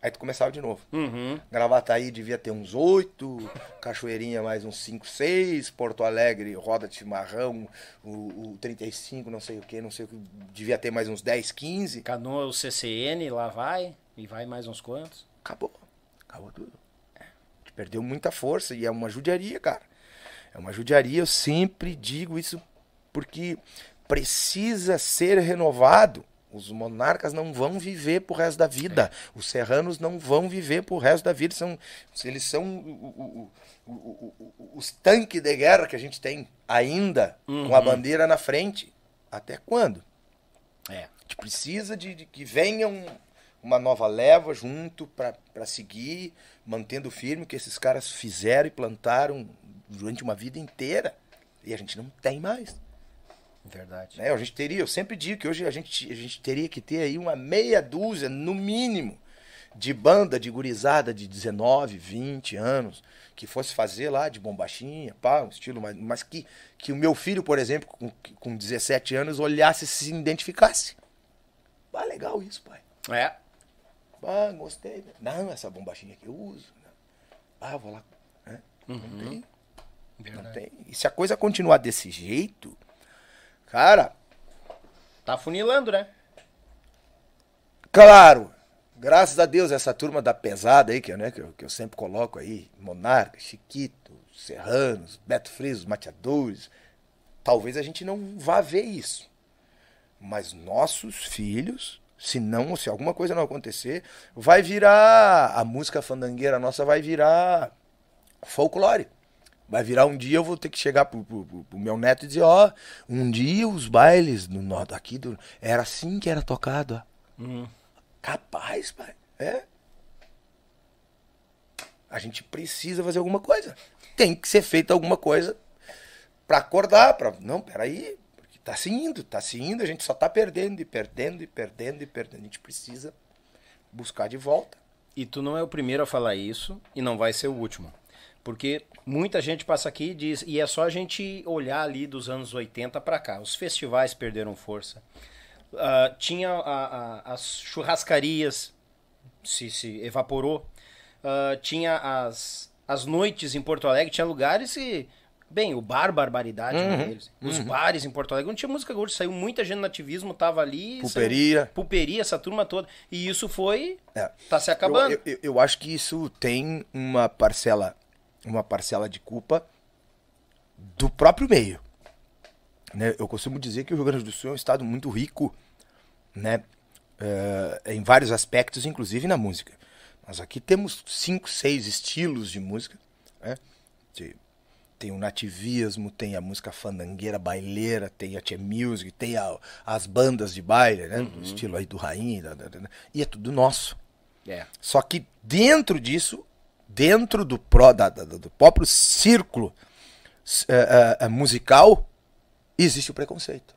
Aí tu começava de novo. Uhum. Gravataí devia ter uns oito, Cachoeirinha mais uns cinco, seis, Porto Alegre, Roda de Chimarrão, o, o 35, não sei o que, não sei o que, devia ter mais uns 10, 15. Canoa, o CCN, lá vai, e vai mais uns quantos. Acabou. Acabou tudo. Gente perdeu muita força e é uma judiaria, cara. É uma judiaria, eu sempre digo isso porque precisa ser renovado. Os monarcas não vão viver pro resto da vida. Os serranos não vão viver pro resto da vida. São, eles são o- o- o- os tanques de guerra que a gente tem ainda, com a bandeira na frente. Até quando? É. A gente precisa de, de que venha um- uma nova leva junto para seguir, mantendo firme o que esses caras fizeram e plantaram durante uma vida inteira. E a gente não tem mais. Verdade. Né? A gente teria, eu sempre digo que hoje a gente, a gente teria que ter aí uma meia dúzia, no mínimo, de banda de gurizada de 19, 20 anos, que fosse fazer lá de bombachinha, pá, um estilo mais. Mas que, que o meu filho, por exemplo, com, com 17 anos, olhasse e se identificasse. Ah, legal isso, pai. É. Ah, gostei. Não, essa bombachinha que eu uso. Ah, vou lá. né? Não tem. Não tem. E se a coisa continuar desse jeito, cara, Tá funilando, né? Claro, graças a Deus, essa turma da pesada aí, que, né, que, eu, que eu sempre coloco aí, Monarca, Chiquito, Serranos, Beto Friso, Mateadores, talvez a gente não vá ver isso. Mas nossos filhos, se não, se alguma coisa não acontecer, vai virar, a música fandangueira nossa vai virar folclore. Vai virar um dia eu vou ter que chegar pro, pro- pro- meu neto e dizer, ó, um dia os bailes no norte aqui do, era assim que era tocado, ó. Capaz, pai. É. A gente precisa fazer alguma coisa. Tem que ser feita alguma coisa pra acordar, pra. Não, peraí. Porque tá se indo, tá se indo, a gente só tá perdendo e perdendo e perdendo e perdendo. A gente precisa buscar de volta. E tu não é o primeiro a falar isso e não vai ser o último. Porque muita gente passa aqui e diz, e é só a gente olhar ali dos anos 80 pra cá. Os festivais perderam força. Ah, tinha a- a- as churrascarias, se, se evaporou. Ah, tinha as, as noites em Porto Alegre, tinha lugares e. Bem, o bar Barbaridade um deles. Os bares em Porto Alegre não tinha música gaúcha, saiu muita gente no ativismo, tava ali. Pulperia. saiu- pulperia, essa turma toda. E isso foi. É. Tá se acabando. Eu, eu- eu acho que isso tem uma parcela, uma parcela de culpa do próprio meio. Né? Eu costumo dizer que o Rio Grande do Sul é um estado muito rico, né? eh, em vários aspectos, inclusive na música. Nós aqui temos cinco, seis estilos de música. Né? De- tem o nativismo, tem a música fandangueira, baileira, tem a tia music, tem a- as bandas de baile, né? Do estilo aí do rainha, da- da- da- e é tudo nosso. É. Só que dentro disso, dentro do, pró, da- da- do próprio círculo s- eh, eh, musical, existe o preconceito.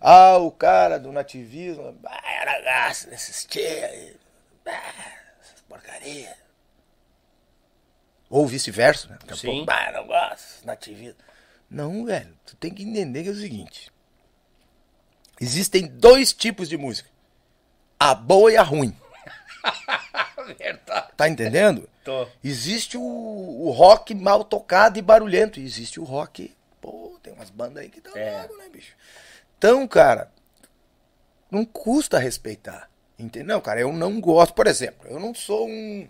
Ah, o cara do nativismo, ah, era gasto nesses tia, aí, ah, essas porcaria. Ou vice-versa, né? Sim. pouco, ah, não gosto, nativismo. Não, velho, tu tem que entender que é o seguinte. Existem dois tipos de música. A boa e a ruim. Verdade. Tá entendendo? Tô. Existe o, o rock mal tocado e barulhento. E existe o rock. Pô, tem umas bandas aí que tá É. logo, né, bicho? Então, cara, não custa respeitar. Entendeu, cara? Eu não gosto, por exemplo, eu não sou um,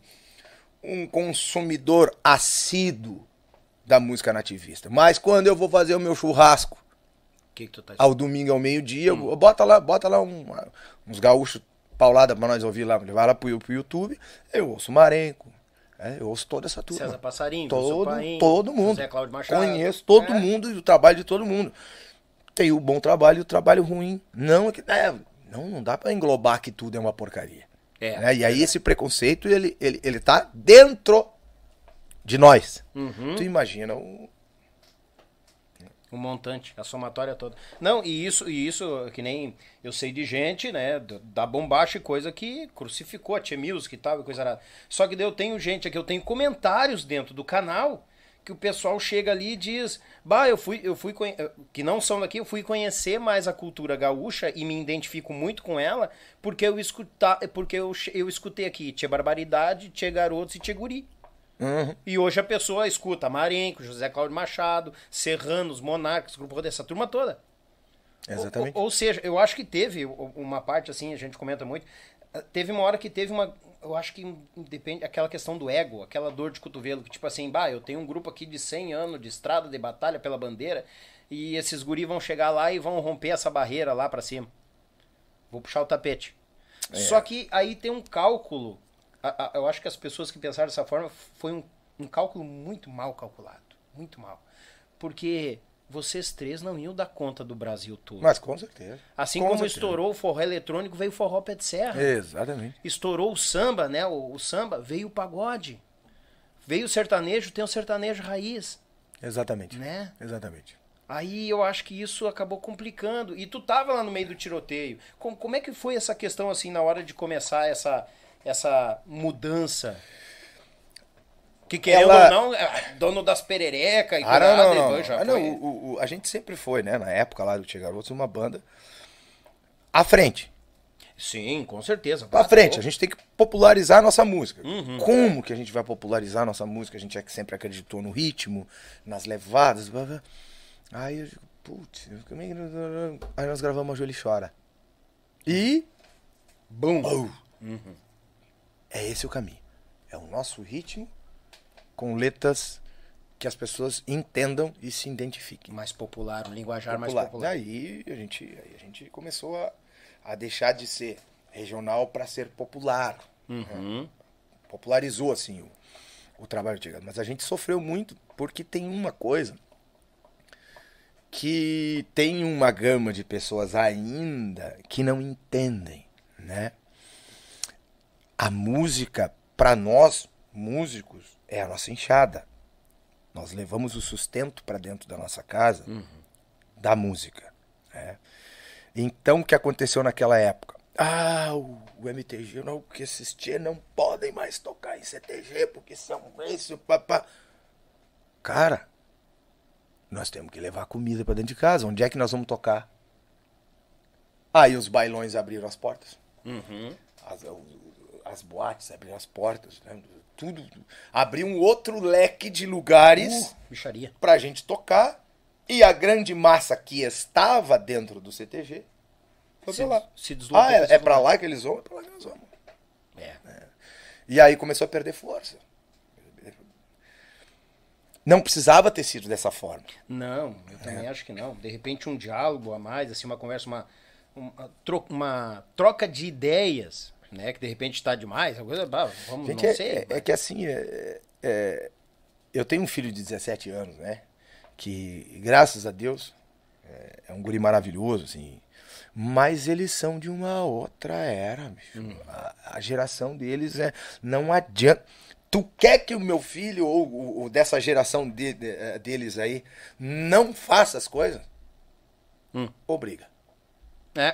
um consumidor assíduo da música nativista. Mas quando eu vou fazer o meu churrasco que, que tá Ao domingo ao meio-dia, eu- bota lá, bota lá um- uns gaúchos paulada pra nós ouvir lá, levar lá pro, pro YouTube. Eu ouço Marenco, é, eu ouço toda essa turma. César Passarinho, todo, Paim, todo mundo. José Cláudio Machado. Conheço todo É. mundo e o trabalho de todo mundo. Tem o bom trabalho e o trabalho ruim. Não, é que- é, não, não dá pra englobar que tudo é uma porcaria. É. né? E aí esse preconceito, ele, ele, ele tá dentro de nós. Uhum. Tu imagina o, O montante, a somatória toda. Não, e isso, e isso, que nem eu sei de gente, né, da bombacha e coisa que crucificou a Tia Music e tal, e coisa arada. Só que eu tenho gente aqui, eu tenho comentários dentro do canal que o pessoal chega ali e diz, bah, eu fui, eu fui, eh, que não são daqui, eu fui conhecer mais a cultura gaúcha e me identifico muito com ela, porque eu escutar, porque eu, eu escutei aqui Tia Barbaridade, Tia Garotos e Tia Guri. E hoje a pessoa escuta Marenco, José Cláudio Machado, Serranos, Monarcas, grupo dessa turma toda. Exatamente. Ou, ou seja, eu acho que teve uma parte assim, a gente comenta muito. eh, Teve uma hora que teve uma. Eu acho que depende. Aquela questão do ego, aquela dor de cotovelo, que tipo assim, bah, eu tenho um grupo aqui de 100 anos de estrada, de batalha pela bandeira, e esses guri vão chegar lá e vão romper essa barreira lá pra cima. Vou puxar o tapete. Só que aí tem um cálculo. A- a- eu acho que as pessoas que pensaram dessa forma foi um, um cálculo muito mal calculado. Muito mal. Porque vocês três não iam dar conta do Brasil todo. Mas com certeza. Assim Com como certeza. estourou o forró eletrônico, veio o forró pé de serra. Exatamente. Estourou o samba, né? O, o samba, veio o pagode. Veio o sertanejo, tem o sertanejo raiz, Exatamente. né? Exatamente. Aí eu acho que isso acabou complicando. E tu tava lá no meio do tiroteio. Como, como é que foi essa questão, assim, na hora de começar essa, essa mudança? Que querendo Ela- ou não, é dono das pererecas e Ah, não, não, cuidado, não. já Ah, não, foi- o- o- a gente sempre foi, né? Na época lá do Tia Garotos, uma banda à frente. Sim, com certeza. Pra frente, a gente tem que popularizar a nossa música. Uhum. Como que a gente vai popularizar a nossa música? A gente é que sempre acreditou no ritmo, nas levadas. blá, blá. Aí eu digo, putz, como é que- aí nós gravamos a Jolie Chora. E. Bum! É esse o caminho. É o nosso ritmo com letras que as pessoas entendam e se identifiquem. Mais popular, um linguajar mais Popular. popular. Daí a gente, aí a gente começou a, a deixar de ser regional para ser popular. né? Popularizou assim o, o trabalho de Mas a gente sofreu muito porque tem uma coisa que tem uma gama de pessoas ainda que não entendem, né? A música para nós músicos é a nossa enxada. Nós levamos o sustento para dentro da nossa casa da música. né? Então, o que aconteceu naquela época? Ah, o, o MTG, não, porque esses tchê não podem mais tocar em CTG, porque são esse, o papá. Cara, nós temos que levar comida para dentro de casa. Onde é que nós vamos tocar? Aí os bailões abriram as portas. As, as boates abriram as portas. né? Tudo. Abriu um outro leque de lugares Uh, bicharia. pra gente tocar e a grande massa que estava dentro do CTG foi Se- lá. se deslocou ah, é, esse é pra lá que eles vão? É pra lá que nós vamos. É. E aí começou a perder força. Não precisava ter sido dessa forma. Não, eu também acho que não. De repente um diálogo a mais, assim, uma conversa, uma, uma, uma troca de ideias, né? Que de repente tá demais, coisa, vamos, Gente, não é, sei. é- é que assim, é- é- eu tenho um filho de 17 anos, né? Que, graças a Deus, é, é um guri maravilhoso, assim. Mas eles são de uma outra era, bicho. A, a geração deles é. Não adianta. Tu quer que o meu filho ou, ou- dessa geração de- de- eh, deles aí não faça as coisas? Obriga. É.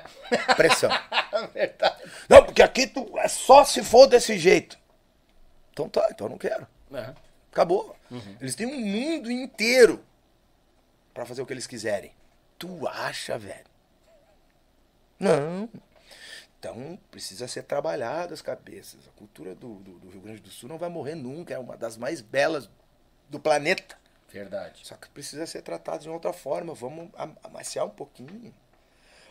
Pressão. Verdade. não, porque aqui tu é só se for desse jeito. Então tá, então eu não quero. É. Acabou. Eles têm um mundo inteiro pra fazer o que eles quiserem. Tu acha, velho? Não. Então precisa ser trabalhado as cabeças. A cultura do, do- do Rio Grande do Sul não vai morrer nunca. É uma das mais belas do planeta. Verdade. Só que precisa ser tratado de outra forma. Vamos am- amaciar um pouquinho.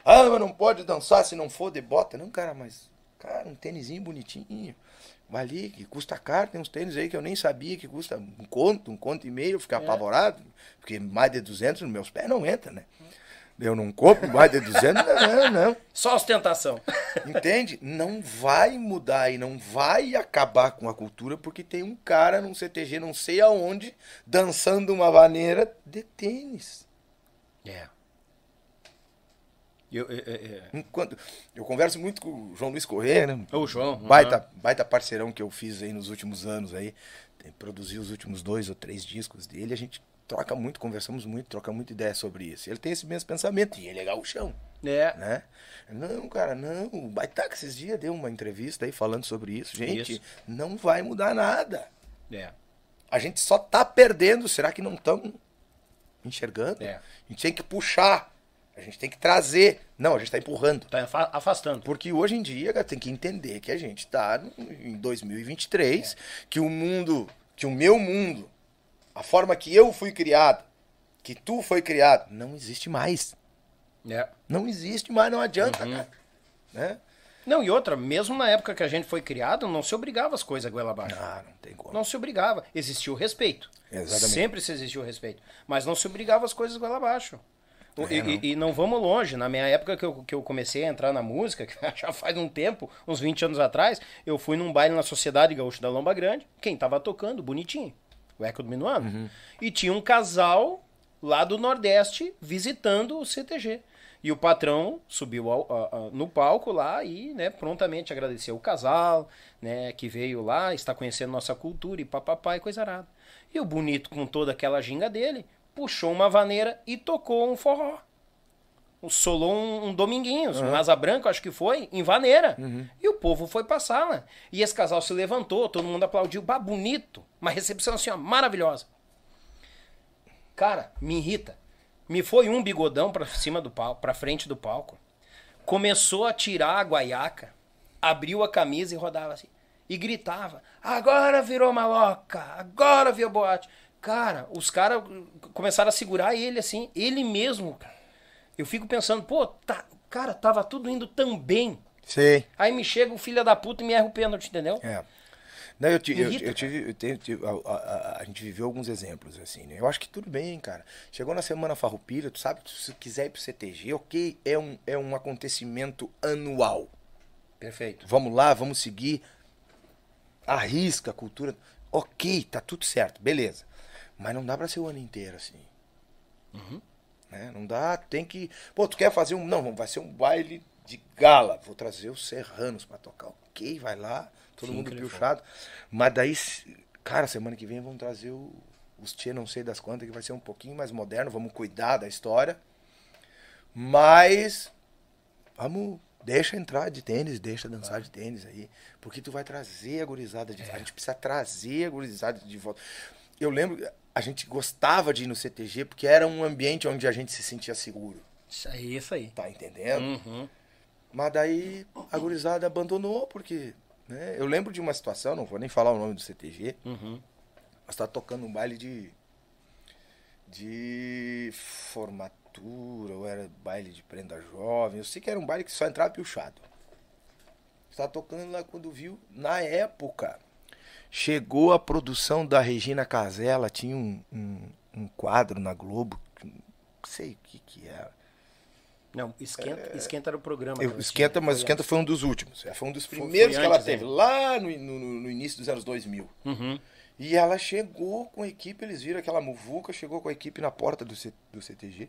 Ah, mas não pode dançar se não for de bota. Não, cara, mas, cara, um tênisinho bonitinho. Vai ali, que custa caro. Tem uns tênis aí que eu nem sabia que custa um conto, um conto e meio. Eu fiquei apavorado. Porque mais de 200 nos meus pés não entra, né? Eu não compro mais de 200, não, não. Só ostentação. Entende? Não vai mudar e não vai acabar com a cultura porque tem um cara num CTG não sei aonde dançando uma vaneira de tênis. É. Eu, é, é, é. Enquanto, eu converso muito com o João Luiz Corrêa, né? O João. Baita, baita parceirão que eu fiz aí nos últimos anos aí. Produzi os últimos dois ou três discos dele. A gente troca muito, conversamos muito, troca muita ideia sobre isso. Ele tem esse mesmo pensamento e ele é gauchão, É. né? Não, cara, não. O Baitaca esses dias deu uma entrevista aí falando sobre isso. Gente, Isso. não vai mudar nada. É. A gente só tá perdendo. Será que não estão enxergando? É. A gente tem que puxar. A gente tem que trazer. Não, a gente tá empurrando. Tá afa- afastando. Porque hoje em dia cara, tem que entender que a gente está em 2023, que o mundo, que o meu mundo, a forma que eu fui criado, que tu foi criado, não existe mais. É. Não existe mais, não adianta, cara. Né? Não, e outra, mesmo na época que a gente foi criado, não se obrigava as coisas goela abaixo. Ah, não tem como. Não se obrigava. Existia o respeito. Exatamente. Sempre se existiu o respeito. Mas não se obrigava as coisas goela abaixo. É, e, não. e- não vamos longe. Na minha época que eu, que eu comecei a entrar na música, que já faz um tempo, uns 20 anos atrás, eu fui num baile na Sociedade Gaúcha da Lomba Grande. Quem tava tocando? Bonitinho. O Eco do Minuano. Uhum. E tinha um casal lá do Nordeste visitando o CTG. E o patrão subiu ao- a- a- no palco lá e, né, prontamente agradeceu o casal, né, que veio lá, está conhecendo nossa cultura e papapá e coisa arada. E o bonito, com toda aquela ginga dele, puxou uma vaneira e tocou um forró. Solou um, um Dominguinhos, um Asa Branca, acho que foi, em vaneira. E o povo foi passar, né? E esse casal se levantou, todo mundo aplaudiu. Bah, bonito. Uma recepção assim, ó, maravilhosa. Cara, me irrita. Me foi um bigodão pra cima do palco, pra frente do palco. Começou a tirar a guaiaca, abriu a camisa e rodava assim. E gritava: Agora virou maloca, agora virou boate. Cara, os caras começaram a segurar ele assim, ele mesmo. Eu fico pensando, pô, tá, cara, tava tudo indo tão bem. Sei. Aí me chega o filho da puta e me erra o pênalti, entendeu? É. Não, eu, eu, Irrita, eu tive, eu tenho- tive- a, a- a- a gente viveu alguns exemplos, assim, né? Eu acho que tudo bem, cara. Chegou na semana farroupilha, tu sabe, se quiser ir pro CTG, ok, é um, é um acontecimento anual. Perfeito. Vamos lá, vamos seguir. Arrisca a cultura. Ok, tá tudo certo, beleza. Mas não dá pra ser o ano inteiro assim. Né? Não dá, tem que. Pô, tu quer fazer um. Não, vai ser um baile de gala. Vou trazer os serranos pra tocar. Ok, vai lá, todo Sim, mundo piochado. Mas daí, cara, semana que vem vamos trazer o, os Tchê, não sei das quantas, que vai ser um pouquinho mais moderno. Vamos cuidar da história. Mas Vamos, deixa entrar de tênis, deixa dançar de tênis aí. Porque tu vai trazer a gurizada de volta. A gente precisa trazer a gurizada de volta. Eu lembro, a gente gostava de ir no CTG porque era um ambiente onde a gente se sentia seguro. Isso aí, isso aí. Tá entendendo? Uhum. Mas daí a gurizada abandonou, porque. Né, eu lembro de uma situação, não vou nem falar o nome do CTG, Uhum. mas tá tocando um baile de. de formatura, ou era baile de prenda jovem. Eu sei que era um baile que só entrava piochado. Está tocando lá quando viu, na época. Chegou a produção da Regina Casella, tinha um, um, um quadro na Globo, não sei o que que era. Não, esquenta, esquenta era o programa. Eu- esquenta, tinha. mas o Foi Esquenta foi um dos últimos. É, Foi um dos primeiros que ela teve, né? lá no, no, no início dos anos 2000. Uhum. E ela chegou com a equipe, eles viram aquela muvuca, chegou com a equipe na porta do, C- do CTG.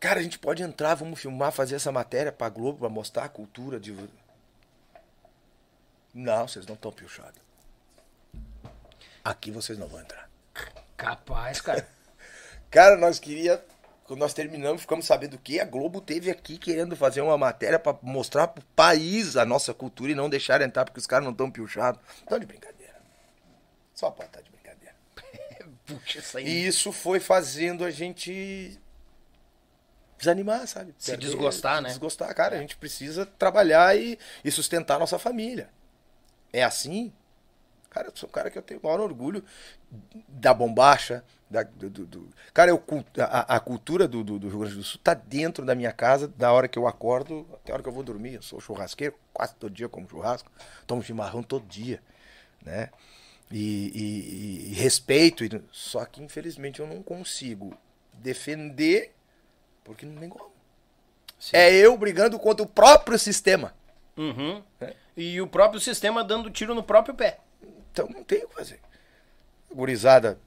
Cara, a gente pode entrar, vamos filmar, fazer essa matéria pra Globo, pra mostrar a cultura de. Não, vocês não estão piochados. Aqui vocês não vão entrar. Capaz, cara. Cara, nós queria. Quando nós terminamos, ficamos sabendo que a Globo teve aqui querendo fazer uma matéria pra mostrar pro país a nossa cultura e não deixar entrar, porque os caras não estão piochados. Estão de brincadeira. Só pode estar de brincadeira. Puxa, isso aí. E isso foi fazendo a gente desanimar, sabe? Se desgostar, se né? Desgostar, cara. A gente precisa trabalhar e, e sustentar a nossa família. É assim? Cara, eu sou um cara que eu tenho o maior orgulho da bombacha. Da, do, do- do- Cara, eu, a, a cultura do, do, Rio Grande do Sul tá dentro da minha casa, da hora que eu acordo até a hora que eu vou dormir. Eu sou churrasqueiro, quase todo dia como churrasco. Tomo chimarrão todo dia, né? E, e- e respeito. e- Só que, infelizmente, eu não consigo defender Porque não tem como. É eu brigando contra o próprio sistema. Uhum. E o próprio sistema dando tiro no próprio pé. Então não tem o que fazer. A gurizada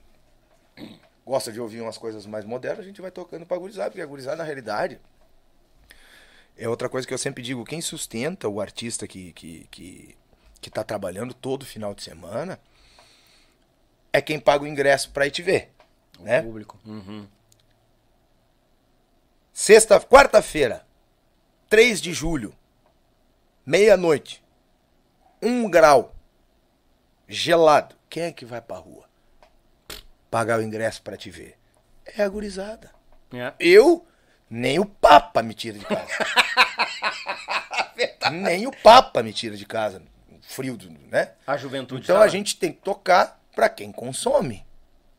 gosta de ouvir umas coisas mais modernas, a gente vai tocando pra gurizada, porque a gurizada, na realidade, é outra coisa que eu sempre digo, quem sustenta o artista que, que, que, que tá trabalhando todo final de semana é quem paga o ingresso pra ir te ver. Né? Público. Uhum. Sexta, quarta-feira, 3 de julho, meia-noite, um grau, gelado. Quem é que vai pra rua? Pagar o ingresso pra te ver. É a gurizada. É. Eu, nem o Papa me tira de casa. nem o Papa me tira de casa. Frio, né? A juventude. Então tá a gente tem que tocar pra quem consome.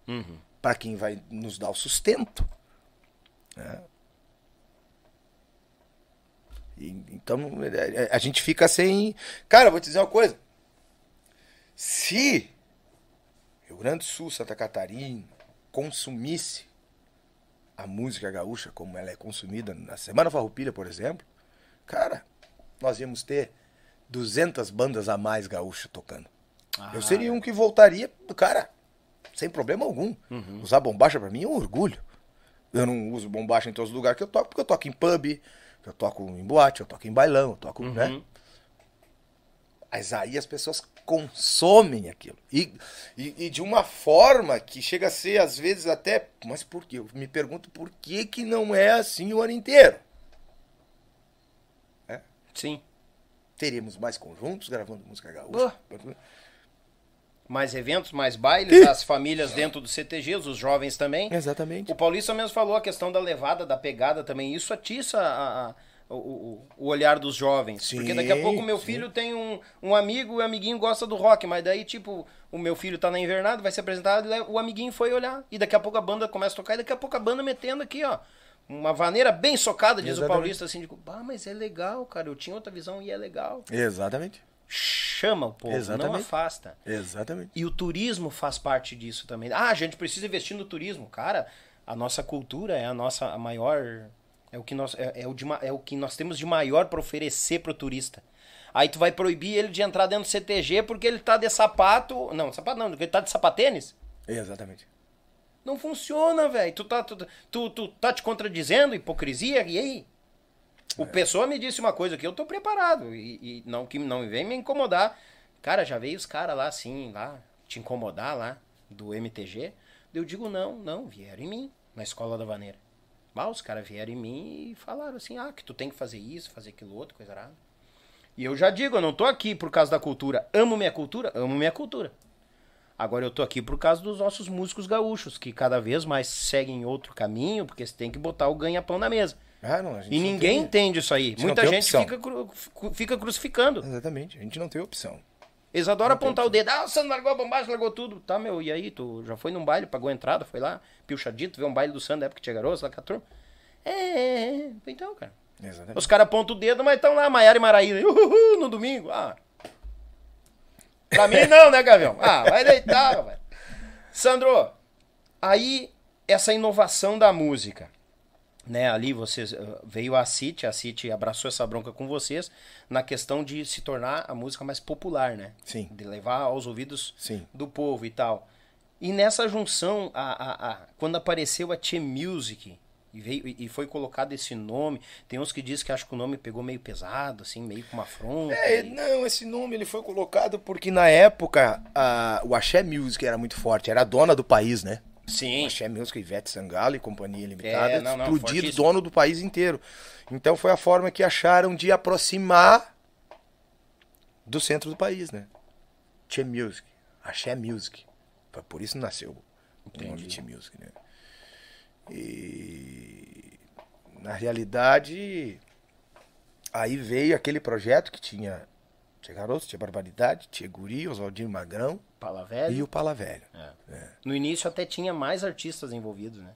Uhum. Pra quem vai nos dar o sustento. né? Então é- é- a gente fica sem. Cara, vou te dizer uma coisa. Se Rio Grande do Sul, Santa Catarina consumisse a música gaúcha como ela é consumida na Semana Farroupilha, por exemplo, cara, nós íamos ter 200 bandas a mais gaúchas tocando. Eu seria um que voltaria, cara, sem problema algum. Usar bombacha pra mim é um orgulho. Eu não uso bombacha em todos os lugares que eu toco, porque eu toco em pub, eu toco em boate, eu toco em bailão, eu toco, né? Mas aí as pessoas consomem aquilo. E, e, e de uma forma que chega a ser, às vezes, até. Mas por quê? Eu me pergunto por que, que não é assim o ano inteiro. Sim. Teríamos mais conjuntos gravando música gaúcha. Mais eventos, mais bailes, as famílias dentro do CTGs, os jovens também. Exatamente. O Paulista mesmo falou a questão da levada, da pegada também. Isso atiça a- a- o, o- o olhar dos jovens. Sim, Porque daqui a pouco o meu sim. filho tem um, um amigo e o amiguinho gosta do rock, mas daí, tipo, o meu filho tá na invernada, vai ser apresentado, e o amiguinho foi olhar. E daqui a pouco a banda começa a tocar, e daqui a pouco a banda metendo aqui, ó. Uma vaneira bem socada, diz o Exatamente. Paulista, assim, de, ah, mas é legal, cara, eu tinha outra visão e é legal. Exatamente. Chama o povo, não Exatamente. afasta. Exatamente. E o turismo faz parte disso também. Ah, a gente precisa investir no turismo. Cara, a nossa cultura é a nossa a maior. É o que nós, é, é o, de, é o que nós temos de maior para oferecer pro turista. Aí tu vai proibir ele de entrar dentro do CTG porque ele tá de sapato. Não, sapato não, porque ele tá de sapatênis. Exatamente. Não funciona, velho. Tu tá, tu, tu, tu tá te contradizendo, hipocrisia, e aí? O pessoa me disse uma coisa que eu tô preparado. E, e não que não vem me incomodar. Cara, já veio os caras lá assim, lá, te incomodar lá, do MTG. Eu digo, não, não, vieram em mim, na escola da vaneira. Ah, os caras vieram em mim e falaram assim, ah, que tu tem que fazer isso, fazer aquilo outro, coisa errada. E eu já digo, eu não tô aqui por causa da cultura. Amo minha cultura? Amo minha cultura. Agora eu tô aqui por causa dos nossos músicos gaúchos, que cada vez mais seguem outro caminho, porque você tem que botar o ganha-pão na mesa. Ah, não, E não ninguém tem- entende isso aí. gente não Muita gente fica, cru- fica crucificando. Exatamente. A gente não tem opção. Eles adoram apontar o dedo. Ah, você não largou a bombagem, largou tudo. Tá, meu, e aí? Tu já foi num baile, pagou a entrada, foi lá, pilchadito, viu um baile do Sandro, da época que tinha garoto, lá com a turma. É, é, é. Então, cara. Exatamente. Os caras apontam o dedo, mas estão lá, Maiara e Maraína, uhul, no domingo. Ah. Pra mim não, né, Gavião? Ah, vai deitar, velho. Sandro, aí essa inovação da música, né? Ali vocês eh, veio a City, a City abraçou essa bronca com vocês na questão de se tornar a música mais popular, né? Sim. De levar aos ouvidos Sim. do povo e tal. E nessa junção, a, a, a- quando apareceu a Che Music e, veio, e foi colocado esse nome, tem uns que dizem que acham que o nome pegou meio pesado, assim, meio com uma afronta. É, e- não, esse nome ele foi colocado porque na época a, o Axé Music era muito forte, era a dona do país, né? Sim. Axé Music, Ivete Sangalo e Companhia Limitada, É, não, não, explodido, fortíssimo. dono do país inteiro. Então foi a forma que acharam de aproximar do centro do país, né? Che Music, Axé Music. Por isso nasceu o nome Che Music, né? E na realidade aí veio aquele projeto que tinha tinha Garotos, tinha Barbaridade, tinha Guri, Oswaldinho Magrão Pala Velho. e o Pala Velho. No início até tinha mais artistas envolvidos, né?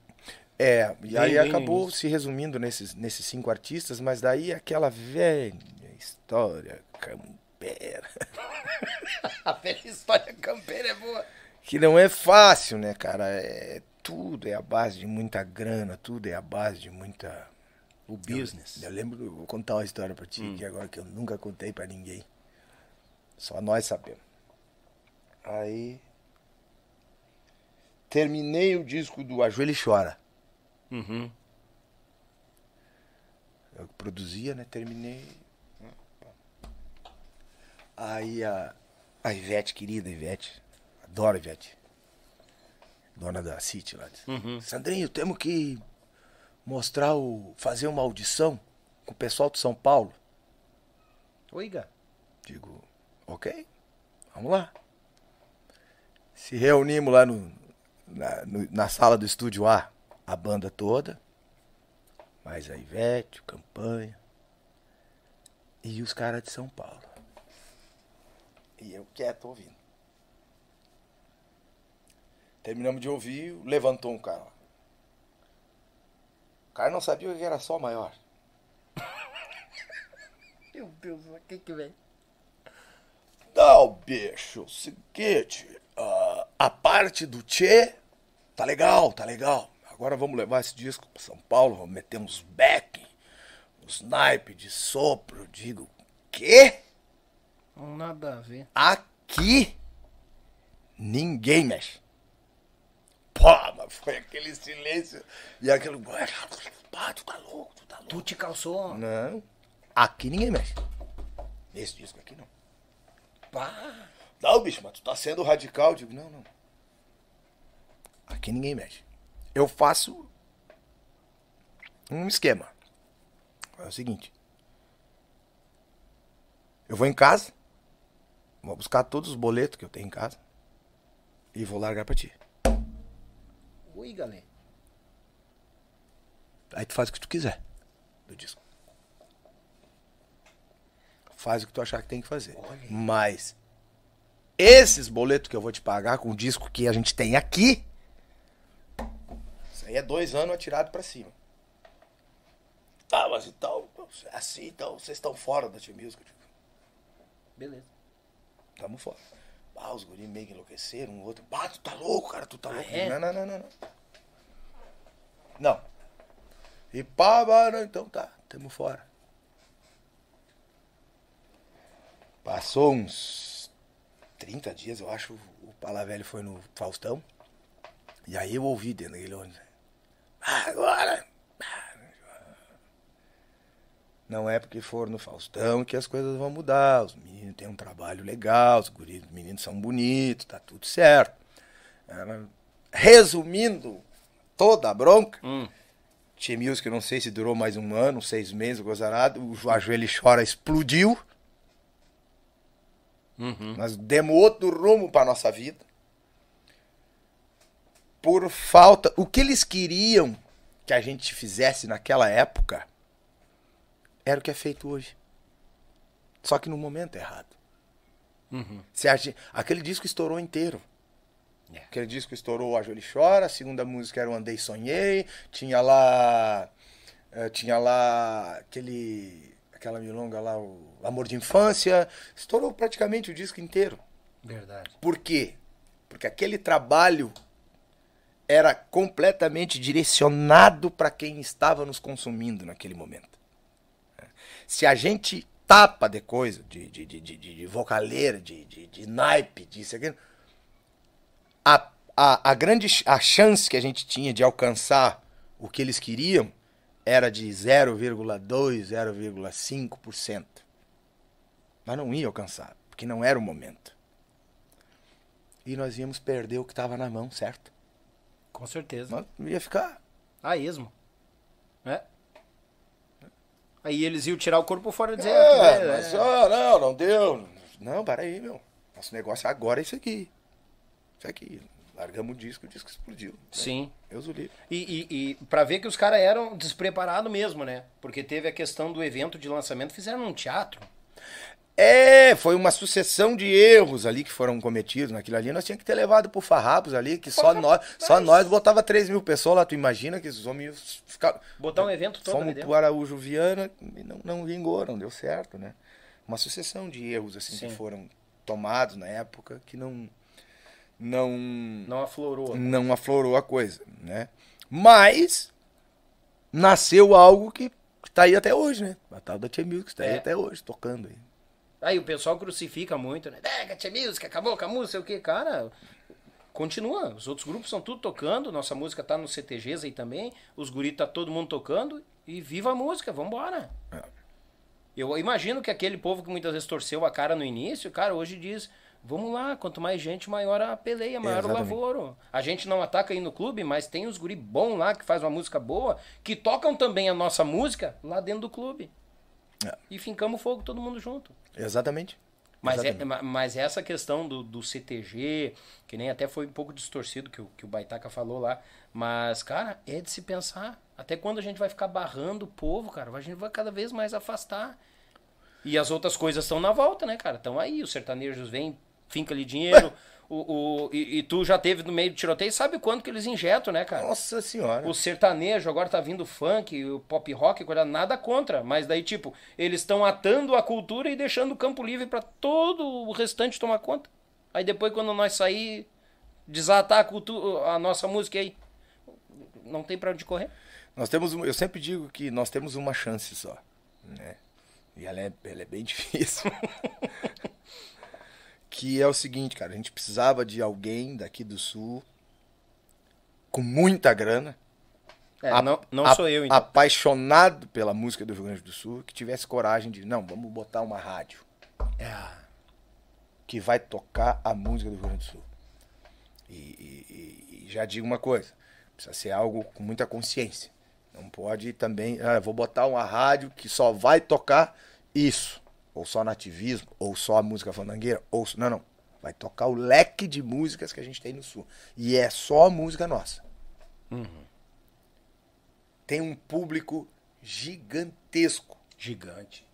É, e Bem, aí bem acabou se resumindo nesses, nesses cinco artistas, mas daí aquela velha história campera, A velha história campeira é boa. que não é fácil, né, cara? É, tudo é a base de muita grana, tudo é a base de muita. O business. Eu, eu lembro, eu vou contar uma história pra ti, que agora que eu nunca contei pra ninguém. Só nós sabemos. Aí. Terminei o disco do Ajoelho e Chora. Uhum. Eu que produzia, né? Terminei. Aí a, a Ivete, querida Ivete, adoro Ivete. Dona da City lá. disse, Sandrinho, temos que mostrar o. fazer uma audição com o pessoal de São Paulo. Oiga. Digo, ok, vamos lá. Se reunimos lá no, na, no- na sala do estúdio A, a banda toda, mais a Ivete, o Campanha e os caras de São Paulo. E eu quieto ouvindo. Terminamos de ouvir, levantou um cara. O cara não sabia que era só maior. Meu Deus, o que que vem? Não, bicho, seguinte, ah, a parte do Tchê tá legal, tá legal. Agora vamos levar esse disco pra São Paulo, vamos meter uns back, uns naipe de sopro. Digo, quê? Nada a ver. Aqui ninguém mexe. Pô, mas foi aquele silêncio e aquele. Pá, tu tá louco, tu tá louco. Tu te calçou? Não, aqui ninguém mexe. Nesse disco aqui não. Pá. Não, bicho, mas tu tá sendo radical. Eu digo, não, não. Aqui ninguém mexe. Eu faço um esquema. É o seguinte. Eu vou em casa, vou buscar todos os boletos que eu tenho em casa e vou largar pra ti. Oi, galera. Aí tu faz o que tu quiser do disco. Faz o que tu achar que tem que fazer. Mas esses boletos que eu vou te pagar com o disco que a gente tem aqui, isso aí é dois anos atirado pra cima. Tá, mas então, assim, então, vocês estão fora da Tio Music. Digo, Beleza. Tamo fora. Ah, os guris meio que enlouqueceram, um outro. Ah, tu tá louco, cara, tu tá louco. é? Não, não, não, não, não. Não. E pá, mano, então tá, tamo fora. Passou uns 30 dias, eu acho, o Palavelli foi no Faustão. E aí eu ouvi dentro daquele ônibus. Ah, agora! Não é porque for no Faustão que as coisas vão mudar. Os meninos têm um trabalho legal, os guris, os meninos são bonitos, tá tudo certo. Era- Resumindo toda a bronca, Tia Music, eu não sei se durou mais um ano, seis meses, gozarado, o Ajoelho Chora explodiu. Nós demos outro rumo para nossa vida. Por falta. O que eles queriam que a gente fizesse naquela época era o que é feito hoje. Só que no momento errado. Se a aquele disco estourou inteiro. É. Aquele disco estourou A Joelho Chora, a segunda música era o Andei Sonhei, tinha lá. eh, tinha lá aquele. Aquela milonga lá, o Amor de Infância. Estourou praticamente o disco inteiro. Verdade. Por quê? Porque aquele trabalho era completamente direcionado para quem estava nos consumindo naquele momento. Se a gente tapa de coisa, de, de, de, de, de vocaleira, de, de, de naipe, disso, aquilo, a, a, a grande a chance que a gente tinha de alcançar o que eles queriam era de 0,2, 0,5%. Mas não ia alcançar, porque não era o momento e nós íamos perder o que estava na mão, certo? Com certeza. Nós ia ficar. A esmo. É. Aí eles iam tirar o corpo fora e dizer. É, "É, mas é". ó, não, não deu. Não, para aí, meu. Nosso negócio agora é isso aqui. Isso aqui. Largamos o disco, o disco explodiu. Sim. Deus o livre. E, e, e pra ver que os caras eram despreparados mesmo, né? Porque teve a questão do evento de lançamento, fizeram num teatro. É, foi uma sucessão de erros ali que foram cometidos naquilo ali. Nós tínhamos que ter levado pro Farrapos ali, que só nós, só nós botava 3 mil pessoas lá. Tu imagina que esses homens ficaram. Botar um evento todo Fomos pro Araújo Viana e não, não vingou, não deu certo, né? Uma sucessão de erros assim Sim. que foram tomados na época que não não Não aflorou. não aflorou a coisa, né? Mas nasceu algo que, tá aí até hoje, né? A tal da Tia Music tá aí É. até hoje, tocando aí. Aí o pessoal crucifica muito, né? É, Tia Music, acabou com a música, o que, cara. Continua, os outros grupos estão tudo tocando, nossa música tá nos CTGs aí também, os guris tá todo mundo tocando e viva a música, vambora. É. Eu imagino que aquele povo que muitas vezes torceu a cara no início, cara, hoje diz, vamos lá, quanto mais gente, maior a peleia, maior o Exatamente. lavoro. A gente não ataca aí no clube, mas tem os guri bom lá que faz uma música boa, que tocam também a nossa música lá dentro do clube. É. E fincamos fogo todo mundo junto. Exatamente. Mas, é, Exatamente. ma- mas essa questão do, do CTG, que nem até foi um pouco distorcido que o, que o Baitaca falou lá, mas, cara, é de se pensar. Até quando a gente vai ficar barrando o povo, cara? A gente vai cada vez mais afastar. E as outras coisas estão na volta, né, cara? Estão aí, os sertanejos vêm, finca ali dinheiro. o, o, e, e tu já teve no meio do tiroteio, sabe quanto que eles injetam, né, cara? Nossa senhora. O sertanejo, agora tá vindo o funk, o pop rock, coisa, nada contra. Mas daí, tipo, eles estão atando a cultura e deixando o campo livre pra todo o restante tomar conta. Aí depois, quando nós sair, desatar a cultura, a nossa música aí, não tem pra onde correr. Nós temos, um- eu sempre digo que nós temos uma chance só, né? E ela é, ela é bem difícil. Que é o seguinte, cara, a gente precisava de alguém daqui do sul com muita grana, É, a- não não a- sou eu, então. apaixonado pela música do Rio Grande do Sul, que tivesse coragem de, não, vamos botar uma rádio É. que vai tocar a música do Rio Grande do Sul. E, e- e- já digo uma coisa, precisa ser algo com muita consciência. Não pode também, ah, vou botar uma rádio que só vai tocar isso, ou só nativismo, ou só a música fandangueira, ou não, não. Vai tocar o leque de músicas que a gente tem no sul. E é só música nossa. Tem um público gigantesco Gigante.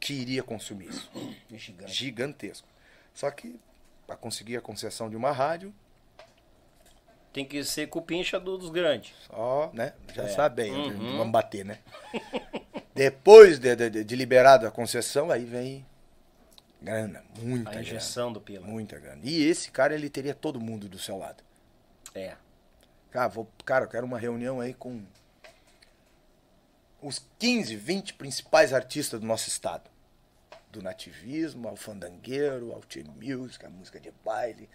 que iria consumir isso Gigante. gigantesco. Só que para conseguir a concessão de uma rádio, Tem que ser cupincha do- dos grandes. só, né? Já É. sabe bem, Uhum. vamos bater, né? Depois de, de, de liberada a concessão, aí vem grana, muita A grana, injeção do pila. muita grana. E esse cara, ele teria todo mundo do seu lado. É. Cara, vou, cara, eu quero uma reunião aí com os 15, 20 principais artistas do nosso estado. Do nativismo, ao fandangueiro, ao teen music, a música de baile.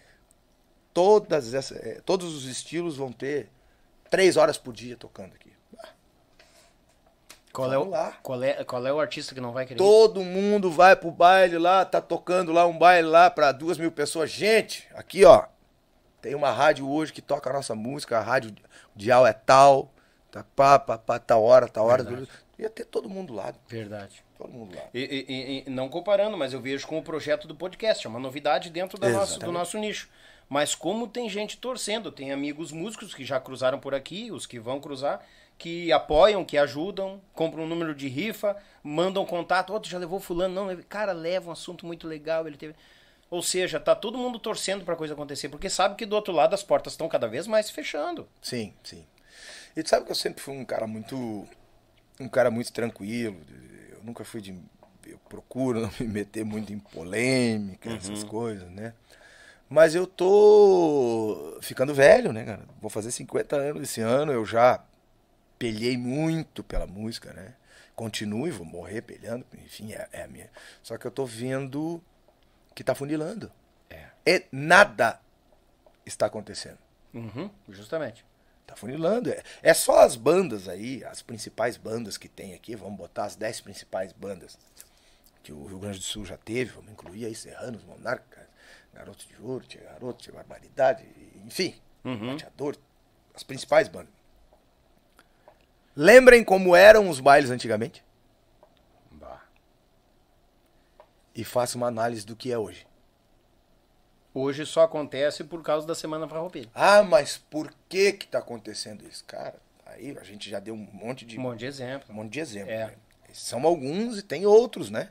Todas essas, eh, todos os estilos vão ter três horas por dia tocando aqui. Qual é, o, lá. qual, é, qual é o artista que não vai querer? ir? Todo mundo vai pro baile lá, tá tocando lá um baile lá pra duas mil pessoas. Gente, aqui ó, tem uma rádio hoje que toca a nossa música, a rádio dial é tal, tá pá, pá, pá, tal hora, tal hora. Verdade. Ia ter todo mundo lá, Verdade. todo mundo lá. E, e- e- não comparando, mas eu vejo com o projeto do podcast, é uma novidade dentro da nosso, do nosso nicho. Mas como tem gente torcendo, tem amigos músicos que já cruzaram por aqui, os que vão cruzar, que apoiam, que ajudam, compram um número de rifa, mandam contato, outro já levou fulano, não, cara, leva um assunto muito legal, ele teve... Ou seja, tá todo mundo torcendo pra coisa acontecer, porque sabe que do outro lado as portas estão cada vez mais fechando. Sim, sim. E tu sabe que eu sempre fui um cara muito. Um cara muito tranquilo. Eu nunca fui de. Eu procuro não me meter muito em polêmica, essas coisas, né? Mas eu tô ficando velho, né, cara? Vou fazer 50 anos esse ano. Eu já pelhei muito pela música, né? Continuo e vou morrer pelhando, enfim, é, é a minha. Só que eu tô vendo que tá funilando. É. E nada está acontecendo. Uhum, justamente. Tá funilando. É, é só as bandas aí, as principais bandas que tem aqui, vamos botar as 10 principais bandas que o Rio Grande do Sul já teve, vamos incluir aí Serranos, Monarcas, Garotos de Ouro, Tia Garoto, Tia Barbaridade, enfim, Bateador, as principais bandas. Lembrem como eram os bailes antigamente Bah. e façam uma análise do que é hoje. Hoje só acontece por causa da Semana Farroupilha. Ah, mas por que que tá acontecendo isso? Cara, aí a gente já deu um monte de Um monte de exemplo. Um monte de exemplos. É. né? São alguns e tem outros, né?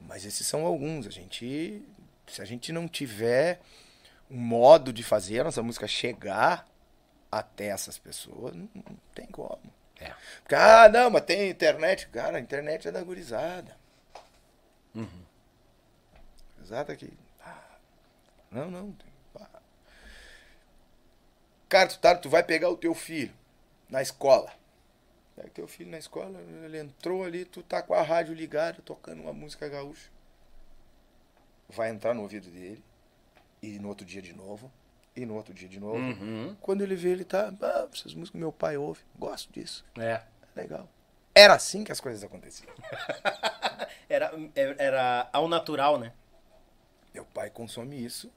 Mas esses são alguns. A gente, se a gente não tiver um modo de fazer a nossa música chegar até essas pessoas, não tem como. É. Porque, ah, não, mas tem internet. Cara, a internet é da gurizada. Exato aqui. Ah, não, não. Cara, tu, tá, tu vai pegar o teu filho na escola. Pega teu filho na escola, ele entrou ali, tu tá com a rádio ligada, tocando uma música gaúcha. Vai entrar no ouvido dele, e no outro dia de novo, e no outro dia de novo. Uhum. Quando ele vê, ele tá. Ah, essas músicas meu pai ouve, gosto disso. É. Legal. Era assim que as coisas aconteciam. Era, era ao natural, né? Meu pai consome isso.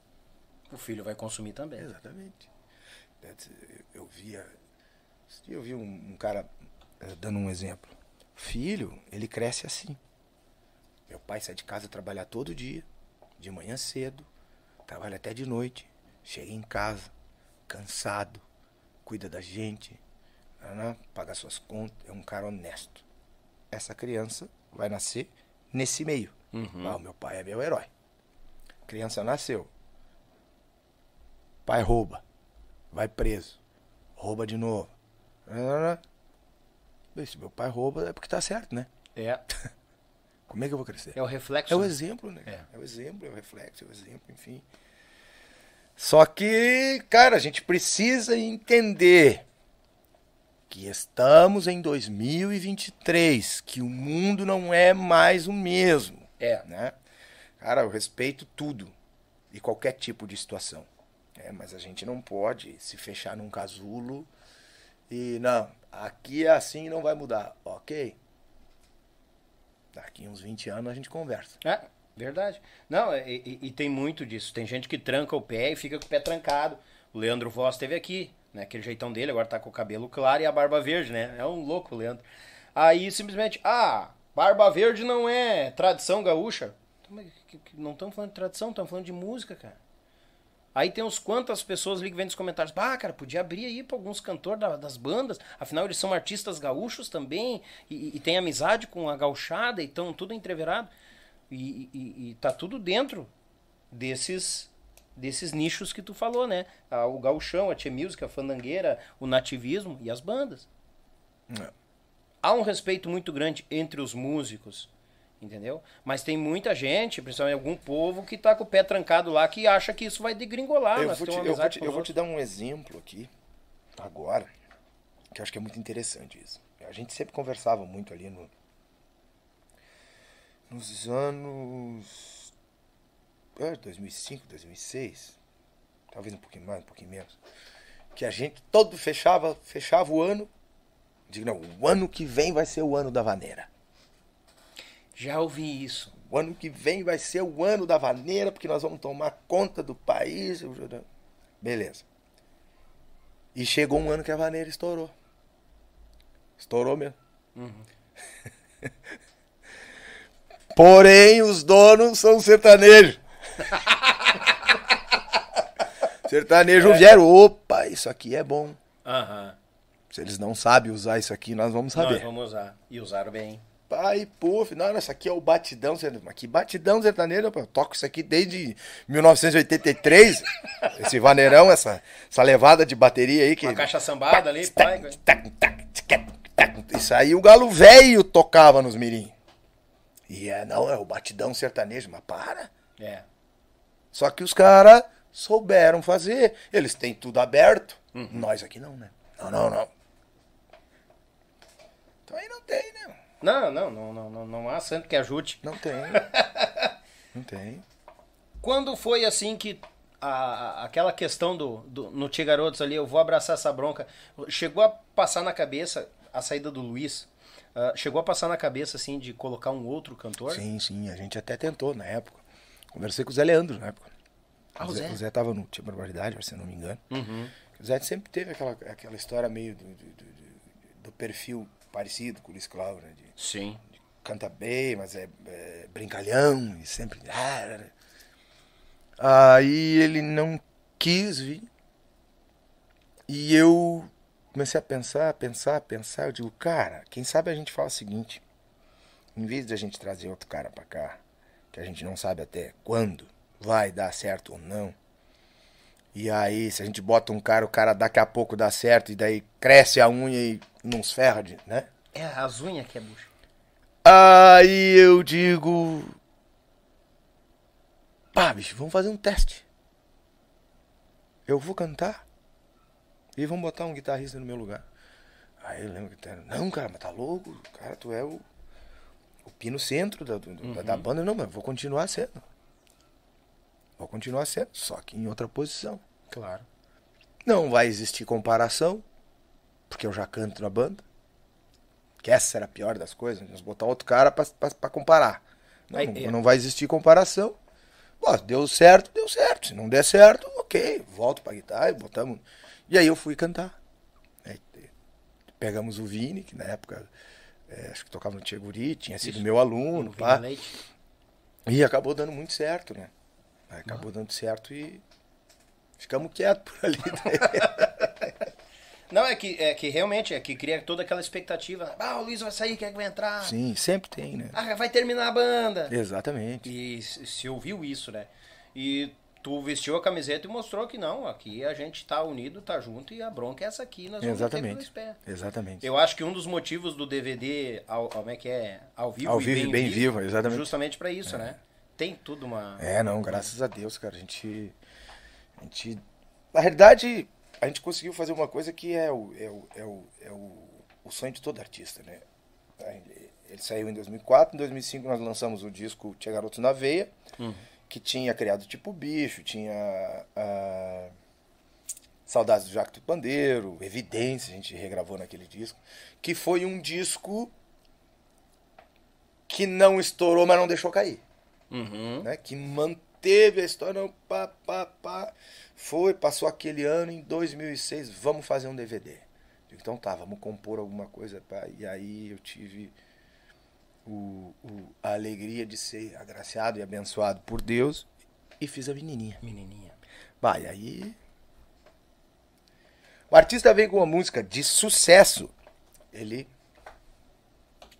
O filho vai consumir também. Exatamente. Eu via. Eu vi um, um cara eh, dando um exemplo. Filho, ele cresce assim. Meu pai sai de casa trabalhar todo dia, de manhã cedo, trabalha até de noite, chega em casa, cansado, cuida da gente, né, paga suas contas, é um cara honesto. Essa criança vai nascer nesse meio. Uhum. Ah, o meu pai é meu herói. Criança nasceu. Pai rouba. Vai preso. Rouba de novo. Ah, Se meu pai rouba é porque tá certo, né? É. Como é que eu vou crescer? É o reflexo. É o né? exemplo, né? É. É. o exemplo, é o reflexo, é o exemplo, enfim. Só que, cara, a gente precisa entender que estamos em 2023, que o mundo não é mais o mesmo, É. né? Cara, eu respeito tudo e qualquer tipo de situação, né? Mas a gente não pode se fechar num casulo e não, aqui é assim e não vai mudar, ok? Daqui uns 20 anos a gente conversa. É, verdade. Não, e, e- e tem muito disso. Tem gente que tranca o pé e fica com o pé trancado. O Leandro Voss esteve aqui, né? Aquele jeitão dele, agora tá com o cabelo claro e a barba verde, né? É um louco Leandro. Aí simplesmente, ah, barba verde não é tradição gaúcha. Então, Não estamos falando de tradição, estamos falando de música, cara. Aí tem uns quantas pessoas ali que vêm nos comentários, bah, cara, podia abrir aí pra alguns cantores da- das bandas, afinal eles são artistas gaúchos também, e, e tem amizade com a gauchada, e estão tudo entreverado. E, e, e tá tudo dentro desses desses nichos que tu falou, né? Ah, O gauchão, a tia music, a fandangueira, o nativismo e as bandas. É. Há um respeito muito grande entre os músicos, entendeu? Mas tem muita gente, principalmente algum povo, que tá com o pé trancado lá, que acha que isso vai degringolar. eu vou, te, eu, vou te, eu vou te dar um exemplo aqui, agora, que eu acho que é muito interessante isso. A gente sempre conversava muito ali no, nos anos é, 2005, 2006, talvez um pouquinho mais, um pouquinho menos, que a gente todo fechava, fechava o ano, digo, não, o ano que vem vai ser o ano da vaneira. Já ouvi isso. O ano que vem vai ser o ano da vaneira, porque nós vamos tomar conta do país. Beleza. E chegou um ano que a vaneira estourou. Estourou mesmo. Porém, os donos são sertanejos. Sertanejo vieram. Opa, isso aqui é bom. Aham. Se eles não sabem usar isso aqui, nós vamos saber. Nós vamos usar. E usaram bem. Pai, puf, não, isso aqui é o batidão. Mas que batidão sertanejo? Eu toco isso aqui desde 1983. esse vaneirão, essa, essa levada de bateria aí que. Uma caixa sambada ali, pai. Isso aí o galo velho tocava nos mirim. E é, não, é o batidão sertanejo, mas para. É. Só que os caras souberam fazer. Eles têm tudo aberto. Nós aqui não, né? Não, não, não. Então aí não tem, né? Não, não, não, não, não, não há santo que ajude. Não tem. não tem. Quando foi assim que a- aquela questão do, do no Tia Garotos ali, eu vou abraçar essa bronca, chegou a passar na cabeça a saída do Luiz? Ah, chegou a passar na cabeça assim de colocar um outro cantor? Sim, sim, a gente até tentou na época. Conversei com o Zé Leandro na época. Ah, o Zé, o Zé tava no Tia Barbaridade, se não me engano. Uhum. O Zé sempre teve aquela, aquela história meio do, do, do- do- perfil parecido com o Luiz Cláudio, né? De, Sim. canta bem, mas é, é brincalhão e sempre. Aí ele não quis vir. E eu comecei a pensar, pensar, pensar. Eu digo, cara, quem sabe a gente fala o seguinte: em vez de a gente trazer outro cara pra cá, que a gente não sabe até quando vai dar certo ou não. E aí, se a gente bota um cara, o cara daqui a pouco dá certo, e daí cresce a unha e nos ferra, de, né? É as unhas que é bucha. Aí eu digo. Pá, bicho, vamos fazer um teste. Eu vou cantar. E vamos botar um guitarrista no meu lugar. Aí eu lembro que não, cara, mas tá louco? Cara, tu é o, o pino centro da, do- da, da banda. Não, mas vou continuar sendo. Vou continuar sendo, só que em outra posição. Claro. Não vai existir comparação, porque eu já canto na banda. Que essa era a pior das coisas, nós botar outro cara pra comparar. Não, Aí, não, é. não vai existir comparação. Pô, deu certo, deu certo. Se não der certo, ok, volto pra guitarra e botamos. E aí eu fui cantar. Aí, pegamos o Vini, que na época é, acho que tocava no Tcheguri, tinha sido meu aluno, pá. E acabou dando muito certo, né? Acabou dando certo e ficamos quietos por ali. Não, é que, é que realmente, é que cria toda aquela expectativa. Ah, o Luiz vai sair, quem é que vai entrar? Sim, sempre tem, né? Ah, vai terminar a banda. Exatamente. E se se ouviu isso, né? E tu vestiu a camiseta e mostrou que não, aqui a gente tá unido, tá junto e a bronca é essa aqui, nós vamos Exatamente. pelos pés. Exatamente. Eu acho que um dos motivos do DVD, ao, como é que é? Ao vivo Ao e vivo e bem vivo, exatamente. Justamente pra isso, né? Tem tudo uma... É, não, graças a Deus, cara. A gente. A gente. Na realidade, a gente conseguiu fazer uma coisa que é o, é o, é o, é o, o sonho de todo artista, né? Ele, ele saiu em 2004, em 2005 nós lançamos o disco Tinha Garoto na Veia, que tinha criado tipo bicho, tinha. ah, Saudades do Jacto Pandeiro, Evidência, a gente regravou naquele disco, que foi um disco que não estourou, mas não deixou cair Uhum. né, que manteve a história, não, pá, pá, pá. Foi, passou aquele ano, em 2006, vamos fazer um DVD. Então tá, vamos compor alguma coisa. Pá. E aí eu tive o, o- a alegria de ser agraciado e abençoado por Deus e fiz a menininha. Menininha. Vai, aí... O artista vem com uma música de sucesso, ele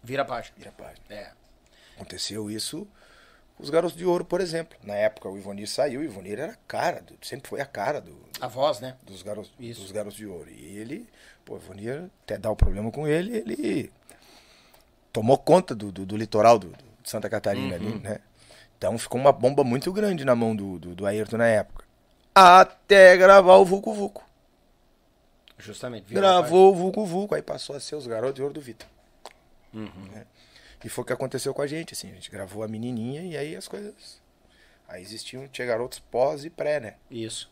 Vira a página. vira a página. É. Aconteceu isso com os Garotos de Ouro, por exemplo. Na época o Ivonir saiu, o Ivonir era a cara, do- sempre foi a cara do, A voz, né? dos, garotos, Isso. dos Garotos de Ouro. E ele, pô, o Ivonir, até dar o problema com ele, ele tomou conta do, do, do litoral do, de Santa Catarina ali, né? Então ficou uma bomba muito grande na mão do, do, do Ayrton na época. Até gravar o Vucu Vucu. Justamente. Gravou o Vucu Vucu, aí passou a ser os Garotos de Ouro do Vitor. Né? E foi o que aconteceu com a gente, assim, a gente gravou a menininha e aí as coisas... Aí existiam, tinha garotos pós e pré, né? Isso.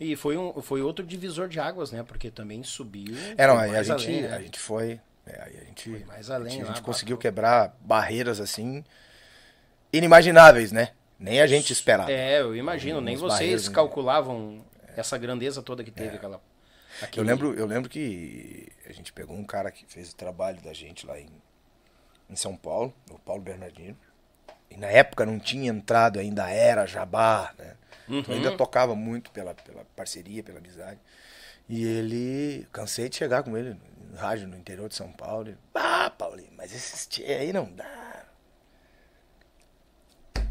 E foi, um, foi outro divisor de águas, né? Porque também subiu. É, não, foi aí a gente, além, né? a gente foi... é, aí a gente, Foi mais além a gente, a lá, gente conseguiu quebrar barreiras, assim, inimagináveis, né? Nem a gente esperava. É, eu imagino, nem vocês né? calculavam essa grandeza toda que teve aquela. Eu aquele- lembro, eu lembro que a gente pegou um cara que fez o trabalho da gente lá em, em São Paulo, o Paulo Bernardino. E na época não tinha entrado ainda a era Jabá, né? Então ainda tocava muito pela, pela parceria, pela amizade. E ele, cansei de chegar com ele rádio no interior de São Paulo. Ah, Paulinho, mas esses tchê aí não dá.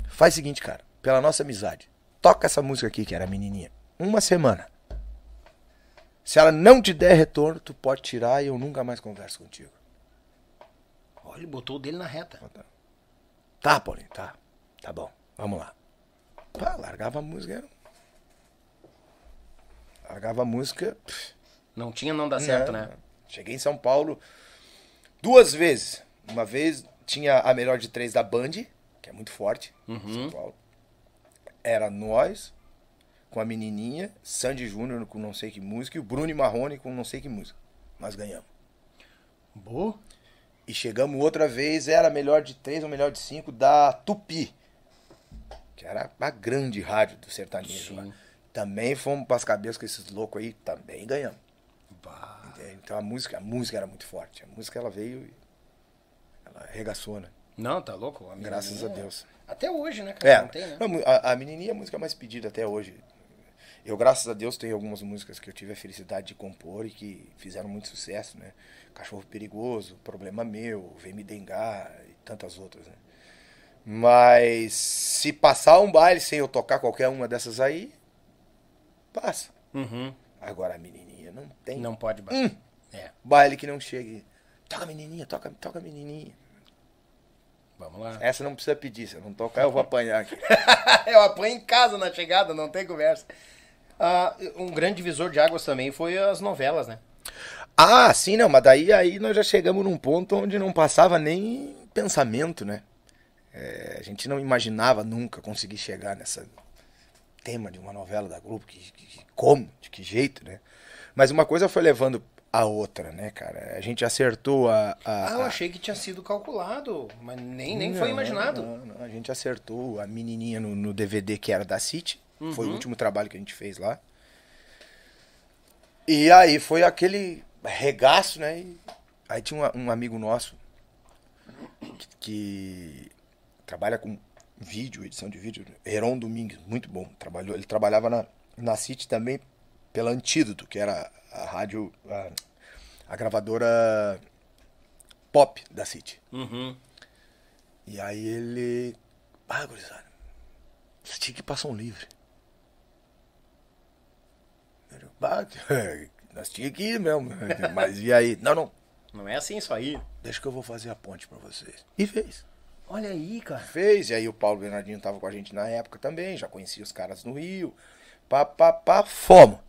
Faz o seguinte, cara, pela nossa amizade, toca essa música aqui, que era a menininha, uma semana. Se ela não te der retorno, tu pode tirar e eu nunca mais converso contigo. Olha, ele botou o dele na reta. Tá, Paulinho, tá. Tá bom, vamos lá. Pá, largava a música. era- Largava a música. pff, Não tinha, não dá certo, não, né? Cheguei em São Paulo duas vezes. Uma vez tinha a melhor de três da Band, que é muito forte em São Paulo. Era nós, com a menininha, Sandy Júnior com não sei que música, e o Bruno Marrone com não sei que música. Nós ganhamos. Boa. E chegamos outra vez, era a melhor de três ou melhor de cinco da Tupi. Que era a grande rádio do sertanejo. Também fomos pras cabeças com esses loucos aí, também ganhamos. Então a música, a música era muito forte. A música ela veio e ela arregaçou, né? Não, tá louco? A Graças a Deus. Até hoje, né, cara? É, Não tem, né? não, a, a menininha é a música mais pedida até hoje. Eu, graças a Deus, tenho algumas músicas que eu tive a felicidade de compor e que fizeram muito sucesso, né? Cachorro Perigoso, Problema Meu, Vem Me Dengar e tantas outras, né? Mas se passar um baile sem eu tocar qualquer uma dessas aí, passa. Uhum. Agora a menininha não tem Não pode bater. Hum. É, baile que não chegue. Toca menininha, toca, toca menininha. vamos lá. Essa não precisa pedir, se eu não tocar eu vou apanhar aqui. Eu apanho em casa na chegada, não tem conversa. Ah, um grande divisor de águas também foi as novelas, né? Ah, sim, não, mas daí aí nós já chegamos num ponto onde não passava nem pensamento, né? É, a gente não imaginava nunca conseguir chegar nessa tema de uma novela da Globo, que, que- como, de que jeito, né? Mas uma coisa foi levando a outra, né, cara? A gente acertou a. a- Ah, eu a- achei que tinha sido calculado, mas nem, nem foi Não, imaginado. não, não. A gente acertou a menininha no, no DVD que era da City. Foi o Uhum. último trabalho que a gente fez lá. E aí foi aquele regaço, né? E aí tinha um, um amigo nosso que, que trabalha com vídeo, edição de vídeo, Heron Domingues, muito bom. Trabalhou, ele trabalhava na, na City também pela Antídoto, que era a rádio, a, a gravadora pop da City. Uhum. E aí ele. Ah, gurizada, você tinha que passar um livre. Eu, "Bah, nós tínhamos que ir mesmo. Mas e aí? Não, não, Não é assim isso aí. deixa que eu vou fazer a ponte pra vocês. E fez. Olha aí, cara. Fez, e aí o Paulo Bernardinho tava com a gente na época também, já conhecia os caras no Rio. Pá, pá, pá, fomos.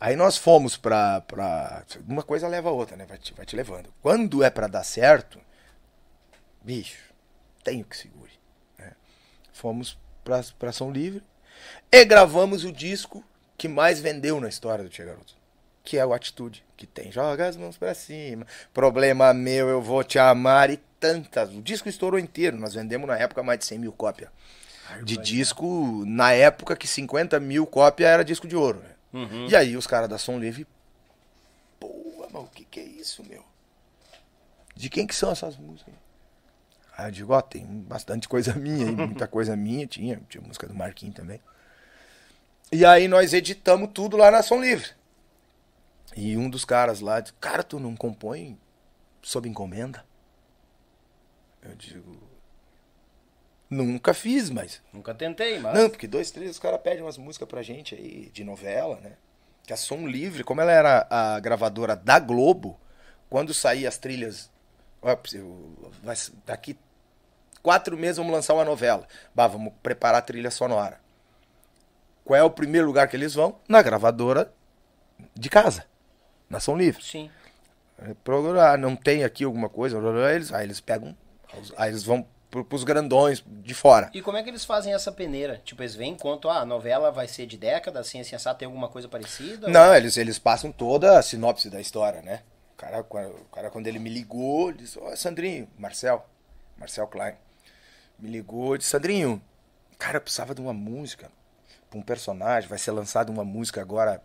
Aí nós fomos pra, pra. Uma coisa leva a outra, né? Vai te, vai te levando. Quando é pra dar certo, bicho, tenho que segure. né? Fomos pra, pra São Livre e gravamos o disco que mais vendeu na história do Tia Garoto. Que é o Atitude, que tem Joga as mãos pra cima, Problema meu, eu vou te amar e tantas. O disco estourou inteiro, nós vendemos na época mais de 100 mil cópias. De disco, na época que 50 mil cópias era disco de ouro. Né? E aí os caras da Som Livre, pô, mas o que, que é isso, meu? De quem que são essas músicas? Aí eu digo, ó, tem bastante coisa minha, aí, muita coisa minha, tinha, tinha música do Marquinhos também. E aí nós editamos tudo lá na Som Livre. E um dos caras lá disse, cara, tu não compõe sob encomenda? Eu digo, nunca fiz, mas Nunca tentei, mas. não, porque dois, três, os caras pedem umas músicas pra gente aí, de novela, né? Que a Som Livre, como ela era a gravadora da Globo, quando saía as trilhas. Daqui quatro meses vamos lançar uma novela. Bah, vamos preparar a trilha sonora. Qual é o primeiro lugar que eles vão? Na gravadora de casa. Na Som Livre. Sim. É, Procurar, não tem aqui alguma coisa, eles, aí eles pegam, aí eles vão pro, pros grandões de fora. E como é que eles fazem essa peneira? Tipo, eles vêm enquanto ah, a novela vai ser de década, assim, assim, assado, tem alguma coisa parecida? Não, eles, eles passam toda a sinopse da história, né? O cara, o cara quando ele me ligou, ele disse, ó, Sandrinho, Marcel, Marcel Klein, me ligou e disse, Sandrinho, cara, precisava de uma música pra um personagem, vai ser lançada uma música agora,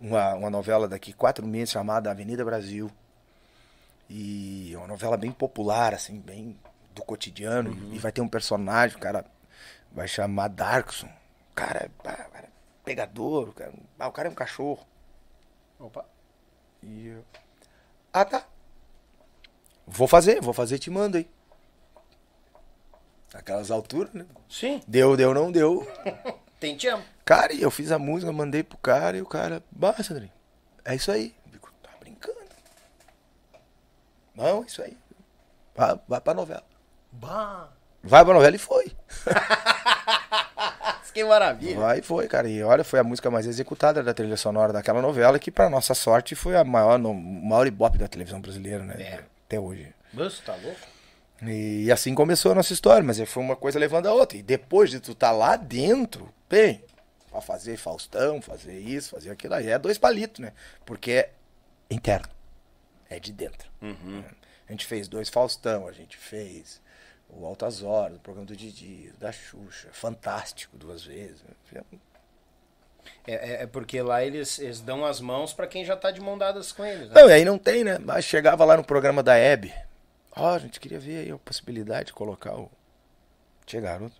uma, uma novela daqui quatro meses chamada Avenida Brasil. E é uma novela bem popular, assim, bem do cotidiano. E vai ter um personagem, o cara vai chamar Darkson. O cara, é- cara é pegador, o cara, ah, o cara é um cachorro. Opa. E eu, ah, tá. Vou fazer, vou fazer te mando aí. Aquelas alturas, né? Sim, Deu, deu, não deu. tem te amo. Cara, e eu fiz a música, mandei pro cara e o cara, bah, Sandrinho, é isso aí. Digo, tá brincando. Não, é isso aí. Vai, vai pra novela. Bah, Vai pra novela e foi. que maravilha. Vai e foi, cara. E olha, foi a música mais executada da trilha sonora daquela novela, que pra nossa sorte foi a maior, no, maior ibope da televisão brasileira, né? É. Até hoje. Você tá louco? E assim começou a nossa história, mas foi uma coisa levando a outra. E depois de tu estar lá dentro, bem, pra fazer Faustão, fazer isso, fazer aquilo aí, é dois palitos, né? Porque é interno. É de dentro. A gente fez dois Faustão, a gente fez o Altas Horas, o programa do Didi, da Xuxa, fantástico duas vezes. É, é- é porque lá eles, eles dão as mãos pra quem já tá de mão dadas com eles. Né? Não, e aí não tem, né? Mas chegava lá no programa da Hebe. Ó, a gente queria ver aí a possibilidade de colocar o. Tia Garoto.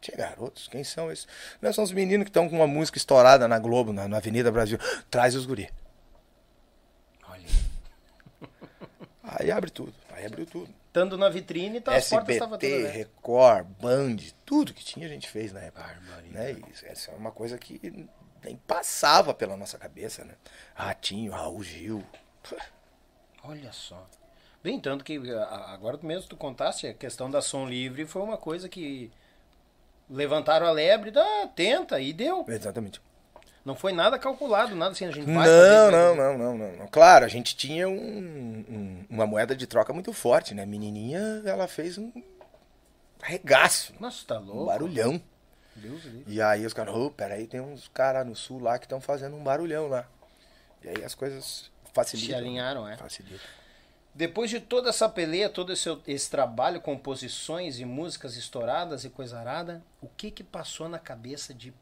Tia Garotos, quem são esses? Não, são os meninos que estão com uma música estourada na Globo, na, na Avenida Brasil. Traz os guri. Olha. Aí abre tudo. Aí abriu tudo. Estando na vitrine, tá, as portas estavam SBT, todas? Record, Band, tudo que tinha a gente fez na época. Barbaridade. Né? Isso, essa é uma coisa que nem passava pela nossa cabeça, né? Ratinho, Raul Gil. Olha só. Bem, tanto que agora mesmo tu contaste, a questão da som livre foi uma coisa que Levantaram a lebre, ah, tenta, e deu. Exatamente. Não foi nada calculado, nada assim, a gente vai Não, não, não, não, não, não. Claro, a gente tinha um- um- uma moeda de troca muito forte, né? A menininha, ela fez um arregaço, Nossa, tá um louco. barulhão. Deus. E aí os caras, ô, peraí, tem uns caras no sul lá que estão fazendo um barulhão lá. E aí as coisas facilitam. Se alinharam, é. Facilitam. Depois de toda essa peleia, todo esse, esse trabalho, composições e músicas estouradas e coisa arada, o que que passou na cabeça de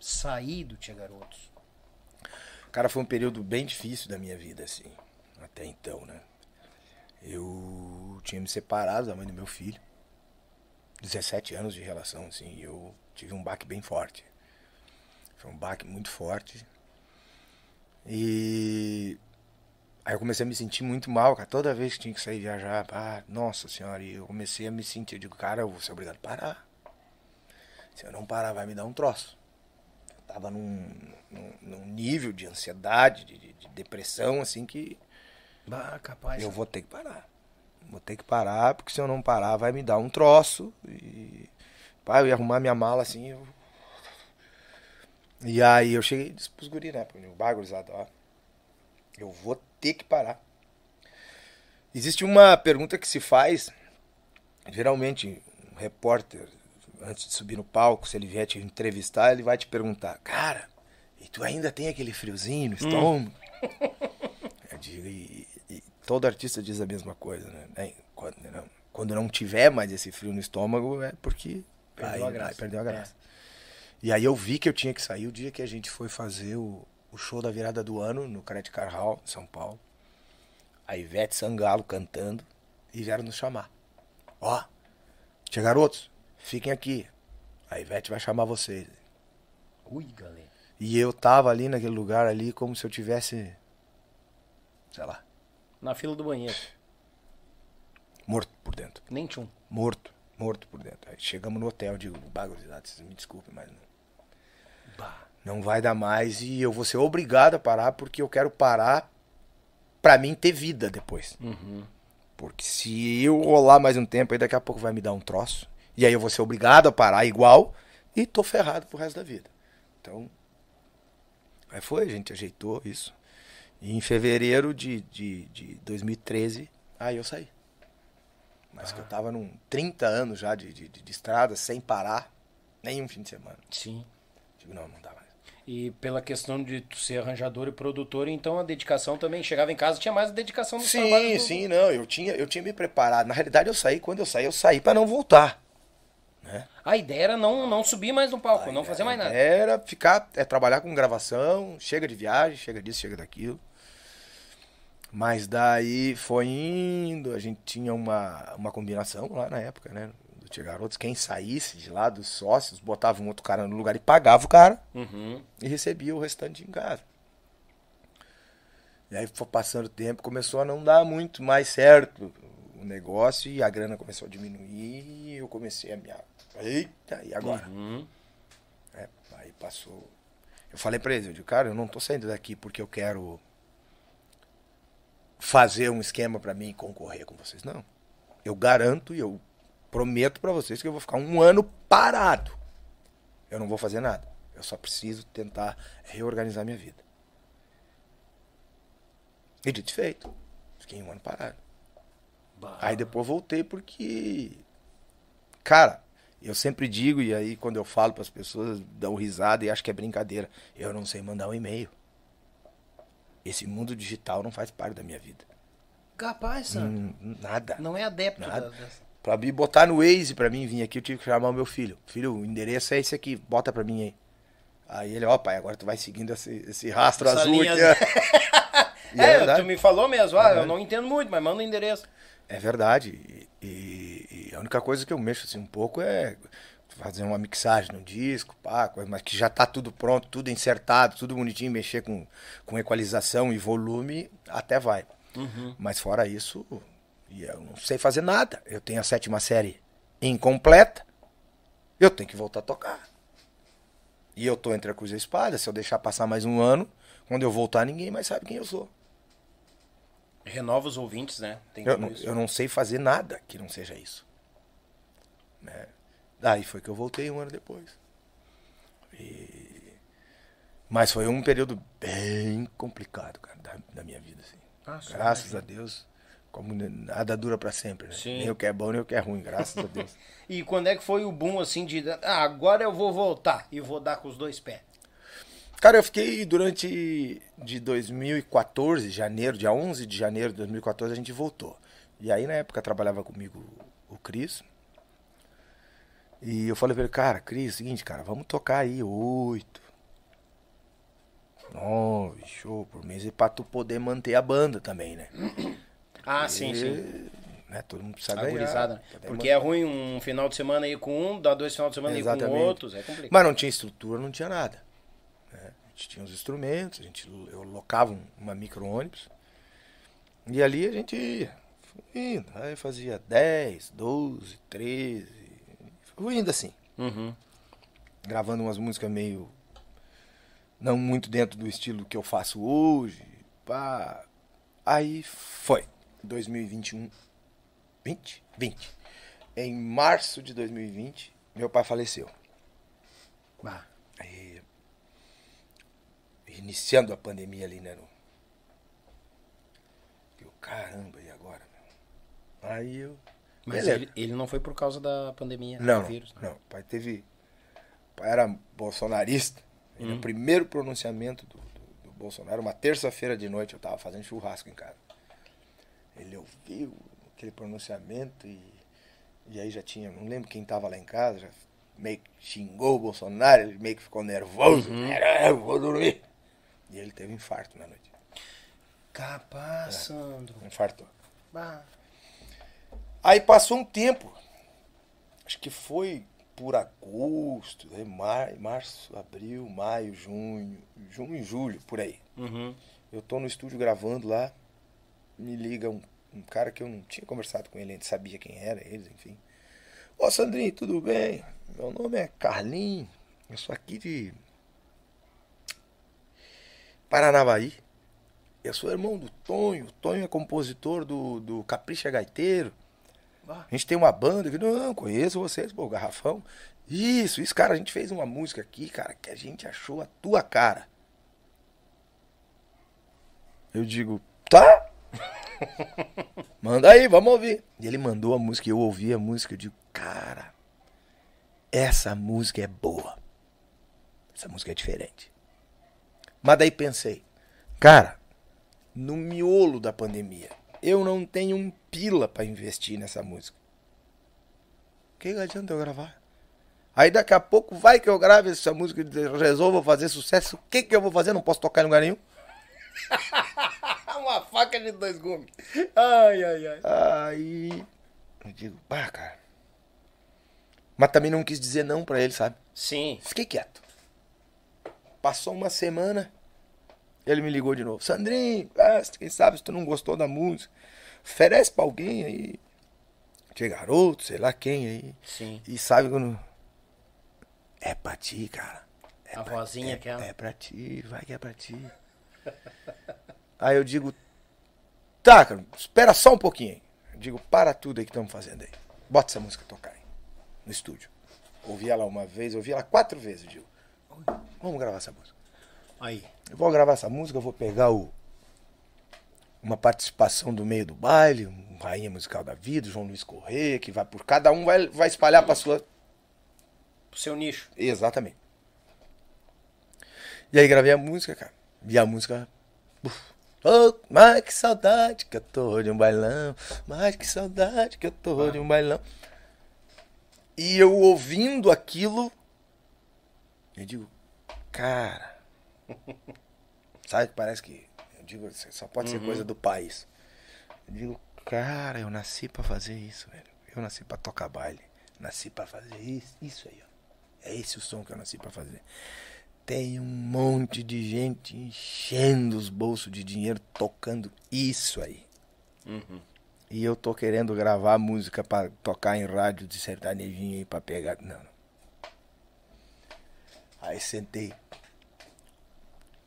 sair do Tia Garotos? Cara, foi um período bem difícil da minha vida, assim, até então, né? Eu tinha me separado da mãe do meu filho. 17 anos de relação, assim, e eu tive um baque bem forte. Foi um baque muito forte. E aí eu comecei a me sentir muito mal, cara. Toda vez que tinha que sair viajar, nossa senhora, e eu comecei a me sentir, eu digo, cara, eu vou ser obrigado a parar. Se eu não parar, vai me dar um troço. Eu tava num, num, num nível de ansiedade, de, de- de depressão, assim, que Bah, capaz. eu vou ter que parar. Vou ter que parar, porque se eu não parar, vai me dar um troço. E. Pai, eu ia arrumar minha mala assim. Eu... E aí eu cheguei e disse pros guri, né? Porque o bagurizado, ó. Eu vou ter que parar. Existe uma pergunta que se faz, geralmente, um repórter, antes de subir no palco, se ele vier te entrevistar, ele vai te perguntar, cara, e tu ainda tem aquele friozinho no estômago? Eu digo, e, e todo artista diz a mesma coisa, né? É, Quando não, quando não tiver mais esse frio no estômago, é porque Perdeu a graça. perdeu a graça. E aí eu vi que eu tinha que sair o dia que a gente foi fazer o, o show da virada do ano no Credit Car Hall, em São Paulo. A Ivete Sangalo cantando e vieram nos chamar. Ó, tia garotos, fiquem aqui. A Ivete vai chamar vocês. Ui, galera. E eu tava ali naquele lugar ali como se eu tivesse, sei lá, Na fila do banheiro. morto por dentro. Nem tchum. Morto, morto por dentro. Aí chegamos no hotel, digo, bagurizado, vocês me desculpem, mas não, Bah. não vai dar mais e eu vou ser obrigado a parar porque eu quero parar pra mim ter vida depois. Porque se eu rolar mais um tempo, aí daqui a pouco vai me dar um troço. E aí eu vou ser obrigado a parar igual e tô ferrado pro resto da vida. Então, aí foi, a gente ajeitou isso. E em fevereiro de, de, de 2013, aí eu saí. Mas que eu tava num 30 anos já de, de, de, estrada, sem parar, nenhum fim de semana. Sim. Digo, não, não dá mais. E pela questão de tu ser arranjador e produtor, então a dedicação também. Chegava em casa, tinha mais dedicação no trabalho. Sim, do- sim, não, eu tinha, eu tinha me preparado. Na realidade, eu saí, quando eu saí, eu saí pra não voltar. A ideia era não, não subir mais no palco, não fazer mais nada. Era ficar, é trabalhar com gravação, chega de viagem, chega disso, chega daquilo. Mas daí foi indo, a gente tinha uma, uma combinação lá na época, né? Do Tia Garotos, quem saísse de lá dos sócios, botava um outro cara no lugar e pagava o cara Uhum. e recebia o restante em casa. E aí foi passando o tempo, começou a não dar muito mais certo o negócio e a grana começou a diminuir e eu comecei a me... Eita, e agora? Uhum. É, aí passou. Eu falei pra eles, eu digo, cara, eu não tô saindo daqui porque eu quero fazer um esquema pra mim concorrer com vocês. Não. Eu garanto e eu prometo pra vocês que eu vou ficar um ano parado. Eu não vou fazer nada. Eu só preciso tentar reorganizar minha vida. E dito e feito. Fiquei um ano parado. Bah. Aí depois voltei porque. Cara, eu sempre digo, e aí quando eu falo para as pessoas, dão risada e acham que é brincadeira. Eu não sei mandar um e-mail. Esse mundo digital não faz parte da minha vida. Capaz, Sam. Hum, Nada. Não é adepto Nada. da- dessa- Pra me botar no Waze pra mim vir aqui, eu tive que chamar o meu filho. Filho, o endereço é esse aqui, bota pra mim aí. Aí ele, ó, pai, agora tu vai seguindo esse, esse rastro Essa azul linha aqui. É É, tu me falou mesmo, ah, eu não entendo muito, mas manda o endereço. É verdade. E, e- a única coisa que eu mexo assim um pouco é fazer uma mixagem no disco, pá, mas que já tá tudo pronto, tudo insertado, tudo bonitinho, mexer com, com equalização e volume, até vai. Mas fora isso, eu não sei fazer nada. Eu tenho a sétima série incompleta, eu tenho que voltar a tocar. E eu tô entre a cruz e a espada, se eu deixar passar mais um ano, quando eu voltar, ninguém mais sabe quem eu sou. Renova os ouvintes, né? Tem Eu não, isso. eu não sei fazer nada que não seja isso. Né? Aí foi que eu voltei um ano depois. E... Mas foi um período bem complicado, cara, da, da minha vida, assim. Ah, graças a Deus, como nada dura pra sempre, né? Sim. Nem o que é bom, nem o que é ruim, graças a Deus. E quando é que foi o boom, assim, de... Ah, agora eu vou voltar e vou dar com os dois pés. Cara, eu fiquei durante de 2014, janeiro, dia 11 de janeiro de 2014, a gente voltou. E aí na época trabalhava comigo o Cris. E eu falei pra ele, cara, Cris, seguinte, cara, vamos tocar aí oito, nove show por mês e pra tu poder manter a banda também, né? Ah, sim, E, sim. Né, todo mundo precisa A ganhar. gurizada. né? Porque é ruim um final de semana ir com um, dá dois final de semana ir com outros, é complicado. Mas não tinha estrutura, não tinha nada. Gente tinha os instrumentos, a gente, eu locava um- uma micro-ônibus. E ali a gente ia. Indo. Aí fazia 10, 12, 13. Fui indo assim. Uhum. Gravando umas músicas meio. Não muito dentro do estilo que eu faço hoje. Pá. Aí foi. 2021. 20? 20. Em março de 2020, meu pai faleceu. Bah. Iniciando a pandemia ali, né? No... Eu, caramba, e agora? meu? Aí eu. Mas ele, ele não foi por causa da pandemia, Não, do vírus. né? não. O pai teve. O pai era bolsonarista. E Hum. no primeiro pronunciamento do, do- do Bolsonaro, uma terça-feira de noite, eu tava fazendo churrasco em casa. Ele ouviu aquele pronunciamento e, e aí já tinha, não lembro quem tava lá em casa, já meio que xingou o Bolsonaro, ele meio que ficou nervoso. Uhum. Eu vou dormir. E ele teve infarto na noite. Capaz, Sandro. Infartou. Bah. Aí passou um tempo. Acho que foi por agosto, né? Mar, março, abril, maio, junho, junho e julho, por aí. Uhum. Eu tô no estúdio gravando lá, me liga um, um cara que eu não tinha conversado com ele, ainda sabia quem era, eles, enfim. Ô Sandrinho, tudo bem? Meu nome é Carlinho, eu sou aqui de Paranavaí. Eu sou irmão do Tonho, o Tonho é compositor do, do Capricha Gaiteiro. A gente tem uma banda que não conheço vocês, pô, Garrafão. Isso, isso, cara, a gente fez uma música aqui, cara, que a gente achou a tua cara. Eu digo, tá? Manda aí, vamos ouvir. E ele mandou a música, eu ouvi a música, eu digo, cara, essa música é boa. Essa música é diferente. Mas daí pensei, cara, no miolo da pandemia, eu não tenho um pila pra investir nessa música. O que adianta eu gravar? Aí daqui a pouco vai que eu grave essa música e resolvo fazer sucesso. O que, que eu vou fazer? Não posso tocar em lugar nenhum. Uma faca de dois gumes. Ai, ai, ai. Aí eu digo, pá, cara. Mas também não quis dizer não pra ele, sabe? Sim. Fiquei quieto. Passou uma semana, ele me ligou de novo. Sandrinho, ah, quem sabe se tu não gostou da música, oferece pra alguém aí. Que garoto, sei lá quem aí. Sim. E sabe quando. É pra ti, cara. É A pra- vozinha é, aquela. É pra ti, vai que é pra ti. aí eu digo, tá, cara, espera só um pouquinho aí. Eu digo, para tudo aí que estamos fazendo aí. Bota essa música tocar aí, no estúdio. Ouvi ela uma vez, ouvi ela quatro vezes, eu digo, vamos gravar essa música. Aí. Eu vou gravar essa música, vou pegar o, uma participação do meio do baile, um Rainha Musical da Vida, João Luiz Corrêa, que vai por cada um, vai, vai espalhar pra sua. Pro seu nicho. Exatamente. E aí gravei a música, cara. E a música. Uf. Oh, mas que saudade que eu tô de um bailão. Mas que saudade que eu tô de um bailão. E eu ouvindo aquilo, eu digo, cara. Sabe que parece que. Eu digo, só pode ser coisa do país. Eu digo, cara, eu nasci pra fazer isso, velho. Eu nasci pra tocar baile. Nasci pra fazer isso, isso aí, ó. É esse o som que eu nasci pra fazer. Tem um monte de gente enchendo os bolsos de dinheiro tocando isso aí. E eu tô querendo gravar música pra tocar em rádio de sertanejinho aí pra pegar. Não, não. Aí sentei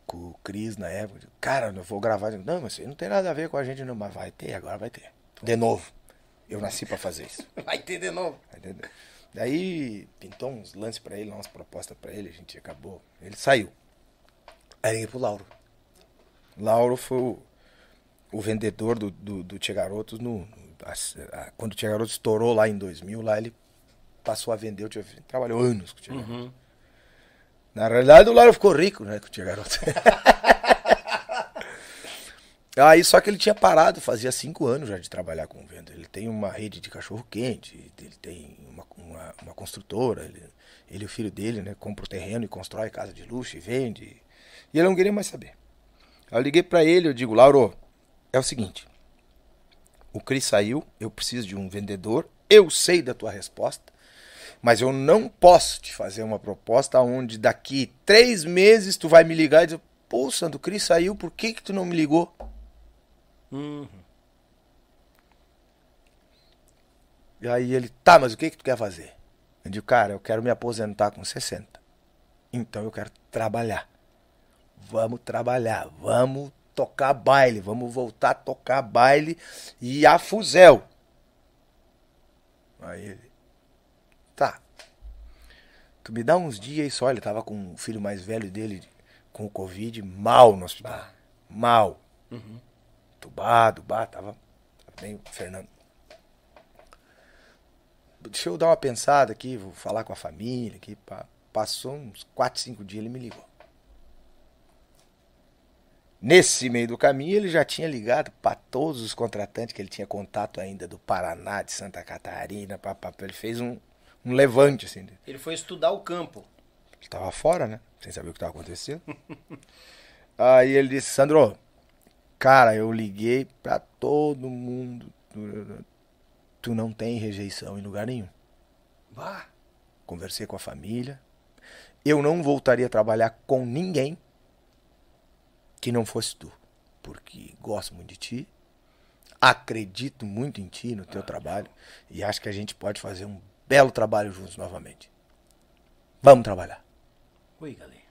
com o Cris na época. Cara, eu vou gravar. Não, mas isso não tem nada a ver com a gente, não. Mas vai ter, agora vai ter. De novo. Eu nasci pra fazer isso. Vai ter de novo. Entendeu? Daí pintou uns lances pra ele, umas propostas pra ele, a gente acabou. Ele saiu. Aí liguei pro Lauro. Lauro foi o, o vendedor do, do, do Tia Garotos no, a- a- quando o Tia Garotos estourou lá em 2000, lá ele passou a vender, o Tia, trabalhou anos com o Tia Garotos. Na realidade o Lauro ficou rico, né, com o Tia Garotos. Aí só que ele tinha parado, fazia cinco anos já de trabalhar com venda. Ele tem uma rede de cachorro quente, ele tem uma, uma, uma construtora, ele, ele e o filho dele, né, compra o terreno e constrói casa de luxo e vende. E ele não queria mais saber. Aí eu liguei pra ele, eu digo, Lauro, é o seguinte, o Cris saiu, eu preciso de um vendedor, eu sei da tua resposta, mas eu não posso te fazer uma proposta onde daqui três meses tu vai me ligar e dizer, pô, Sandro, o Cris saiu, por que que tu não me ligou? E aí ele, tá, mas o que que tu quer fazer? Eu digo, cara, eu quero me aposentar com 60. Então eu quero trabalhar. Vamos trabalhar, vamos tocar baile, vamos voltar a tocar baile e a fuzel. Aí ele. Tu me dá uns dias e só, ele tava com o filho mais velho dele com o Covid, mal no hospital. Mal. Tubado, bah, tava, tava bem, Fernando. Deixa eu dar uma pensada aqui, vou falar com a família aqui. pá. Passou uns 4, 5 dias, ele me ligou. Nesse meio do caminho, ele já tinha ligado para todos os contratantes que ele tinha contato ainda do Paraná, de Santa Catarina, pá, pá, pá. ele fez um, um levante assim. Ele Ele foi estudar o campo. tava fora, né? Sem saber o que tava acontecendo. Aí ele disse, Sandro, cara, eu liguei pra todo mundo. Tu- não tem rejeição em lugar nenhum. Bah. Conversei com a família. Eu não voltaria a trabalhar com ninguém que não fosse tu. Porque gosto muito de ti. Acredito muito em ti, no teu trabalho. E acho que a gente pode fazer um belo trabalho juntos novamente. Vamos trabalhar. Oi, galera.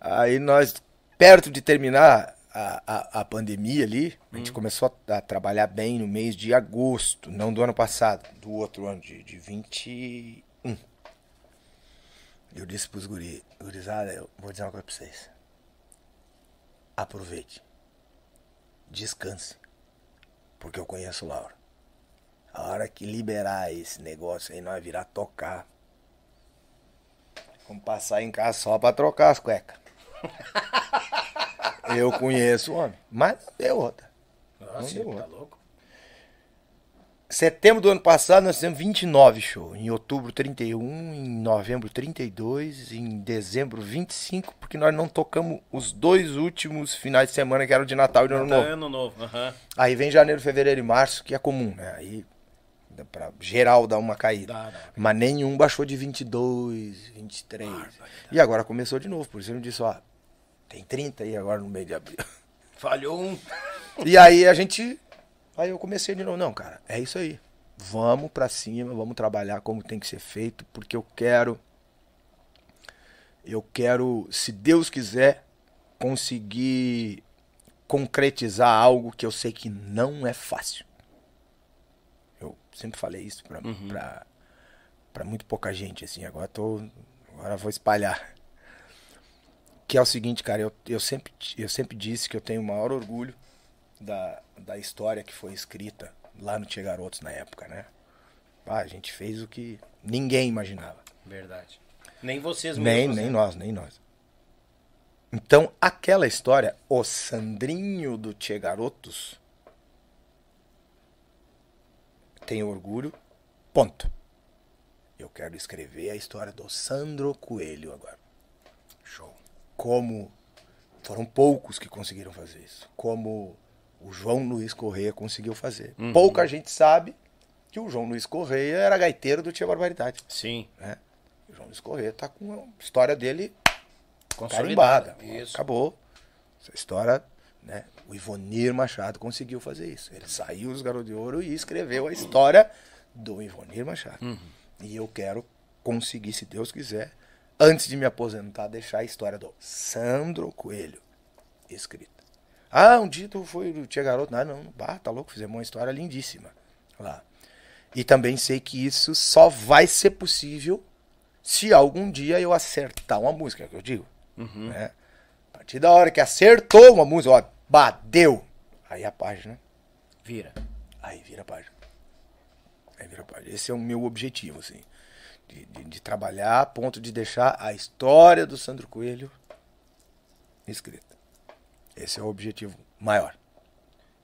Aí nós, perto de terminar a, a, a pandemia ali, a gente começou a, a trabalhar bem no mês de agosto, não do ano passado, do outro ano, de, de 21. Eu disse pros guri, gurizada, eu vou dizer uma coisa pra vocês. Aproveite. Descanse. Porque eu conheço o Laura. A hora que liberar esse negócio aí, nós virar tocar. Vamos passar em casa só pra trocar as cuecas. Eu conheço o homem. Mas não deu outra. Nossa, deu tá outra. louco? Setembro do ano passado nós fizemos 29 shows. Em outubro 31, em novembro 32, em dezembro 25, porque nós não tocamos os dois últimos finais de semana que eram de Natal e de Ano Novo. ano novo. aham. Aí vem janeiro, fevereiro e março, que é comum, né? Aí pra geral dar uma caída. Dá, dá. Mas nenhum baixou de 22, 23. E agora começou de novo, por isso eu disse, ó, tem 30 aí agora no meio de abril. Falhou um. E aí a gente. Aí eu comecei de novo, não, cara, é isso aí. Vamos pra cima, vamos trabalhar como tem que ser feito, porque eu quero. Eu quero, se Deus quiser, conseguir concretizar algo que eu sei que não é fácil. Eu sempre falei isso pra, pra, pra muito pouca gente, assim. Agora tô. Agora vou espalhar. Que é o seguinte, cara, eu, eu, sempre, eu sempre disse que eu tenho o maior orgulho da, da história que foi escrita lá no Tia Garotos na época, né? Ah, a gente fez o que ninguém imaginava. Verdade. Nem vocês Nem, mesmos. nem né? nós, nem nós. Então, aquela história, o Sandrinho do Tia Garotos, tenho orgulho, ponto. Eu quero escrever a história do Sandro Coelho agora. Show. Como foram poucos que conseguiram fazer isso. Como o João Luiz Correia conseguiu fazer. Pouca gente sabe que o João Luiz Correia era gaiteiro do Tia Barbaridade. Sim. Né? O João Luiz Correia tá com a história dele carimbada. Isso. Acabou. Essa história, né? O Ivonir Machado conseguiu fazer isso. Ele saiu dos Garotos de Ouro e escreveu a história do Ivonir Machado. Uhum. E eu quero conseguir, se Deus quiser, antes de me aposentar, deixar a história do Sandro Coelho escrita. Ah, um dia tu foi Tia Garoto. Não, não, bah, tá louco, fizemos uma história lindíssima. lá. E também sei que isso só vai ser possível se algum dia eu acertar uma música, é o que eu digo. Né? A partir da hora que acertou uma música, ó, bateu. Aí a página, Vira. aí vira a página. Aí vira a página. Esse é o meu objetivo, assim. De, de- de trabalhar a ponto de deixar a história do Sandro Coelho escrita. Esse é o objetivo maior.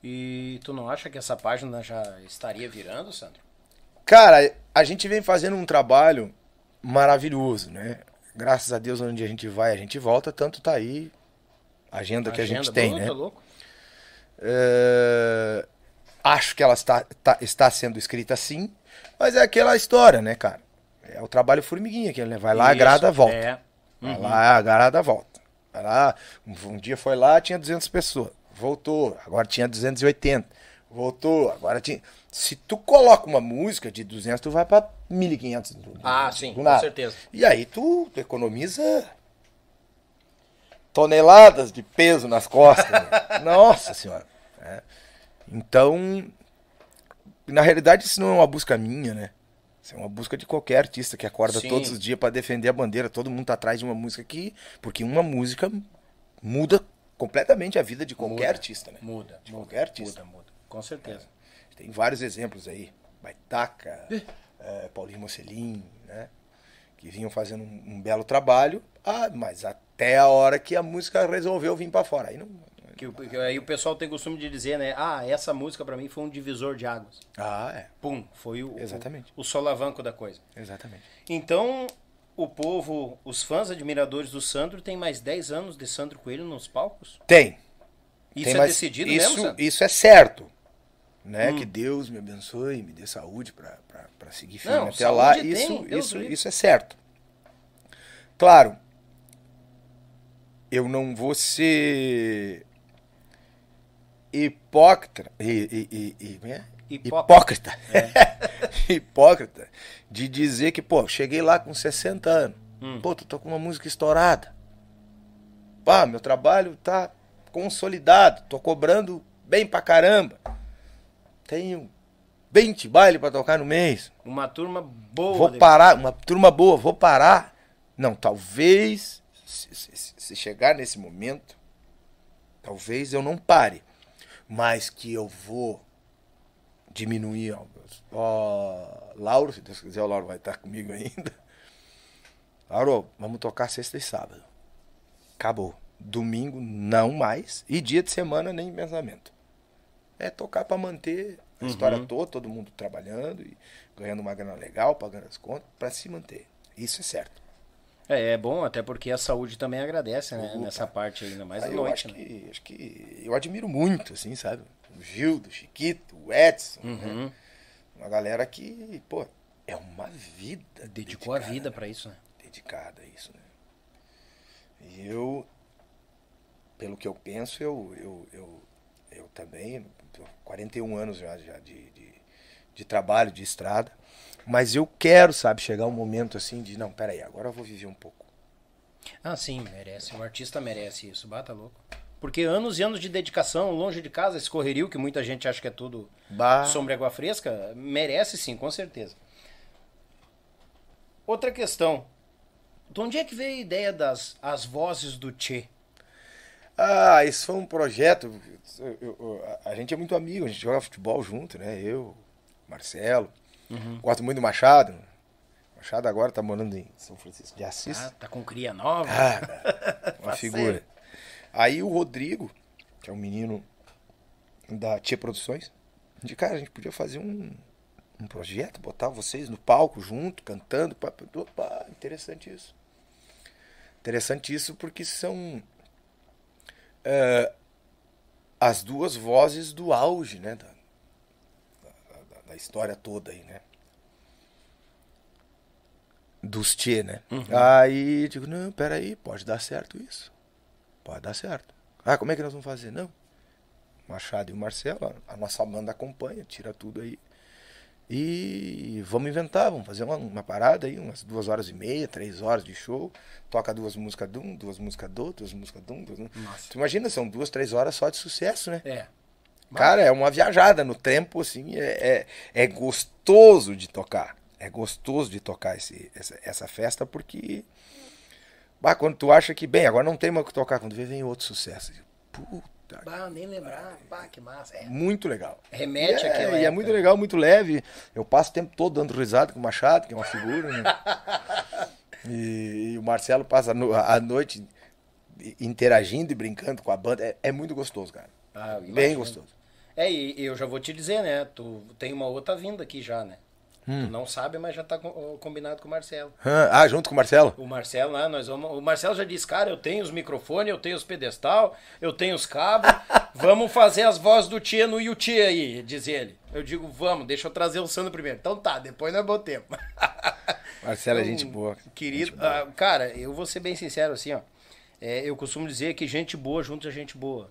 E tu não acha que essa página já estaria virando, Sandro? Cara, a gente vem fazendo um trabalho maravilhoso, né? Graças a Deus, onde a gente vai, a gente volta, tanto tá aí a agenda que a gente Agenda, tem, né? louco? É, Acho que ela está, tá- está sendo escrita sim, mas é aquela história, né, cara? É o trabalho formiguinha, que ele vai lá, Isso, agrada, volta. É. Vai lá, agrada, volta. Lá, um, um dia foi lá, tinha 200 pessoas. Voltou, agora tinha 280. Voltou, agora tinha... Se tu coloca uma música de 200, tu vai pra 1.500. do- do- Ah, do sim, com nada. certeza. E aí tu economiza toneladas de peso nas costas. né? Nossa senhora. É. Então, na realidade, isso não é uma busca minha, né? Isso é uma busca de qualquer artista que acorda Sim. todos os dias pra defender a bandeira. Todo mundo tá atrás de uma música aqui, porque uma música muda completamente a vida de qualquer Muda, artista, né? Muda. De muda, qualquer artista. Muda, muda. Com certeza. Tem vários exemplos aí. Baitaca, eh, Paulinho Mocelin, né? Que vinham fazendo um, um belo trabalho, ah, mas até a hora que a música resolveu vir pra fora. Aí não. Que, o- que aí o pessoal tem costume de dizer, né? Ah, essa música pra mim foi um divisor de águas. Ah, é. Pum, foi o, Exatamente. o, o solavanco da coisa. Exatamente. Então, o povo, os fãs admiradores do Sandro, tem mais 10 anos de Sandro Coelho nos palcos? Tem. Isso tem é mais- decidido isso, mesmo, Sandro? Isso é certo. Né? Hum. Que Deus me abençoe, me dê saúde pra seguir firme Não, até lá. tem, Isso, Deus isso, livre. isso é certo. Claro, eu não vou ser hipócrita. E, e, e, é? Hipócrita. Hipócrita. Hipócrita de dizer que, pô, cheguei lá com 60 anos. Hum. Pô, tô com uma música estourada. Pá, meu trabalho tá consolidado. Tô cobrando bem pra caramba. Tenho 20 baile pra tocar no mês. Uma turma boa. Vou de- parar, uma turma boa, vou parar. Não, talvez, se, se- se chegar nesse momento, talvez eu não pare. Mas que eu vou diminuir. Ó, ó, Lauro, se Deus quiser, o Lauro vai estar comigo ainda. Lauro, vamos tocar sexta e sábado. Acabou. Domingo, não mais. E dia de semana, nem pensamento. É tocar pra manter a história toda, todo mundo trabalhando e ganhando uma grana legal, pagando as contas, pra se manter. Isso é certo. É, é bom, até porque a saúde também agradece, né? Opa. Nessa parte ainda mais à Aí eu noite, acho né? que, acho que eu admiro muito, assim, sabe? O Gildo, o Chiquito, o Edson, né? Uhum. Uma galera que, pô, é uma vida. Dedicou a vida pra isso, né? dedicada a isso, né? E eu, pelo que eu penso, eu, eu, eu, eu também, tô 41 anos já, já de, de, de trabalho, de estrada, mas eu quero, sabe, chegar um momento assim de, não, peraí, agora eu vou viver um pouco. Ah, sim, merece. O artista merece isso. Bata louco. Porque anos e anos de dedicação, longe de casa, esse correrio que muita gente acha que é tudo Bah. sombra e água fresca, merece sim, com certeza. Outra questão. De onde é que veio a ideia das as vozes do Tchê? Ah, isso foi um projeto. eu- eu- a a gente é muito amigo, a gente joga futebol junto, né? Eu, Marcelo. Gosto muito do Machado. Machado agora tá morando em São Francisco de Assis. Ah, tá com cria nova? Cara, uma figura. Aí o Rodrigo, que é um menino da Tia Produções, de cara, a gente podia fazer um, um projeto, botar vocês no palco junto, cantando. Opa, interessante isso. Interessante isso porque são é, as duas vozes do auge, né? Da, da- história toda aí, né? Dos Tchê, né? Aí digo, não, peraí, pode dar certo isso. Pode dar certo. Ah, como é que nós vamos fazer? Não. Machado e o Marcelo, a nossa banda acompanha, tira tudo aí. E vamos inventar, vamos fazer uma, uma parada aí, umas duas horas e meia, três horas de show. Toca duas músicas de um, duas músicas do outro, duas músicas de um. Duas... Nossa. Tu imagina, são duas, três horas só de sucesso, né? É. Cara, é uma viajada no tempo, assim, é, é, é gostoso de tocar. É gostoso de tocar esse, essa, essa festa, porque. Bah, quando tu acha que, bem, agora não tem mais o que tocar, quando vem, vem outro sucesso. Puta. Bah, nem lembrar. Bah, que massa. É. Muito legal. Remete é, àquela E é época. muito legal, muito leve. Eu passo o tempo todo dando risada com o Machado, que é uma figura, né? e, e o Marcelo passa a, no- a noite interagindo e brincando com a banda. É, é muito gostoso, cara. Ah, Bem gostoso. É, e eu já vou te dizer, né? Tu tem uma outra vinda aqui já, né? Hum. Tu não sabe, mas já tá co- combinado com o Marcelo. Ah, junto com o Marcelo? O Marcelo, né, nós vamos. O Marcelo já disse, cara, eu tenho os microfones, eu tenho os pedestal, eu tenho os cabos. vamos fazer as vozes do tia no Yuti aí, diz ele. Eu digo, vamos, deixa eu trazer o Sandro primeiro. Então tá, depois nós botemos. Marcelo é Então, gente boa. Querido, Gente boa. ah, cara, eu vou ser bem sincero assim, ó. É, eu costumo dizer que gente boa junto é gente boa.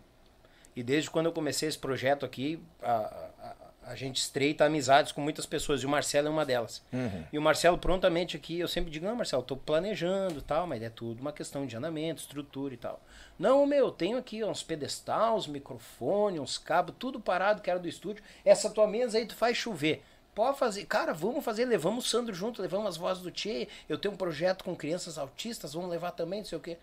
E desde quando eu comecei esse projeto aqui, a, a, a gente estreita amizades com muitas pessoas. E o Marcelo é uma delas. Uhum. E o Marcelo prontamente aqui, eu sempre digo, não, Marcelo, tô planejando tal, mas é tudo uma questão de andamento, estrutura e tal. Não, meu, tenho aqui uns pedestais, uns microfones, uns cabos, tudo parado que era do estúdio. Essa tua mesa aí tu faz chover. Pode fazer, cara, vamos fazer, levamos o Sandro junto, levamos as vozes do Tchê. Eu tenho um projeto com crianças autistas, vamos levar também, não sei o quê.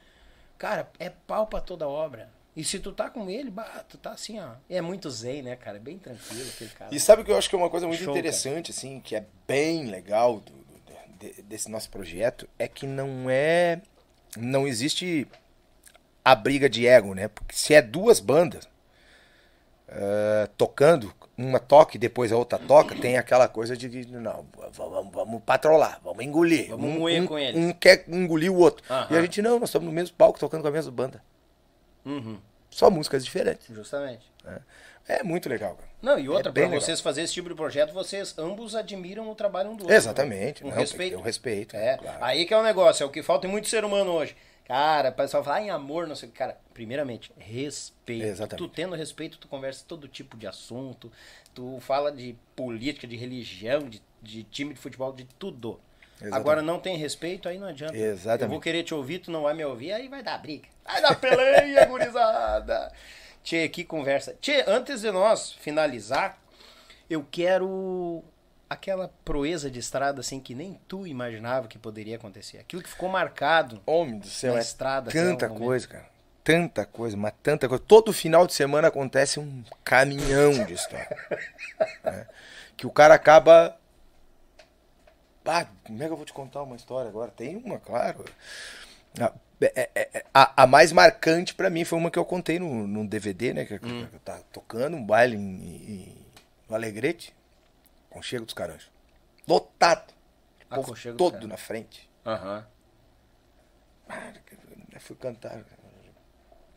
Cara, é pau pra toda obra. E se tu tá com ele, bah, tu tá assim, ó. É muito zen, né, cara? É bem tranquilo aquele cara. E sabe que eu acho que é uma coisa muito Show, cara. interessante, assim, que é bem legal do- do- de- desse nosso projeto, é que não é. Não existe a briga de ego, né? Porque se é duas bandas eh, tocando, uma toca e depois a outra toca, tem aquela coisa de não, vamos, vamos patrolar, vamos engolir. Vamos um, moer um- com eles. Um quer engolir o outro. E a gente não, nós estamos no mesmo palco tocando com a mesma banda. Uhum, Só músicas diferentes. justamente. né? É muito legal, cara. Não, e outra, É legal. vocês fazerem esse tipo de projeto, vocês ambos admiram o trabalho um do outro. Exatamente. né? Um não, respeito. Eu respeito. É, claro. aí que é o negócio, é o que falta em muito ser humano hoje. Cara, o pessoal fala, ah, em amor, não sei o que. Cara, primeiramente, respeito. Exatamente. Tu tendo respeito, tu conversa todo tipo de assunto, tu fala de política, de religião, de, de time de futebol, de tudo. Exatamente. Agora não tem respeito, aí não adianta. Exatamente. Eu vou querer te ouvir, tu não vai me ouvir, aí vai dar briga. Vai dar peleia, gurizada. Tchê, que conversa. Tchê, antes de nós finalizar, eu quero aquela proeza de estrada assim que nem tu imaginava que poderia acontecer. Aquilo que ficou marcado. Homem do céu, Na é estrada, até tanta coisa, cara. Tanta coisa, mas tanta coisa. Todo final de semana acontece um caminhão de história. né? Que o cara acaba. Ah, como é que eu vou te contar uma história agora? Tem uma, claro. A, é- é- é- a- a mais marcante pra mim foi uma que eu contei no, no DVD, né? Que, Hum. eu tava tocando um baile em, em- no Alegrete, Conchego dos Caranjos. Lotado. O povo todo na frente. Aham. Eu fui cantar.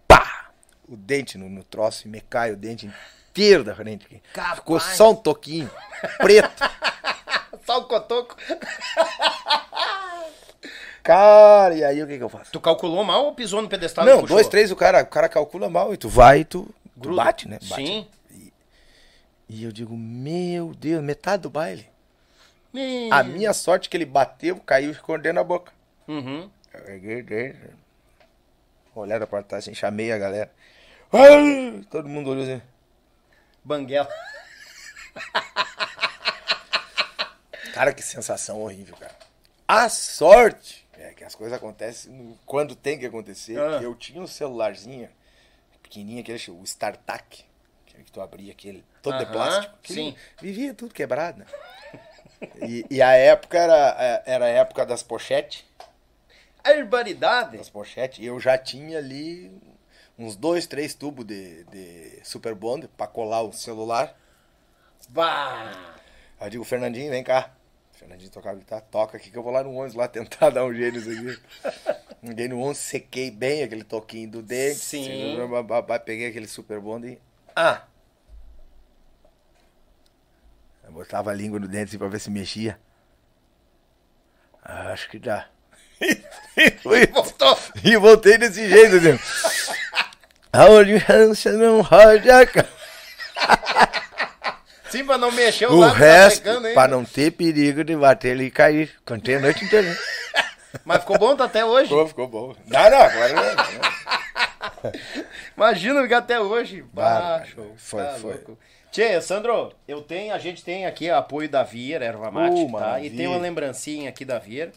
Pá! O dente no, no troço e me cai o dente inteiro da frente. aqui. Capaz. Ficou só um toquinho preto. Só o cotoco. Cara, e aí o que, que eu faço? Tu calculou mal ou pisou no pedestal e Não, dois, três, o cara, o cara calcula mal e tu vai e tu, tu bate, né? Bate. Sim. E eu digo, meu Deus, metade do baile. Ih. A minha sorte é que ele bateu, caiu e ficou dentro da boca. Uhum. Olharam pra trás assim, chamei a galera. Todo mundo olhou assim. Banguela. Cara, que sensação horrível, cara. A sorte é que as coisas acontecem quando tem que acontecer. Ah. que Eu tinha um celularzinho pequenininho, aquele, o StarTAC, que tu abria aquele, todo de plástico. sim. Vivia tudo quebrado, né? E, e a época era, era a época das pochetes. A urbanidade. Das pochetes. E eu já tinha ali uns dois, três tubos de, de Super Bond pra colar o celular. Bah. Aí eu digo, Fernandinho, vem cá. Fernandinho tocava guitarra, toca aqui que eu vou lá no 11 lá tentar dar um jeito nisso aqui. Liguei no 11, sequei bem aquele toquinho do dente. Sim. bababá, Peguei aquele super bond e... Ah! Eu botava a língua no dente assim pra ver se mexia. Ah, acho que dá. e, Voltou. e voltei desse jeito, assim. A olhança não roda a Sim, pra não mexer o, O lado tá resto, secando ainda. pra não ter perigo de bater ele e cair. Cantei a noite inteira. Mas ficou bom tá até hoje. Ficou, ficou bom. Não, não, agora não. Imagina ficar até hoje. Baixo. Foi, foi. Louco. Tchê, Sandro, eu tenho, a gente tem aqui apoio da Vier, erva mate, Uh, tá? E maravilha. tem uma lembrancinha aqui da Vier.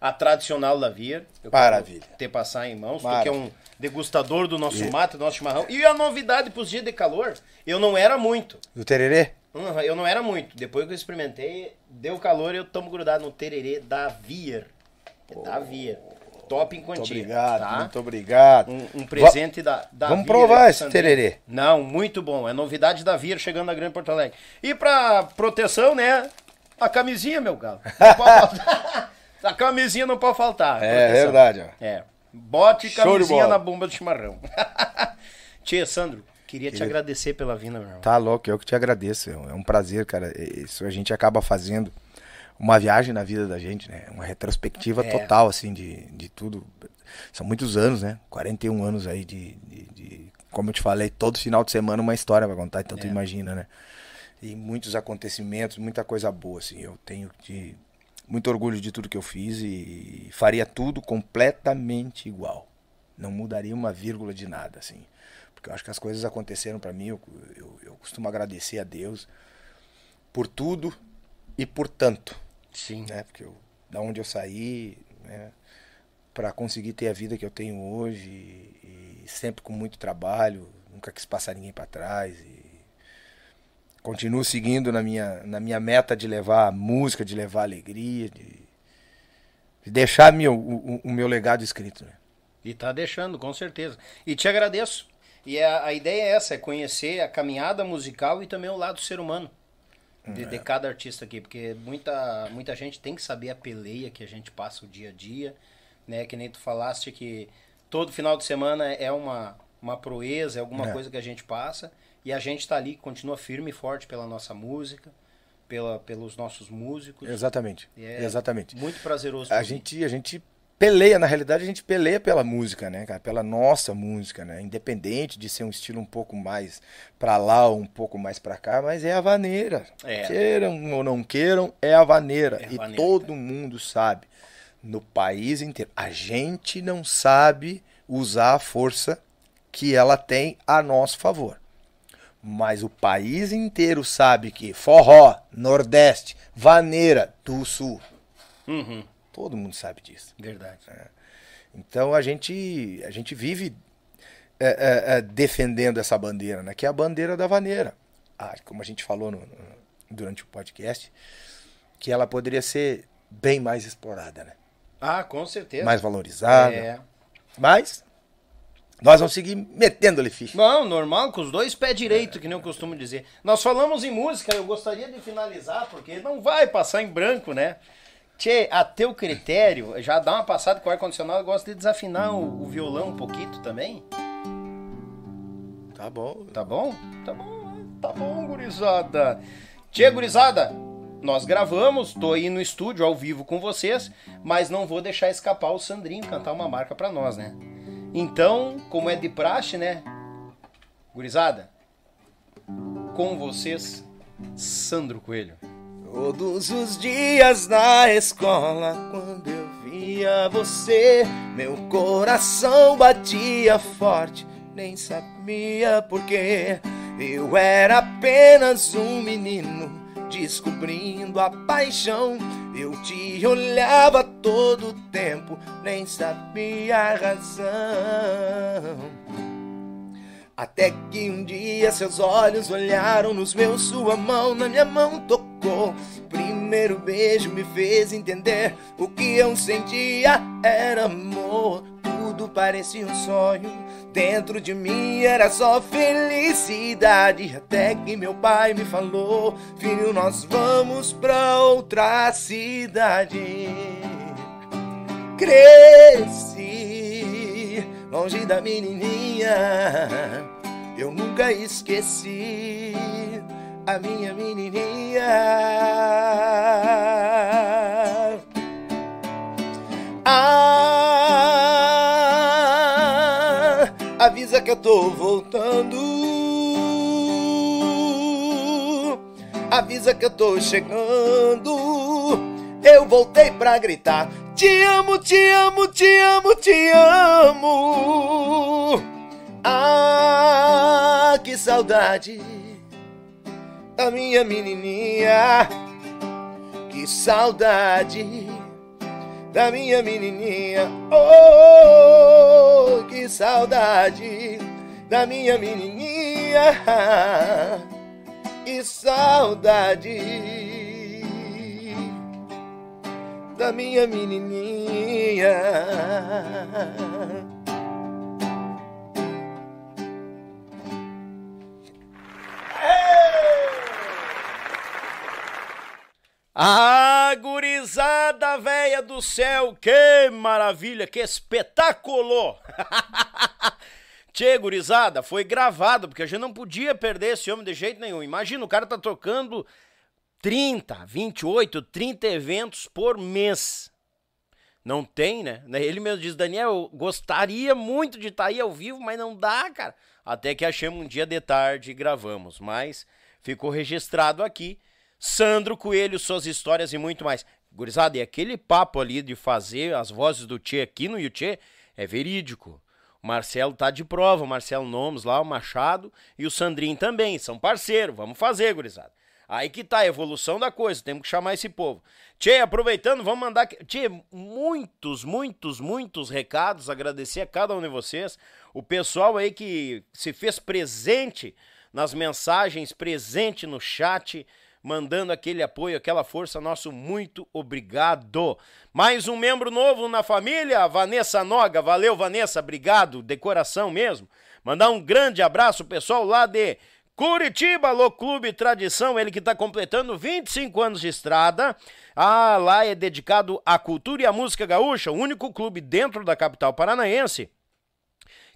A tradicional da Vier. Maravilha. Ter passar em mãos, porque é Maravilha. um degustador do nosso mate, do nosso chimarrão. E a novidade pros dias de calor, eu não era muito. Do tererê? Uhum, eu não era muito. Depois que eu experimentei, deu calor e eu tomo grudado no tererê da Vier. Da Vier. Top em Muito quantia. obrigado, tá? muito obrigado. Um, um presente da, da Vamos Vier provar esse tererê. Não, muito bom. É novidade da Vier chegando na Grande Porto Alegre. E pra proteção, né? A camisinha, meu galo. Não pode faltar. a camisinha não pode faltar. É proteção. verdade, ó. É. Bote camisinha na bomba do chimarrão. Tia, Sandro, queria te agradecer pela vinda, meu irmão. Tá louco, eu que te agradeço. É um prazer, cara. Isso a gente acaba fazendo uma viagem na vida da gente, né? Uma retrospectiva É. total, assim, de, de tudo. São muitos anos, né? 41 anos aí de, de, de- Como eu te falei, todo final de semana uma história pra contar, então tu É. imagina, né? E muitos acontecimentos, muita coisa boa, assim. Eu tenho de, muito orgulho de tudo que eu fiz e faria tudo completamente igual. Não mudaria uma vírgula de nada, assim. Porque eu acho que as coisas aconteceram pra mim, eu, eu, eu costumo agradecer a Deus por tudo e por tanto, Sim. né? Porque eu, da onde eu saí, né? Para conseguir ter a vida que eu tenho hoje e, e sempre com muito trabalho, nunca quis passar ninguém para trás e continuo seguindo na minha, na minha meta de levar música, de levar alegria, de, de deixar meu, o, o- meu legado escrito, né? E tá deixando, com certeza. E te agradeço. E a, a ideia é essa, é conhecer a caminhada musical e também o lado ser humano de, de cada artista aqui, porque muita, muita gente tem que saber a peleia que a gente passa o dia a dia, né? Que nem tu falaste que todo final de semana é uma, uma proeza, é alguma É. coisa que a gente passa, e a gente tá ali, continua firme e forte pela nossa música, pela, pelos nossos músicos. Exatamente. É Exatamente. Muito prazeroso. A gente, a gente peleia, na realidade, a gente peleia pela música, né, cara? Pela nossa música, né? Independente de ser um estilo um pouco mais pra lá ou um pouco mais pra cá, mas é a vaneira. É. Queiram ou não queiram, é a vaneira. É a e vaneira, todo mundo sabe. No país inteiro. A gente não sabe usar a força que ela tem a nosso favor. Mas o país inteiro sabe que forró, nordeste, vaneira do sul, Uhum, todo mundo sabe disso. verdade. Então a gente, a gente vive é, é, é, defendendo essa bandeira, né? Que é a bandeira da vaneira. Ah, como a gente falou no- no- durante o podcast, que ela poderia ser bem mais explorada, né? Ah, com certeza. Mais valorizada. É. Mas nós vamos seguir metendo-lhe ficha. Não, normal, com os dois pés direito, que nem eu costumo dizer. Nós falamos em música, eu gostaria de finalizar, porque não vai passar em branco, né? Tchê, a teu critério, já dá uma passada com o ar-condicionado, eu gosto de desafinar o, o violão um pouquinho também. Tá bom. Tá bom? Tá bom, tá bom, gurizada. Tchê, gurizada, nós gravamos, tô aí no estúdio ao vivo com vocês, mas não vou deixar escapar o Sandrinho cantar uma marca pra nós, né? Então, como é de praxe, né? Gurizada, com vocês, Sandro Coelho. Todos os dias na escola, quando eu via você, meu coração batia forte, nem sabia porquê. Eu era apenas um menino descobrindo a paixão. Eu te olhava todo tempo, nem sabia a razão. Até que um dia seus olhos olharam nos meus, sua mão na minha mão tocou. Primeiro beijo me fez entender o que eu sentia era amor. Tudo parecia um sonho, dentro de mim era só felicidade. Até que meu pai me falou: Filho, nós vamos pra outra cidade. Cresci longe da menininha. Eu nunca esqueci a minha menininha. Ah, que eu tô voltando. Avisa que eu tô chegando. Eu voltei pra gritar: Te amo, te amo, te amo, te amo. Ah, que saudade da minha menininha. Que saudade da minha menininha. Oh, que saudade da minha menininha. Que saudade da minha menininha. Ah, gurizada véia do céu, que maravilha, que espetáculo! Tchê, gurizada, foi gravado, porque a gente não podia perder esse homem de jeito nenhum. Imagina, o cara tá tocando 30, 28, 30 eventos por mês. Não tem, né? Ele mesmo diz, Daniel, gostaria muito de estar tá aí ao vivo, mas não dá, cara. Até que achamos um dia de tarde e gravamos, mas ficou registrado aqui Sandro Coelho, suas histórias e muito mais. Gurizada, e aquele papo ali de fazer as vozes do Tchê aqui no Yuchê é verídico. O Marcelo tá de prova, o Marcelo Nomes lá, o Machado e o Sandrinho também, são parceiros. Vamos fazer, gurizada. Aí que tá a evolução da coisa, temos que chamar esse povo. Tchê, aproveitando, vamos mandar. Tchê, muitos, muitos, muitos recados, agradecer a cada um de vocês. O pessoal aí que se fez presente nas mensagens, presente no chat mandando aquele apoio, aquela força. Nosso muito obrigado. Mais um membro novo na família, Vanessa Noga. Valeu, Vanessa, obrigado, decoração mesmo. Mandar um grande abraço, pessoal lá de Curitiba, Alô Clube Tradição, ele que está completando 25 anos de estrada. Ah, lá é dedicado à cultura e à música gaúcha, o único clube dentro da capital paranaense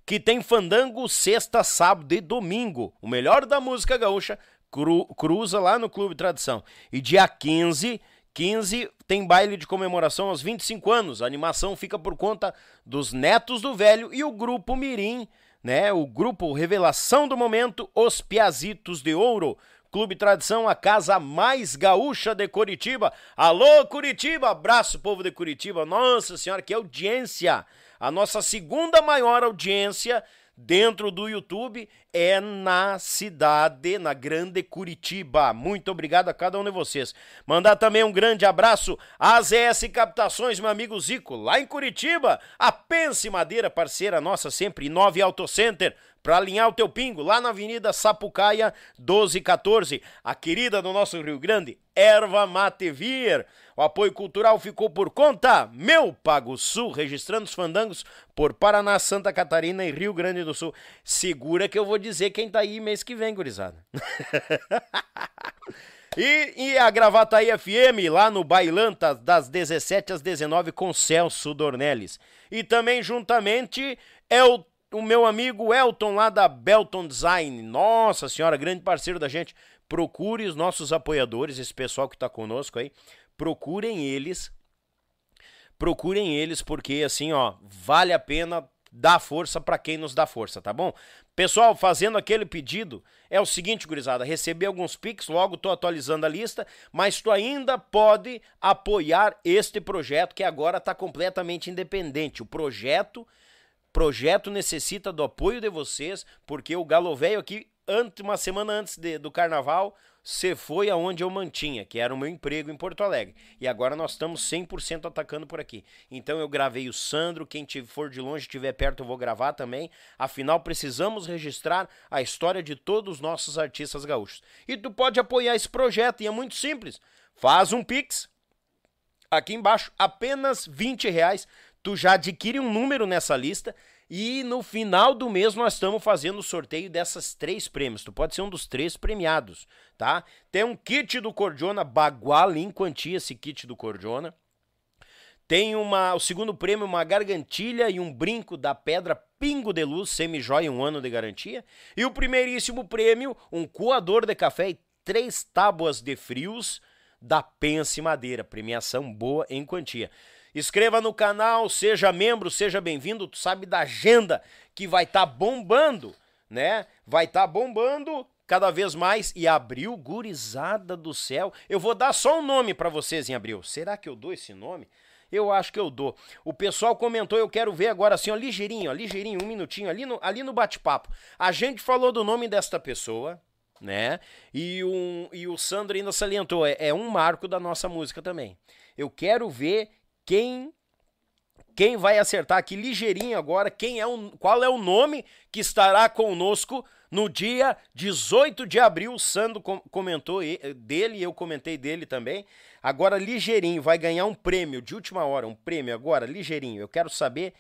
que tem fandango sexta, sábado e domingo. O melhor da música gaúcha cru, cruza lá no Clube Tradição. E dia 15, 15 tem baile de comemoração aos 25 anos. A animação fica por conta dos netos do velho e o grupo Mirim, né? O grupo Revelação do Momento, Os Piazitos de Ouro. Clube Tradição, a casa mais gaúcha de Curitiba. Alô, Curitiba! Abraço, povo de Curitiba. Nossa Senhora, que audiência! A nossa segunda maior audiência dentro do YouTube é na cidade, na grande Curitiba. Muito obrigado a cada um de vocês. Mandar também um grande abraço à ZS Captações, meu amigo Zico, lá em Curitiba. A Pense Madeira, parceira nossa sempre, 9 Auto Center para alinhar o teu pingo lá na Avenida Sapucaia 1214. A querida do nosso Rio Grande, Erva Mate Vir. O apoio cultural ficou por conta Meu Pago Sul, registrando os fandangos por Paraná, Santa Catarina e Rio Grande do Sul. Segura que eu vou dizer quem tá aí mês que vem, gurizada. E, e, a Gravataí FM lá no Bailanta das 17 às 19 com Celso Dornelles. E também juntamente é o o meu amigo Elton lá da Belton Design. Nossa senhora, grande parceiro da gente. Procure os nossos apoiadores, esse pessoal que está conosco aí. Procurem eles. Procurem eles porque assim, ó, vale a pena dar força para quem nos dá força, tá bom? Pessoal, fazendo aquele pedido, é o seguinte, gurizada, recebi alguns pics, logo tô atualizando a lista, mas tu ainda pode apoiar este projeto que agora está completamente independente. O projeto projeto necessita do apoio de vocês, porque o Galo Velho aqui, uma semana antes de, do carnaval, se foi aonde eu mantinha, que era o meu emprego em Porto Alegre. E agora nós estamos 100% atacando por aqui. Então eu gravei o Sandro, quem for de longe estiver perto eu vou gravar também. Afinal, precisamos registrar a história de todos os nossos artistas gaúchos. E tu pode apoiar esse projeto e é muito simples. Faz um Pix, aqui embaixo, apenas 20 reais tu já adquire um número nessa lista e no final do mês nós estamos fazendo o sorteio dessas três prêmios. Tu pode ser um dos três premiados, tá? Tem um kit do Cordiona Bagual em quantia esse kit do Cordiona. Tem uma, o segundo prêmio, uma gargantilha e um brinco da pedra Pingo de Luz, semi-joia, um ano de garantia. E o primeiríssimo prêmio, um coador de café e três tábuas de frios da Pense Madeira. Premiação boa em quantia. Inscreva no canal, seja membro, seja bem-vindo. Tu sabe da agenda que vai estar tá bombando, né? Vai estar tá bombando cada vez mais e abril, gurizada do céu. Eu vou dar só um nome para vocês em abril. Será que eu dou esse nome? eu acho que eu dou. O pessoal comentou, eu quero ver agora assim, ó, ligeirinho, ó, ligeirinho, um minutinho, ali no, ali no bate-papo. A gente falou do nome desta pessoa, né? E, um, e o Sandro ainda salientou, é, é um marco da nossa música também. Eu quero ver quem quem vai acertar aqui ligeirinho agora, quem é o, qual é o nome que estará conosco no dia 18 de abril. O comentou dele, eu comentei dele também. Agora ligeirinho, vai ganhar um prêmio de última hora, um prêmio agora ligeirinho. Eu quero saber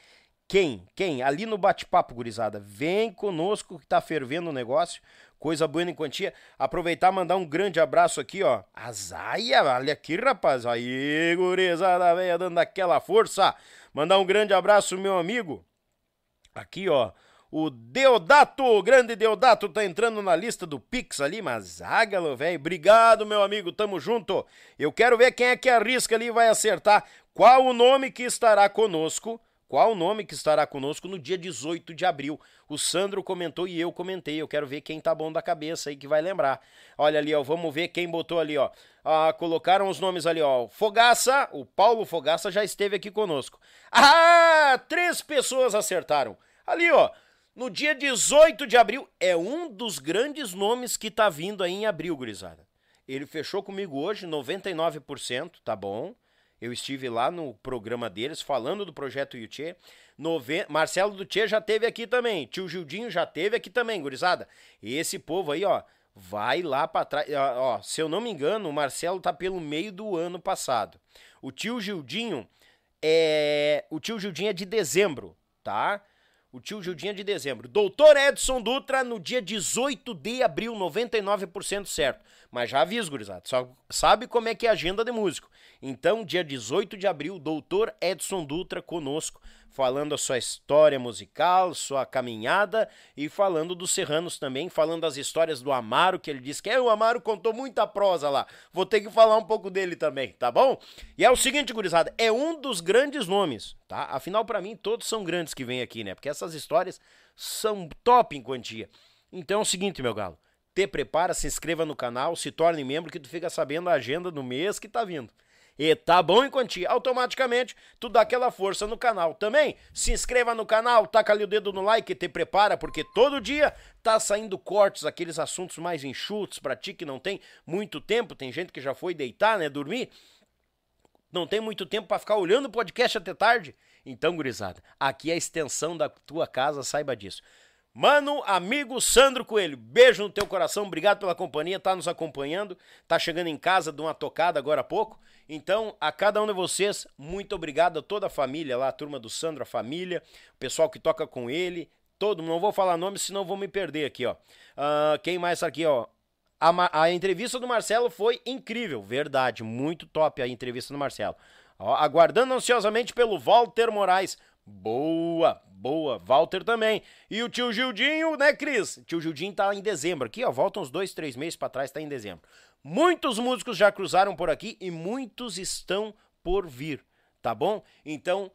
quem, quem, ali no bate-papo, gurizada, vem conosco que tá fervendo o negócio. Coisa boa em quantia. Aproveitar mandar um grande abraço aqui, ó. A Zaia, olha aqui, rapaz. Aí, gurizada, velha, dando aquela força. Mandar um grande abraço, meu amigo. Aqui, ó. O Deodato, o grande Deodato, tá entrando na lista do Pix ali, mas ágalo, velho. Obrigado, meu amigo, tamo junto. Eu quero ver quem é que arrisca ali e vai acertar qual o nome que estará conosco qual o nome que estará conosco no dia 18 de abril. O Sandro comentou e eu comentei. Eu quero ver quem tá bom da cabeça aí que vai lembrar. Olha ali, ó, vamos ver quem botou ali, ó. Ah, colocaram os nomes ali, ó. Fogaça, o Paulo Fogaça já esteve aqui conosco. Ah, três pessoas acertaram. Ali, ó. No dia 18 de abril é um dos grandes nomes que tá vindo aí em abril, gurizada. Ele fechou comigo hoje 99%, tá bom? Eu estive lá no programa deles falando do projeto Yuchê. Marcelo do Tchê já teve aqui também. Tio Gildinho já teve aqui também, gurizada. Esse povo aí, ó, vai lá para trás. Ó, se eu não me engano, o Marcelo tá pelo meio do ano passado. O tio Gildinho é. O tio Gildinho é de dezembro, tá? O tio Gildinho é de dezembro. Doutor Edson Dutra no dia 18 de abril, 99% certo. Mas já aviso, gurizada. Só sabe como é que é a agenda de músico. Então, dia 18 de abril, doutor Edson Dutra conosco, falando a sua história musical, sua caminhada e falando dos Serranos também, falando das histórias do Amaro, que ele disse que é, o Amaro contou muita prosa lá. Vou ter que falar um pouco dele também, tá bom? E é o seguinte, gurizada, é um dos grandes nomes, tá? Afinal, para mim, todos são grandes que vêm aqui, né? Porque essas histórias são top em quantia. Então é o seguinte, meu galo te prepara, se inscreva no canal, se torne membro que tu fica sabendo a agenda do mês que tá vindo. E tá bom em quantia, automaticamente tu dá aquela força no canal. Também se inscreva no canal, taca ali o dedo no like e te prepara, porque todo dia tá saindo cortes, aqueles assuntos mais enxutos pra ti que não tem muito tempo, tem gente que já foi deitar, né, dormir. Não tem muito tempo para ficar olhando o podcast até tarde. Então, gurizada, aqui é a extensão da tua casa, saiba disso. Mano, amigo Sandro Coelho, beijo no teu coração, obrigado pela companhia, tá nos acompanhando, tá chegando em casa de uma tocada agora há pouco. Então, a cada um de vocês, muito obrigado a toda a família lá, a turma do Sandro, a família, o pessoal que toca com ele, todo, não vou falar nome, senão vou me perder aqui, ó. Uh, quem mais aqui, ó? A, a, entrevista do Marcelo foi incrível, verdade, muito top a entrevista do Marcelo. Ó, aguardando ansiosamente pelo Walter Moraes. Boa, boa. Walter também. E o tio Gildinho, né, Cris? Tio Gildinho tá em dezembro. Aqui, ó, volta uns dois, três meses para trás, tá em dezembro. Muitos músicos já cruzaram por aqui e muitos estão por vir, tá bom? Então,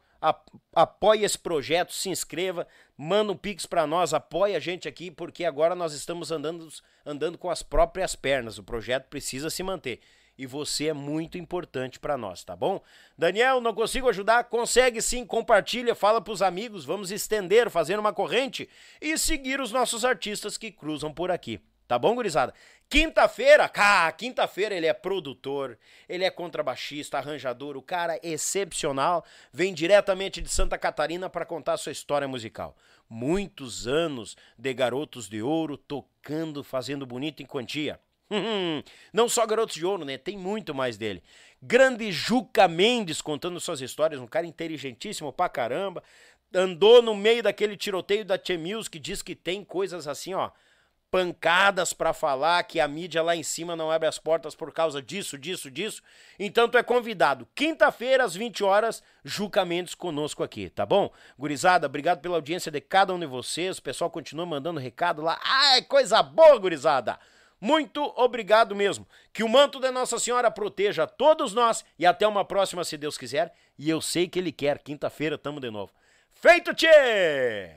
apoie esse projeto, se inscreva, manda um pix para nós, apoie a gente aqui, porque agora nós estamos andando, andando com as próprias pernas. O projeto precisa se manter e você é muito importante para nós, tá bom? Daniel, não consigo ajudar? Consegue sim, compartilha, fala pros amigos, vamos estender, fazer uma corrente e seguir os nossos artistas que cruzam por aqui. Tá bom, gurizada? Quinta-feira, cá, quinta-feira ele é produtor, ele é contrabaixista, arranjador, o cara é excepcional, vem diretamente de Santa Catarina para contar sua história musical. Muitos anos de garotos de ouro tocando, fazendo bonito em quantia. Não só Garotos de Ouro, né? Tem muito mais dele. Grande Juca Mendes contando suas histórias, um cara inteligentíssimo pra caramba. Andou no meio daquele tiroteio da que diz que tem coisas assim, ó, pancadas para falar que a mídia lá em cima não abre as portas por causa disso, disso, disso. Então tu é convidado. Quinta-feira às 20 horas, Juca Mendes conosco aqui, tá bom? Gurizada, obrigado pela audiência de cada um de vocês. O pessoal continua mandando recado lá. Ai, coisa boa, gurizada. Muito obrigado mesmo. Que o manto da Nossa Senhora proteja todos nós e até uma próxima, se Deus quiser. E eu sei que Ele quer. Quinta-feira tamo de novo. Feito, tchê!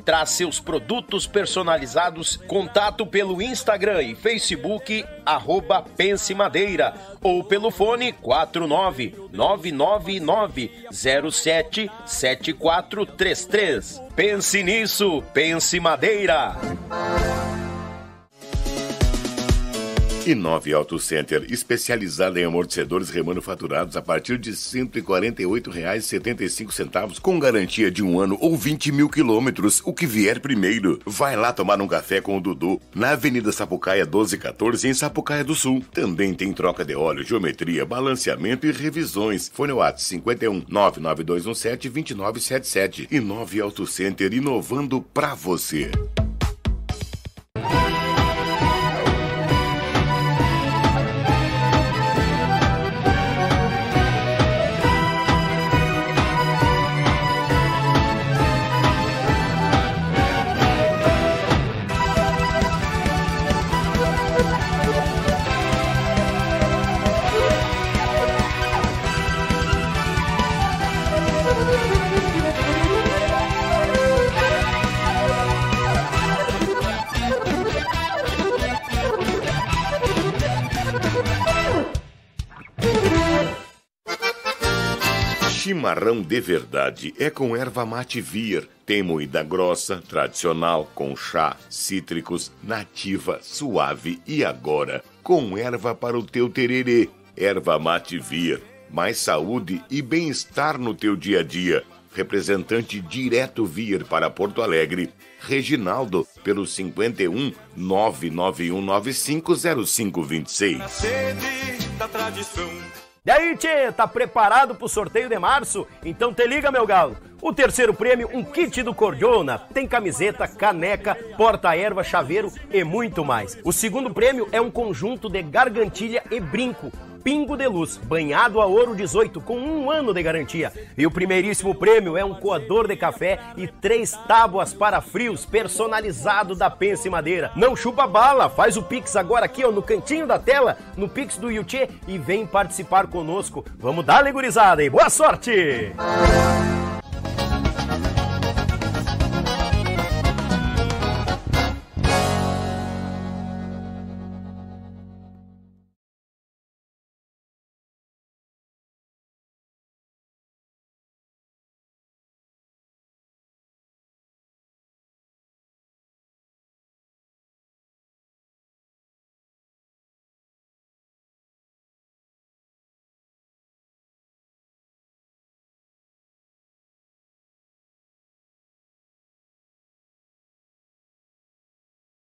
traz seus produtos personalizados. Contato pelo Instagram e Facebook, arroba Pense Madeira, ou pelo fone 49999077433. Pense nisso, Pense Madeira. E 9 Auto Center, especializada em amortecedores remanufaturados a partir de R$ 148,75, com garantia de um ano ou 20 mil quilômetros, o que vier primeiro. Vai lá tomar um café com o Dudu, na Avenida Sapucaia 1214, em Sapucaia do Sul. Também tem troca de óleo, geometria, balanceamento e revisões. Fone WhatsApp 51 99217 2977 e 9 Auto Center, inovando pra você. Chimarrão de verdade é com erva mate vir, tem moída grossa, tradicional, com chá, cítricos, nativa, suave e agora com erva para o teu tererê. Erva mate vir, mais saúde e bem-estar no teu dia a dia. Representante direto vir para Porto Alegre, Reginaldo, pelo 51 991950526. Na sede da tradição. E aí, tchê, tá preparado pro sorteio de março? Então te liga, meu galo. O terceiro prêmio, um kit do Cordiona. Tem camiseta, caneca, porta-erva, chaveiro e muito mais. O segundo prêmio é um conjunto de gargantilha e brinco. Pingo de Luz, banhado a ouro 18, com um ano de garantia. E o primeiríssimo prêmio é um coador de café e três tábuas para frios personalizado da Pense Madeira. Não chupa bala, faz o Pix agora aqui ó, no cantinho da tela, no Pix do Yuchê e vem participar conosco. Vamos dar, gurizada, e boa sorte!